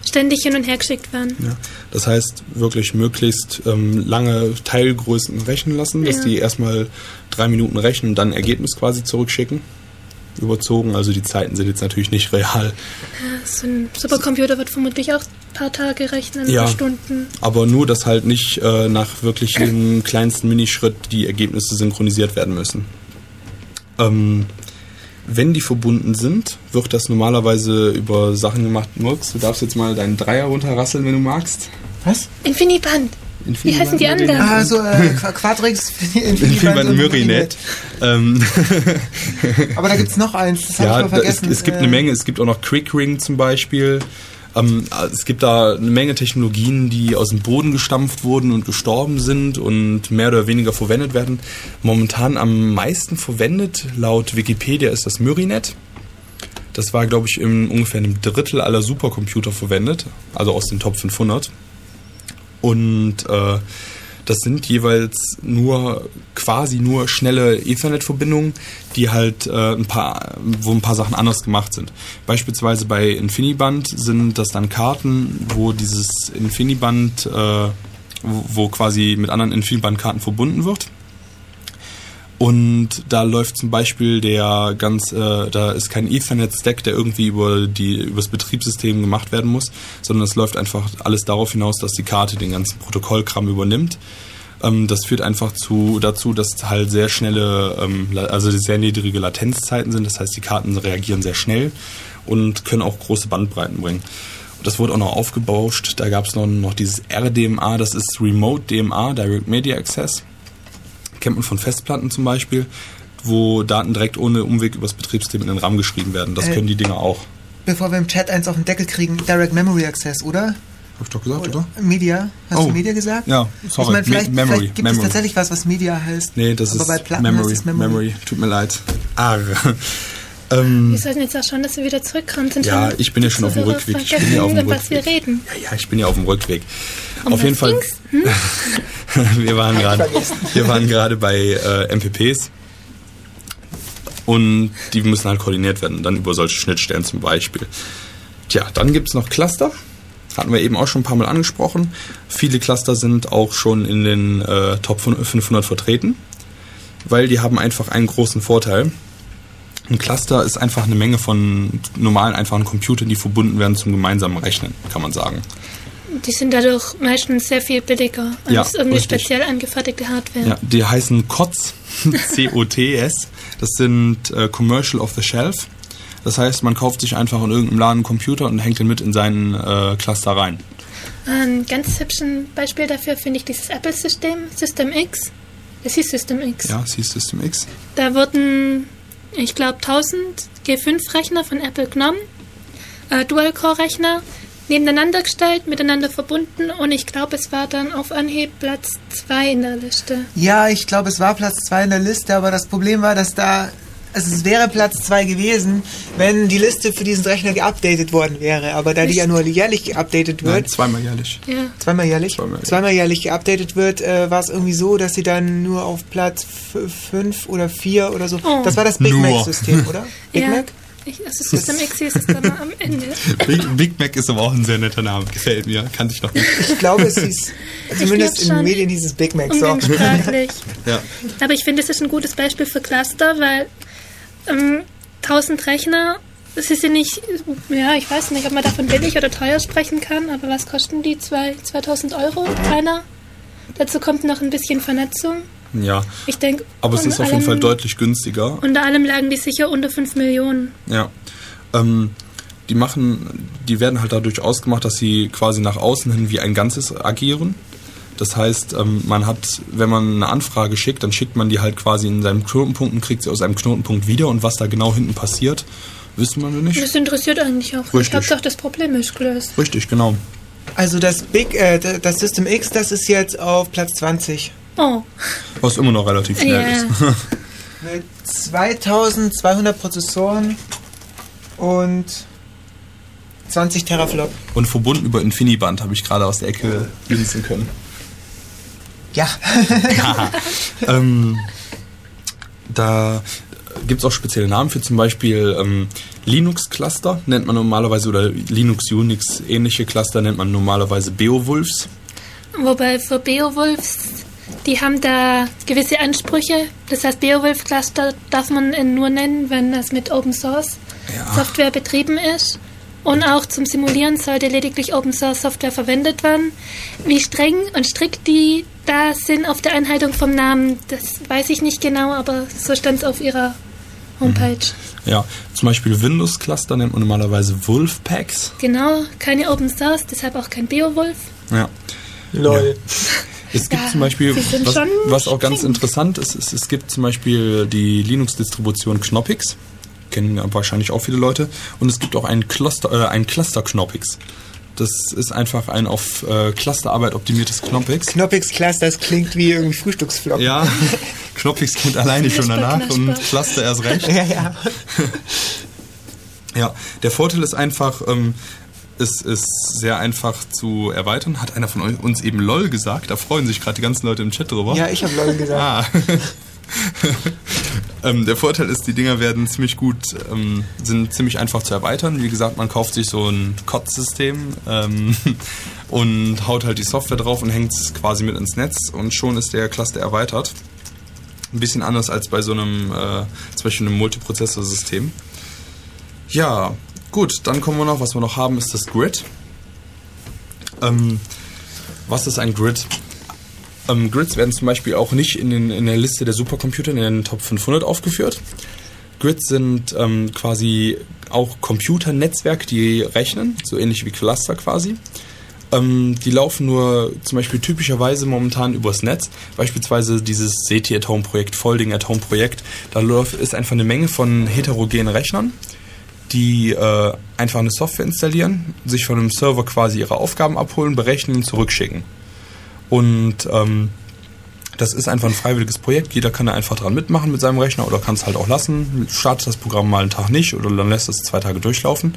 Speaker 2: ständig hin und her geschickt werden.
Speaker 3: Ja. Das heißt, wirklich möglichst ähm, lange Teilgrößen rechnen lassen, dass
Speaker 2: Ja.
Speaker 3: die erstmal drei Minuten rechnen und dann Ergebnis quasi zurückschicken. Überzogen, also die Zeiten sind jetzt natürlich nicht real.
Speaker 2: Ja, so ein Supercomputer wird vermutlich auch ein paar Tage rechnen, ein
Speaker 3: Ja.
Speaker 2: paar Stunden.
Speaker 3: Aber nur, dass halt nicht äh, nach wirklich dem kleinsten Minischritt die Ergebnisse synchronisiert werden müssen. Ähm, wenn die verbunden sind, wird das normalerweise über Sachen gemacht. Murks, du darfst jetzt mal deinen Dreier runterrasseln, wenn du magst.
Speaker 1: Was?
Speaker 2: Infiniband. Wie heißen die anderen?
Speaker 1: Ah, so äh, Qu- Quadrix,
Speaker 3: Infiniband
Speaker 1: und
Speaker 3: Myrinet. Ähm,
Speaker 1: Aber da gibt's noch eins, das
Speaker 3: ja,
Speaker 1: habe ich mal
Speaker 3: da, es,
Speaker 1: vergessen.
Speaker 3: es gibt
Speaker 1: Äh,
Speaker 3: eine Menge. Es gibt auch noch Quick Ring zum Beispiel. Ähm, es gibt da eine Menge Technologien, die aus dem Boden gestampft wurden und gestorben sind und mehr oder weniger verwendet werden. Momentan am meisten verwendet, laut Wikipedia, ist das Myrinet. Das war, glaube ich, im ungefähr einem Drittel aller Supercomputer verwendet, also aus den Top 500. Und äh, das sind jeweils nur quasi nur schnelle Ethernet-Verbindungen, die halt äh, ein paar, wo ein paar Sachen anders gemacht sind. Beispielsweise bei Infiniband sind das dann Karten, wo dieses Infiniband, äh, wo, quasi mit anderen Infiniband-Karten verbunden wird. Und da läuft zum Beispiel der ganz, äh, da ist kein Ethernet-Stack, der irgendwie über die über das Betriebssystem gemacht werden muss, sondern es läuft einfach alles darauf hinaus, dass die Karte den ganzen Protokollkram übernimmt. Ähm, das führt einfach zu dazu, dass halt sehr schnelle, ähm, also sehr niedrige Latenzzeiten sind. Das heißt, die Karten reagieren sehr schnell und können auch große Bandbreiten bringen. Das wurde auch noch aufgebauscht. Da gab es noch, noch dieses RDMA, das ist Remote DMA, Direct Media Access kennt man von Festplatten zum Beispiel, wo Daten direkt ohne Umweg übers Betriebssystem in den RAM geschrieben werden. Das
Speaker 1: Äh,
Speaker 3: können die Dinger auch.
Speaker 1: Bevor wir im Chat eins auf den Deckel kriegen, Direct Memory Access, oder?
Speaker 3: Hab ich doch gesagt, oder?
Speaker 1: Media? Hast
Speaker 3: Oh.
Speaker 1: du Media gesagt?
Speaker 3: Ja, sorry.
Speaker 1: Ich meine, vielleicht,
Speaker 3: Me- Memory,
Speaker 1: vielleicht gibt
Speaker 3: Memory.
Speaker 1: es tatsächlich was, was Media heißt.
Speaker 3: Nee, das
Speaker 1: Aber
Speaker 3: ist
Speaker 1: bei Platten
Speaker 3: Memory,
Speaker 1: heißt es Memory.
Speaker 3: Memory. Tut mir leid. Arr. Ähm,
Speaker 2: Wir sollten jetzt auch schauen, dass wir wieder zurückkommen. Sonst
Speaker 3: Ja, ich bin ja schon auf dem Rückweg. Ich bin ja auf dem
Speaker 2: über was wir
Speaker 3: Rückweg.
Speaker 2: reden.
Speaker 3: ja, ich bin ja auf dem Rückweg.
Speaker 2: Um
Speaker 3: auf jeden Fall.
Speaker 2: Hm?
Speaker 3: wir waren gerade, wir waren gerade bei äh, MPPs und die müssen halt koordiniert werden, dann über solche Schnittstellen zum Beispiel. Tja, dann gibt's noch Cluster. Hatten wir eben auch schon ein paar Mal angesprochen. Viele Cluster sind auch schon in den äh, Top 500 vertreten, weil die haben einfach einen großen Vorteil. Ein Cluster ist einfach eine Menge von normalen, einfachen Computern, die verbunden werden zum gemeinsamen Rechnen, kann man sagen.
Speaker 2: Die sind dadurch meistens sehr viel billiger als
Speaker 3: Ja,
Speaker 2: irgendwie
Speaker 3: richtig.
Speaker 2: speziell angefertigte Hardware.
Speaker 3: Ja, die heißen COTS, C-O-T-S. Das sind äh, Commercial of the Shelf. Das heißt, man kauft sich einfach in irgendeinem Laden einen Computer und hängt den mit in seinen äh, Cluster rein.
Speaker 2: Ein ganz hübschen Beispiel dafür finde ich dieses Apple-System, System X. Das hieß System X.
Speaker 3: Ja, C System X.
Speaker 2: Da wurden, ich glaube, 1000 G5-Rechner von Apple genommen, äh, Dual-Core-Rechner nebeneinander gestellt, miteinander verbunden und ich glaube, es war dann auf Anhieb Platz 2 in der Liste.
Speaker 1: Ja, ich glaube, es war Platz 2 in der Liste, aber das Problem war, dass da. Also es wäre Platz 2 gewesen, wenn die Liste für diesen Rechner geupdatet worden wäre. Aber da die ja nur jährlich geupdatet wird,
Speaker 3: Nein, zweimal jährlich.
Speaker 2: Ja.
Speaker 1: zweimal jährlich,
Speaker 3: Zweimal jährlich.
Speaker 1: zweimal jährlich geupdatet wird, äh, war es irgendwie so, dass sie dann nur auf Platz 5 oder 4 oder so.
Speaker 2: Oh.
Speaker 1: Das war das Big. Mac-System, oder? Big
Speaker 2: ja.
Speaker 1: Mac?
Speaker 2: Ich, also System X hieß es dann am Ende.
Speaker 3: Big, Big Mac ist aber auch ein sehr netter Name. Gefällt mir. Kannte ich noch nicht.
Speaker 1: Ich glaube, es hieß, zumindest in den Medien hieß es Big Mac. So.
Speaker 3: Ja.
Speaker 2: Aber ich finde, es ist ein gutes Beispiel für Cluster, weil ähm, 1000 Rechner, es ist ja nicht, ja, ich weiß nicht, ob man davon billig oder teuer sprechen kann, aber was kosten die? Zwei, 2000 Euro? Keiner? Dazu kommt noch ein bisschen Vernetzung.
Speaker 3: Ja.
Speaker 2: Ich denke,
Speaker 3: Aber es ist auf jeden Fall deutlich günstiger.
Speaker 2: Unter allem lagen die sicher unter 5 Millionen.
Speaker 3: Ja. Ähm, die machen, die werden halt dadurch ausgemacht, dass sie quasi nach außen hin wie ein Ganzes agieren. Das heißt, ähm, man hat, wenn man eine Anfrage schickt, dann schickt man die halt quasi in seinem Knotenpunkt und kriegt sie aus einem Knotenpunkt wieder und was da genau hinten passiert, wissen wir noch nicht.
Speaker 2: Das interessiert eigentlich auch.
Speaker 3: Richtig.
Speaker 2: Ich habe doch das Problem ist gelöst.
Speaker 3: Richtig, genau.
Speaker 1: Also das Big, äh, das System X, das ist jetzt auf Platz 20.
Speaker 2: Oh,
Speaker 3: Was immer noch relativ schnell
Speaker 2: Ja.
Speaker 3: ist.
Speaker 1: Mit 2200 Prozessoren und 20 Teraflop.
Speaker 3: Und verbunden über Infiniband habe ich gerade aus der Ecke linsen können.
Speaker 1: Ja.
Speaker 3: ähm, da gibt es auch spezielle Namen für, zum Beispiel ähm, Linux-Cluster nennt man normalerweise oder Linux-Unix ähnliche Cluster nennt man normalerweise Beowulfs.
Speaker 2: Wobei für Beowulfs, die haben da gewisse Ansprüche. Das heißt, Beowulf Cluster darf man nur nennen, wenn es mit Open Source Software betrieben ist. Und auch zum Simulieren sollte lediglich Open Source Software verwendet werden. Wie streng und strikt die da sind auf der Einhaltung vom Namen, das weiß ich nicht genau, aber so stand es auf ihrer Homepage.
Speaker 3: Ja, zum Beispiel Windows-Cluster nennt man normalerweise Wolfpacks.
Speaker 2: Genau, keine Open Source, deshalb auch kein Beowulf.
Speaker 3: Ja.
Speaker 1: Lol.
Speaker 3: Es gibt
Speaker 2: Ja,
Speaker 3: zum Beispiel, was, was auch ganz interessant ist, ist, es gibt zum Beispiel die Linux-Distribution Knoppix. Kennen wahrscheinlich auch viele Leute. Und es gibt auch einen Cluster, äh, ein Cluster Knoppix. Das ist einfach ein auf äh, Clusterarbeit optimiertes Knoppix.
Speaker 1: Knoppix Cluster, das klingt wie irgendwie Frühstücksflocken.
Speaker 3: Ja, Knoppix klingt alleine schon danach und. Cluster erst recht.
Speaker 1: Ja, ja.
Speaker 3: Ja, der Vorteil ist einfach, ähm, es ist sehr einfach zu erweitern. Hat einer von euch- uns eben LOL gesagt. Da freuen sich gerade die ganzen Leute im Chat drüber.
Speaker 1: Ja, ich habe LOL gesagt.
Speaker 3: Ah. ähm, der Vorteil ist, die Dinger werden ziemlich gut, ähm, sind ziemlich einfach zu erweitern. Wie gesagt, man kauft sich so ein COD-System ähm, und haut halt die Software drauf und hängt es quasi mit ins Netz und schon ist der Cluster erweitert. Ein bisschen anders als bei so einem, äh, zum Beispiel einem Multiprozessor-System. Ja, gut, dann kommen wir noch, was wir noch haben, ist das Grid. Ähm, was ist ein Grid? Ähm, Grids werden zum Beispiel auch nicht in, den, in der Liste der Supercomputer in den Top 500 aufgeführt. Grids sind ähm, quasi auch Computernetzwerke, die rechnen, so ähnlich wie Cluster quasi. Ähm, die laufen nur zum Beispiel typischerweise momentan übers Netz. Beispielsweise dieses SETI at Home Projekt, Folding at Home Projekt. Da ist einfach eine Menge von heterogenen Rechnern, die äh, einfach eine Software installieren, sich von einem Server quasi ihre Aufgaben abholen, berechnen und zurückschicken. Und ähm, das ist einfach ein freiwilliges Projekt. Jeder kann da einfach dran mitmachen mit seinem Rechner oder kann es halt auch lassen. Startet das Programm mal einen Tag nicht oder dann lässt es zwei Tage durchlaufen.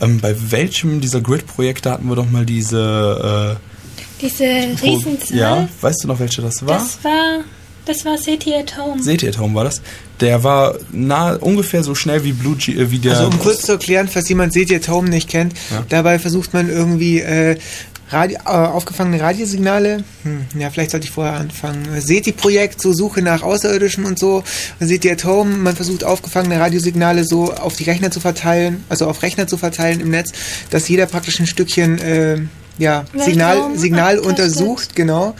Speaker 3: Ähm, bei welchem dieser Grid-Projekte hatten wir doch mal diese...
Speaker 2: Diese
Speaker 3: Äh, Pro-
Speaker 2: Riesenzahl,
Speaker 3: Ja, weißt du noch, welche das war?
Speaker 2: das war, das war SETI at Home.
Speaker 3: Seht ihr, Tom, war das? Der war nah, ungefähr so schnell wie Blue G, äh, wie der...
Speaker 1: Also um kurz zu erklären, falls jemand seht ihr Home nicht kennt,
Speaker 3: Ja.
Speaker 1: dabei versucht man irgendwie äh, Radio, äh, aufgefangene Radiosignale, hm, ja vielleicht sollte ich vorher anfangen, SETI-Projekt, so Suche nach Außerirdischen und so, seht ihr Home, man versucht aufgefangene Radiosignale so auf die Rechner zu verteilen, also auf Rechner zu verteilen im Netz, dass jeder praktisch ein Stückchen äh, ja, Signal, Signal untersucht, genau.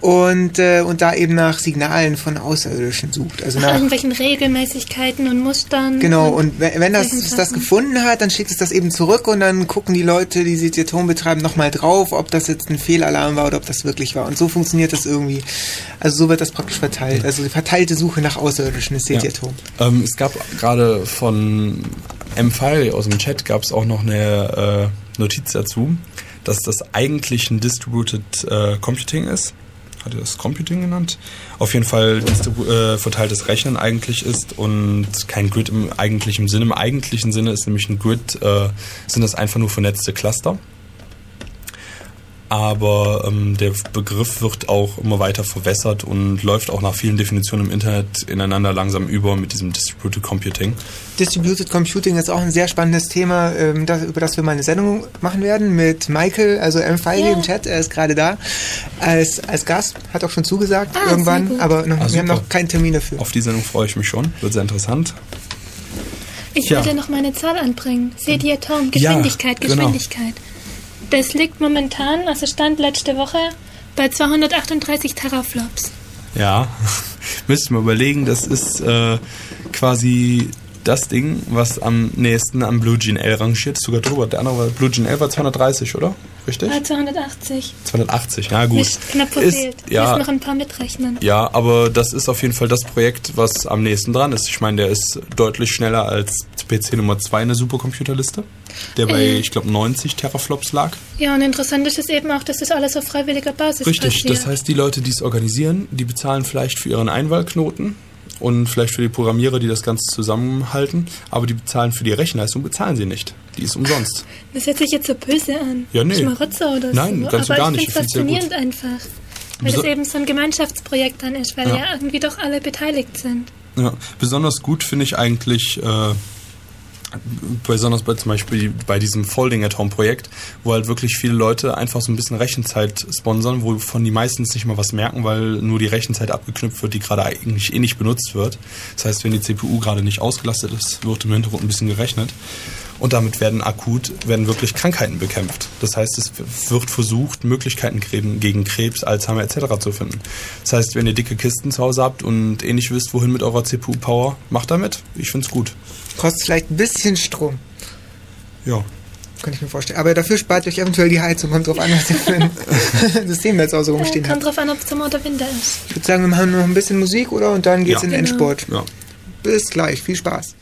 Speaker 1: Und, äh, und da eben nach Signalen von Außerirdischen sucht. Also
Speaker 2: Nach
Speaker 1: nach,
Speaker 2: irgendwelchen Regelmäßigkeiten und Mustern.
Speaker 1: Genau, und wenn wenn das, das gefunden hat, dann schickt es das eben zurück und dann gucken die Leute, die sie Atom betreiben, nochmal drauf, ob das jetzt ein Fehlalarm war oder ob das wirklich war. Und so funktioniert das irgendwie. Also so wird das praktisch verteilt. Also die verteilte Suche nach Außerirdischen ist
Speaker 3: Ja.
Speaker 1: Atom.
Speaker 3: Ähm, es gab gerade von M-File aus dem Chat gab es auch noch eine äh, Notiz dazu, dass das eigentlich ein Distributed äh, Computing ist. Hat er das Computing genannt? Auf jeden Fall äh, verteiltes Rechnen eigentlich ist und kein Grid im eigentlichen Sinne. Im eigentlichen Sinne ist nämlich ein Grid, äh, sind das einfach nur vernetzte Cluster. Aber ähm, der Begriff wird auch immer weiter verwässert und läuft auch nach vielen Definitionen im Internet ineinander langsam über mit diesem Distributed Computing.
Speaker 1: Distributed Computing ist auch ein sehr spannendes Thema, ähm, das, über das wir mal eine Sendung machen werden mit Michael, also M. Feige
Speaker 2: Ja.
Speaker 1: im Chat, er ist gerade da, als, als Gast, hat auch schon zugesagt
Speaker 2: Ah,
Speaker 1: irgendwann, aber noch,
Speaker 3: Ah,
Speaker 1: wir haben noch keinen Termin dafür.
Speaker 3: Auf die Sendung freue ich mich schon. Wird sehr interessant.
Speaker 2: Ich
Speaker 3: Ja.
Speaker 2: wollte noch meine Zahl anbringen. SETI at Home, Geschwindigkeit,
Speaker 3: genau.
Speaker 2: Geschwindigkeit. Das liegt momentan, also Stand letzte Woche, bei 238 Teraflops.
Speaker 3: Ja, müsst ihr mal überlegen, das ist äh, quasi das Ding, was am nächsten am Blue Gene L rangiert, ist sogar drüber. Der andere war, Blue Gene L war 230, oder? Richtig?
Speaker 2: Ah, 280.
Speaker 3: 280, ja gut.
Speaker 2: Nicht knapp
Speaker 3: Ist,
Speaker 2: verfehlt.
Speaker 3: ja,
Speaker 2: Muss noch ein paar mitrechnen.
Speaker 3: Ja, aber das ist auf jeden Fall das Projekt, was am nächsten dran ist. Ich meine, der ist deutlich schneller als PC Nummer 2 in der Supercomputerliste, der bei,
Speaker 2: Äh.
Speaker 3: ich glaube, 90 Teraflops lag.
Speaker 2: Ja, und interessant ist es eben auch, dass das alles auf freiwilliger Basis
Speaker 3: Richtig,
Speaker 2: passiert.
Speaker 3: das heißt, die Leute, die es organisieren, die bezahlen vielleicht für ihren Einwahlknoten und vielleicht für die Programmierer, die das Ganze zusammenhalten, aber die bezahlen für die Rechenleistung, bezahlen sie nicht. Die ist umsonst.
Speaker 2: Das hört sich jetzt so böse an.
Speaker 3: Ja, nee.
Speaker 2: Schmarotzer oder
Speaker 3: Nein,
Speaker 2: so.
Speaker 3: ganz
Speaker 2: Aber
Speaker 3: gar
Speaker 2: ich
Speaker 3: nicht.
Speaker 2: finde
Speaker 3: Ich find's sehr
Speaker 2: faszinierend einfach. Weil
Speaker 3: Wieso-
Speaker 2: das eben so ein Gemeinschaftsprojekt dann ist, weil
Speaker 3: Ja.
Speaker 2: ja, irgendwie doch alle beteiligt sind.
Speaker 3: Ja, besonders gut finde ich eigentlich, äh, besonders bei zum Beispiel bei diesem Folding at Home Projekt, wo halt wirklich viele Leute einfach so ein bisschen Rechenzeit sponsern, wovon die meistens nicht mal was merken, weil nur die Rechenzeit abgeknüpft wird, die gerade eigentlich eh nicht benutzt wird. Das heißt, wenn die CPU gerade nicht ausgelastet ist, wird im Hintergrund ein bisschen gerechnet. Und damit werden akut, werden wirklich Krankheiten bekämpft. Das heißt, es wird versucht, Möglichkeiten gegen Krebs, Alzheimer etc. zu finden. Das heißt, wenn ihr dicke Kisten zu Hause habt und eh nicht wisst, wohin mit eurer CPU-Power, macht damit. Ich find's gut.
Speaker 7: Kostet vielleicht ein bisschen Strom,
Speaker 3: Ja.
Speaker 7: kann ich mir vorstellen. Aber dafür spart euch eventuell die Heizung. Kommt drauf an, was ihr für ein System jetzt auch so rumstehen
Speaker 2: Kommt drauf an, ob Sommer oder Winter ist.
Speaker 7: Ich würde sagen, wir machen noch ein bisschen Musik, oder? Und dann geht's
Speaker 3: Ja.
Speaker 7: in den
Speaker 2: Genau.
Speaker 7: Endsport.
Speaker 3: Ja.
Speaker 7: Bis gleich. Viel Spaß.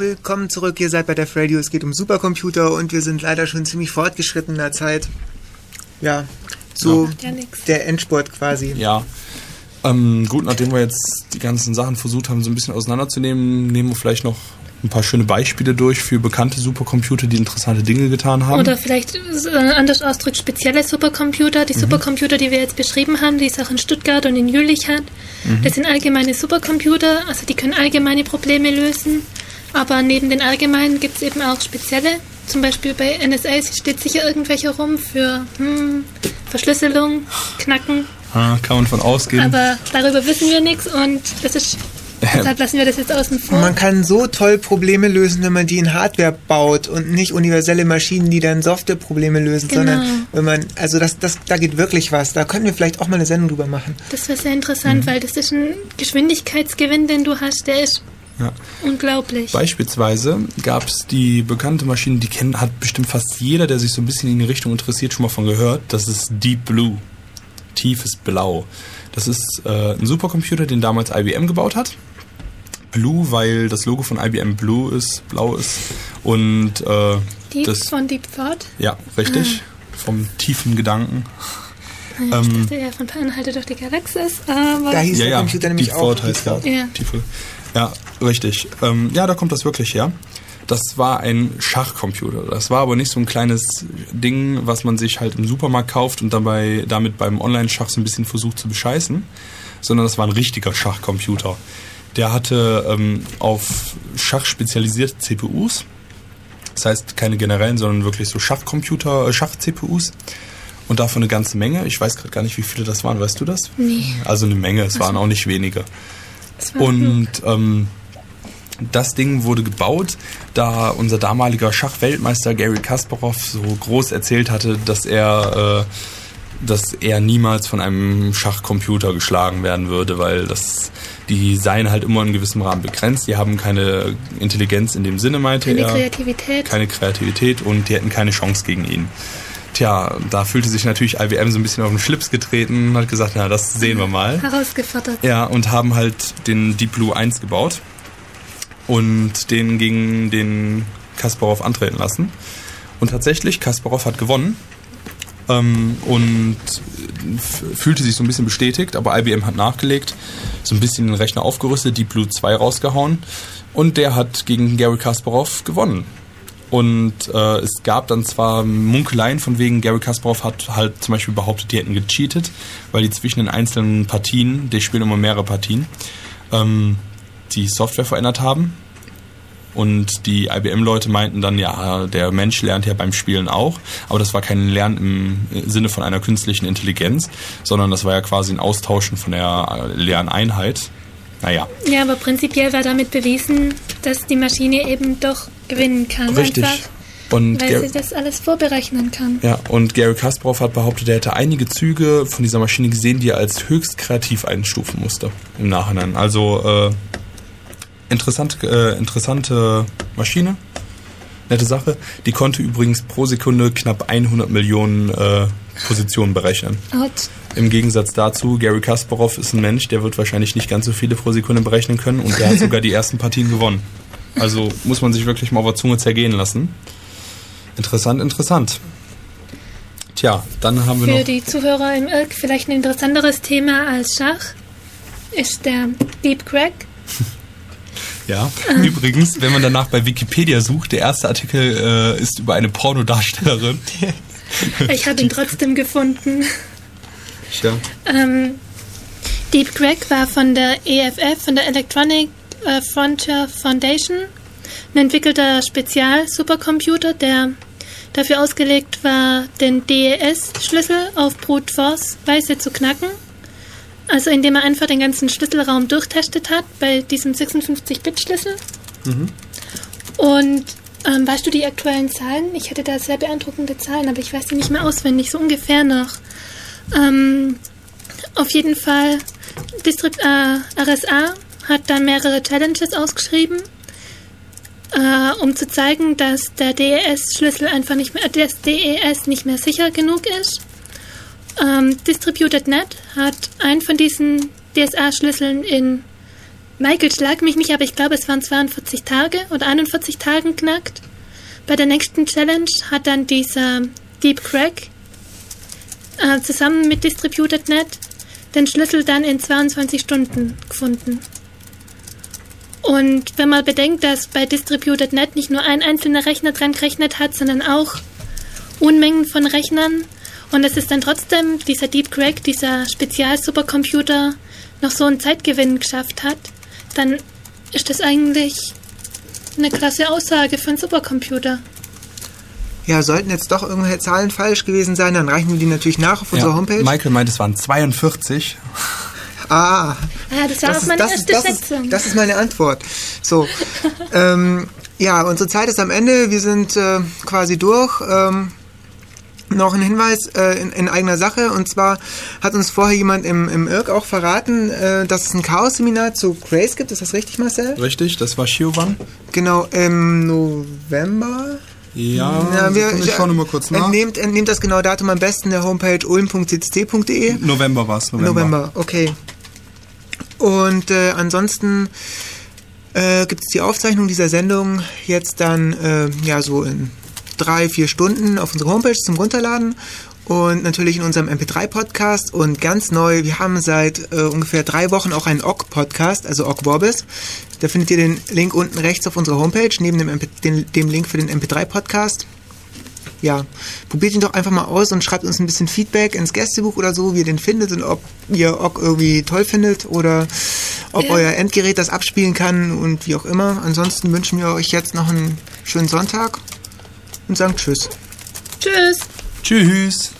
Speaker 7: Willkommen zurück. Ihr seid bei der Radio. Es geht um Supercomputer und wir sind leider schon ziemlich fortgeschritten in der Zeit. Ja, so
Speaker 2: Ja,
Speaker 7: der Endsport quasi.
Speaker 3: Ja. Ähm, gut, nachdem wir jetzt die ganzen Sachen versucht haben, so ein bisschen auseinanderzunehmen, nehmen wir vielleicht noch ein paar schöne Beispiele durch für bekannte Supercomputer, die interessante Dinge getan haben.
Speaker 2: Oder vielleicht äh, anders ausdrückt, spezielle Supercomputer.
Speaker 3: Mhm.
Speaker 2: Die Supercomputer, die wir jetzt beschrieben haben, die es auch in Stuttgart und in Jülich hat,
Speaker 3: Mhm.
Speaker 2: das sind allgemeine Supercomputer, also die können allgemeine Probleme lösen. Aber neben den allgemeinen gibt es eben auch spezielle. Zum Beispiel bei NSA steht sicher irgendwelche rum für hm, Verschlüsselung, Knacken.
Speaker 3: Ah, kann man von ausgehen.
Speaker 2: Aber darüber wissen wir nichts und das ist, deshalb lassen wir das jetzt außen vor.
Speaker 1: man kann so toll Probleme lösen, wenn man die in Hardware baut und nicht universelle Maschinen, die dann Softwareprobleme lösen,
Speaker 2: Genau.
Speaker 1: sondern wenn man, also das, das, da geht wirklich was. Da können wir vielleicht auch mal eine Sendung drüber machen.
Speaker 2: Das wäre sehr interessant, weil das ist ein Geschwindigkeitsgewinn, den du hast, der ist
Speaker 3: Ja.
Speaker 2: unglaublich.
Speaker 3: Beispielsweise gab es die bekannte Maschine, die kennt, hat bestimmt fast jeder, der sich so ein bisschen in die Richtung interessiert, schon mal von gehört. Das ist Deep Blue. Tiefes Blau. Das ist äh, ein Supercomputer, den damals IBM gebaut hat. Blue, weil das Logo von IBM Blue ist, blau ist. Und äh,
Speaker 2: Deep
Speaker 3: das,
Speaker 2: von Deep Thought.
Speaker 3: ja, richtig. Vom tiefen Gedanken.
Speaker 2: Ich
Speaker 3: Ähm,
Speaker 2: dachte ja von Per Anhalter durch die Galaxis, aber
Speaker 1: Da hieß
Speaker 3: ja,
Speaker 1: der
Speaker 3: ja,
Speaker 1: Computer nämlich
Speaker 3: Deep
Speaker 1: auch.
Speaker 3: Thought heißt der.
Speaker 2: Ja.
Speaker 3: Tiefe. Ja, richtig. Ähm, ja, da kommt das wirklich her. Das war ein Schachcomputer. Das war aber nicht so ein kleines Ding, was man sich halt im Supermarkt kauft und dabei damit beim Online-Schach so ein bisschen versucht zu bescheißen, sondern das war ein richtiger Schachcomputer. Der hatte ähm, auf Schach spezialisierte CPUs. Das heißt keine generellen, sondern wirklich so Schachcomputer, äh, Schach-CPUs. Und davon eine ganze Menge. Ich weiß gerade gar nicht, wie viele das waren. Weißt du das?
Speaker 2: Nee.
Speaker 3: Also eine Menge. Es waren auch nicht wenige. Und ähm, das Ding wurde gebaut, da unser damaliger Schachweltmeister Gary Kasparov so groß erzählt hatte, dass er, äh, dass er niemals von einem Schachcomputer geschlagen werden würde, weil das, die seien halt immer in gewissem Rahmen begrenzt. Die haben keine Intelligenz in dem Sinne, meinte
Speaker 2: keine
Speaker 3: er
Speaker 2: Kreativität.
Speaker 3: keine Kreativität und die hätten keine Chance gegen ihn. Tja, da fühlte sich natürlich IBM so ein bisschen auf den Schlips getreten und hat gesagt, na, das sehen wir mal.
Speaker 2: herausgefordert.
Speaker 3: Ja, und haben halt den Deep Blue 1 gebaut und den gegen den Kasparov antreten lassen. Und tatsächlich, Kasparov hat gewonnen ähm, und fühlte sich so ein bisschen bestätigt, aber IBM hat nachgelegt, so ein bisschen den Rechner aufgerüstet, Deep Blue 2 rausgehauen und der hat gegen Gary Kasparov gewonnen. Und äh, es gab dann zwar Munkeleien von wegen, Gary Kasparov hat halt zum Beispiel behauptet, die hätten gecheatet, weil die zwischen den einzelnen Partien, die spielen immer mehrere Partien, ähm, die Software verändert haben. Und die IBM-Leute meinten dann, ja, der Mensch lernt ja beim Spielen auch, aber das war kein Lernen im Sinne von einer künstlichen Intelligenz, sondern das war ja quasi ein Austauschen von der äh, Lerneinheit. Naja,
Speaker 2: Ja, aber prinzipiell war damit bewiesen, dass die Maschine eben doch gewinnen kann.
Speaker 3: richtig.
Speaker 2: Einfach,
Speaker 3: Und
Speaker 2: weil
Speaker 3: Gary-
Speaker 2: sie das alles vorberechnen kann.
Speaker 3: Ja, und Gary Kasparov hat behauptet, er hätte einige Züge von dieser Maschine gesehen, die er als höchst kreativ einstufen musste im Nachhinein. Also äh, interessant, äh, interessante Maschine, nette Sache. Die konnte übrigens pro Sekunde knapp 100 Millionen äh, Positionen berechnen.
Speaker 2: Out.
Speaker 3: Im Gegensatz dazu, Gary Kasparov ist ein Mensch, der wird wahrscheinlich nicht ganz so viele pro Sekunde berechnen können und der hat sogar die ersten Partien gewonnen. Also muss man sich wirklich mal auf der Zunge zergehen lassen. Interessant, interessant. Tja, dann haben wir
Speaker 2: Für
Speaker 3: noch.
Speaker 2: die Zuhörer im Irk vielleicht ein interessanteres Thema als Schach ist der Deep Crack.
Speaker 3: Ja, übrigens, wenn man danach bei Wikipedia sucht, der erste Artikel äh, ist über eine Pornodarstellerin.
Speaker 2: Ich habe ihn trotzdem gefunden.
Speaker 3: Ja.
Speaker 2: Ähm, Deep Crack war von der EFF, von der Electronic Frontier Foundation, ein entwickelter Spezial-Supercomputer, der dafür ausgelegt war, den DES-Schlüssel auf Brute Force-Weise zu knacken. Also indem er einfach den ganzen Schlüsselraum durchtestet hat bei diesem 56-Bit-Schlüssel. Und ähm, weißt du die aktuellen Zahlen? Ich hätte da sehr beeindruckende Zahlen, aber ich weiß die nicht mehr auswendig, so ungefähr noch. Ähm, auf jeden Fall, Distrib äh, RSA hat dann mehrere Challenges ausgeschrieben, äh, um zu zeigen, dass der DES-Schlüssel einfach nicht mehr, das DES nicht mehr sicher genug ist. Ähm, Distributed.net hat einen von diesen DSA-Schlüsseln in Michael schlag mich nicht, aber ich glaube, es waren 42 Tage oder 41 Tagen knackt. Bei der nächsten Challenge hat dann dieser Deep Crack äh, zusammen mit Distributed.net den Schlüssel dann in 22 Stunden gefunden. Und wenn man bedenkt, dass bei Distributed.net nicht nur ein einzelner Rechner dran gerechnet hat, sondern auch Unmengen von Rechnern und es ist dann trotzdem dieser Deep Crack, dieser Spezialsupercomputer, noch so einen Zeitgewinn geschafft hat, dann ist das eigentlich eine klasse Aussage für einen Supercomputer.
Speaker 1: Ja, sollten jetzt doch irgendwelche Zahlen falsch gewesen sein, dann reichen wir die natürlich nach auf unserer Homepage.
Speaker 6: Michael meint, es waren 42.
Speaker 1: Ah,
Speaker 2: Ja, das war auch meine
Speaker 1: das,
Speaker 2: erste
Speaker 1: ist, das,
Speaker 2: Schätzung.
Speaker 1: ist, das ist meine Antwort. So, ähm, ja, unsere Zeit ist am Ende. Wir sind äh, quasi durch. Ähm, noch ein Hinweis äh, in, in eigener Sache. Und zwar hat uns vorher jemand im, im IRC auch verraten, äh, dass es ein Chaos-Seminar zu Grace gibt. Ist das richtig, Marcel?
Speaker 6: Richtig, das war Shiovan.
Speaker 1: Genau, im November.
Speaker 6: Ja,
Speaker 1: Ja, wir,
Speaker 6: ich schaue nochmal kurz nach.
Speaker 1: Entnehmt, entnehmt das genaue Datum am besten der Homepage ulm.cc.de.
Speaker 6: November war es, November.
Speaker 1: November, okay. Und äh, ansonsten äh, gibt es die Aufzeichnung dieser Sendung jetzt dann äh, ja so in drei, vier Stunden auf unserer Homepage zum Runterladen und natürlich in unserem MP3-Podcast und ganz neu, wir haben seit äh, ungefähr drei Wochen auch einen OGG-Podcast, also OGG Vorbis. Da findet ihr den Link unten rechts auf unserer Homepage, neben dem, MP dem Link für den MP3-Podcast ja, probiert ihn doch einfach mal aus und schreibt uns ein bisschen Feedback ins Gästebuch oder so, wie ihr den findet und ob ihr OGG irgendwie toll findet oder ob
Speaker 2: Ja.
Speaker 1: euer Endgerät das abspielen kann und wie auch immer. Ansonsten wünschen wir euch jetzt noch einen schönen Sonntag und sagen Tschüss.
Speaker 2: Tschüss.
Speaker 6: Tschüss.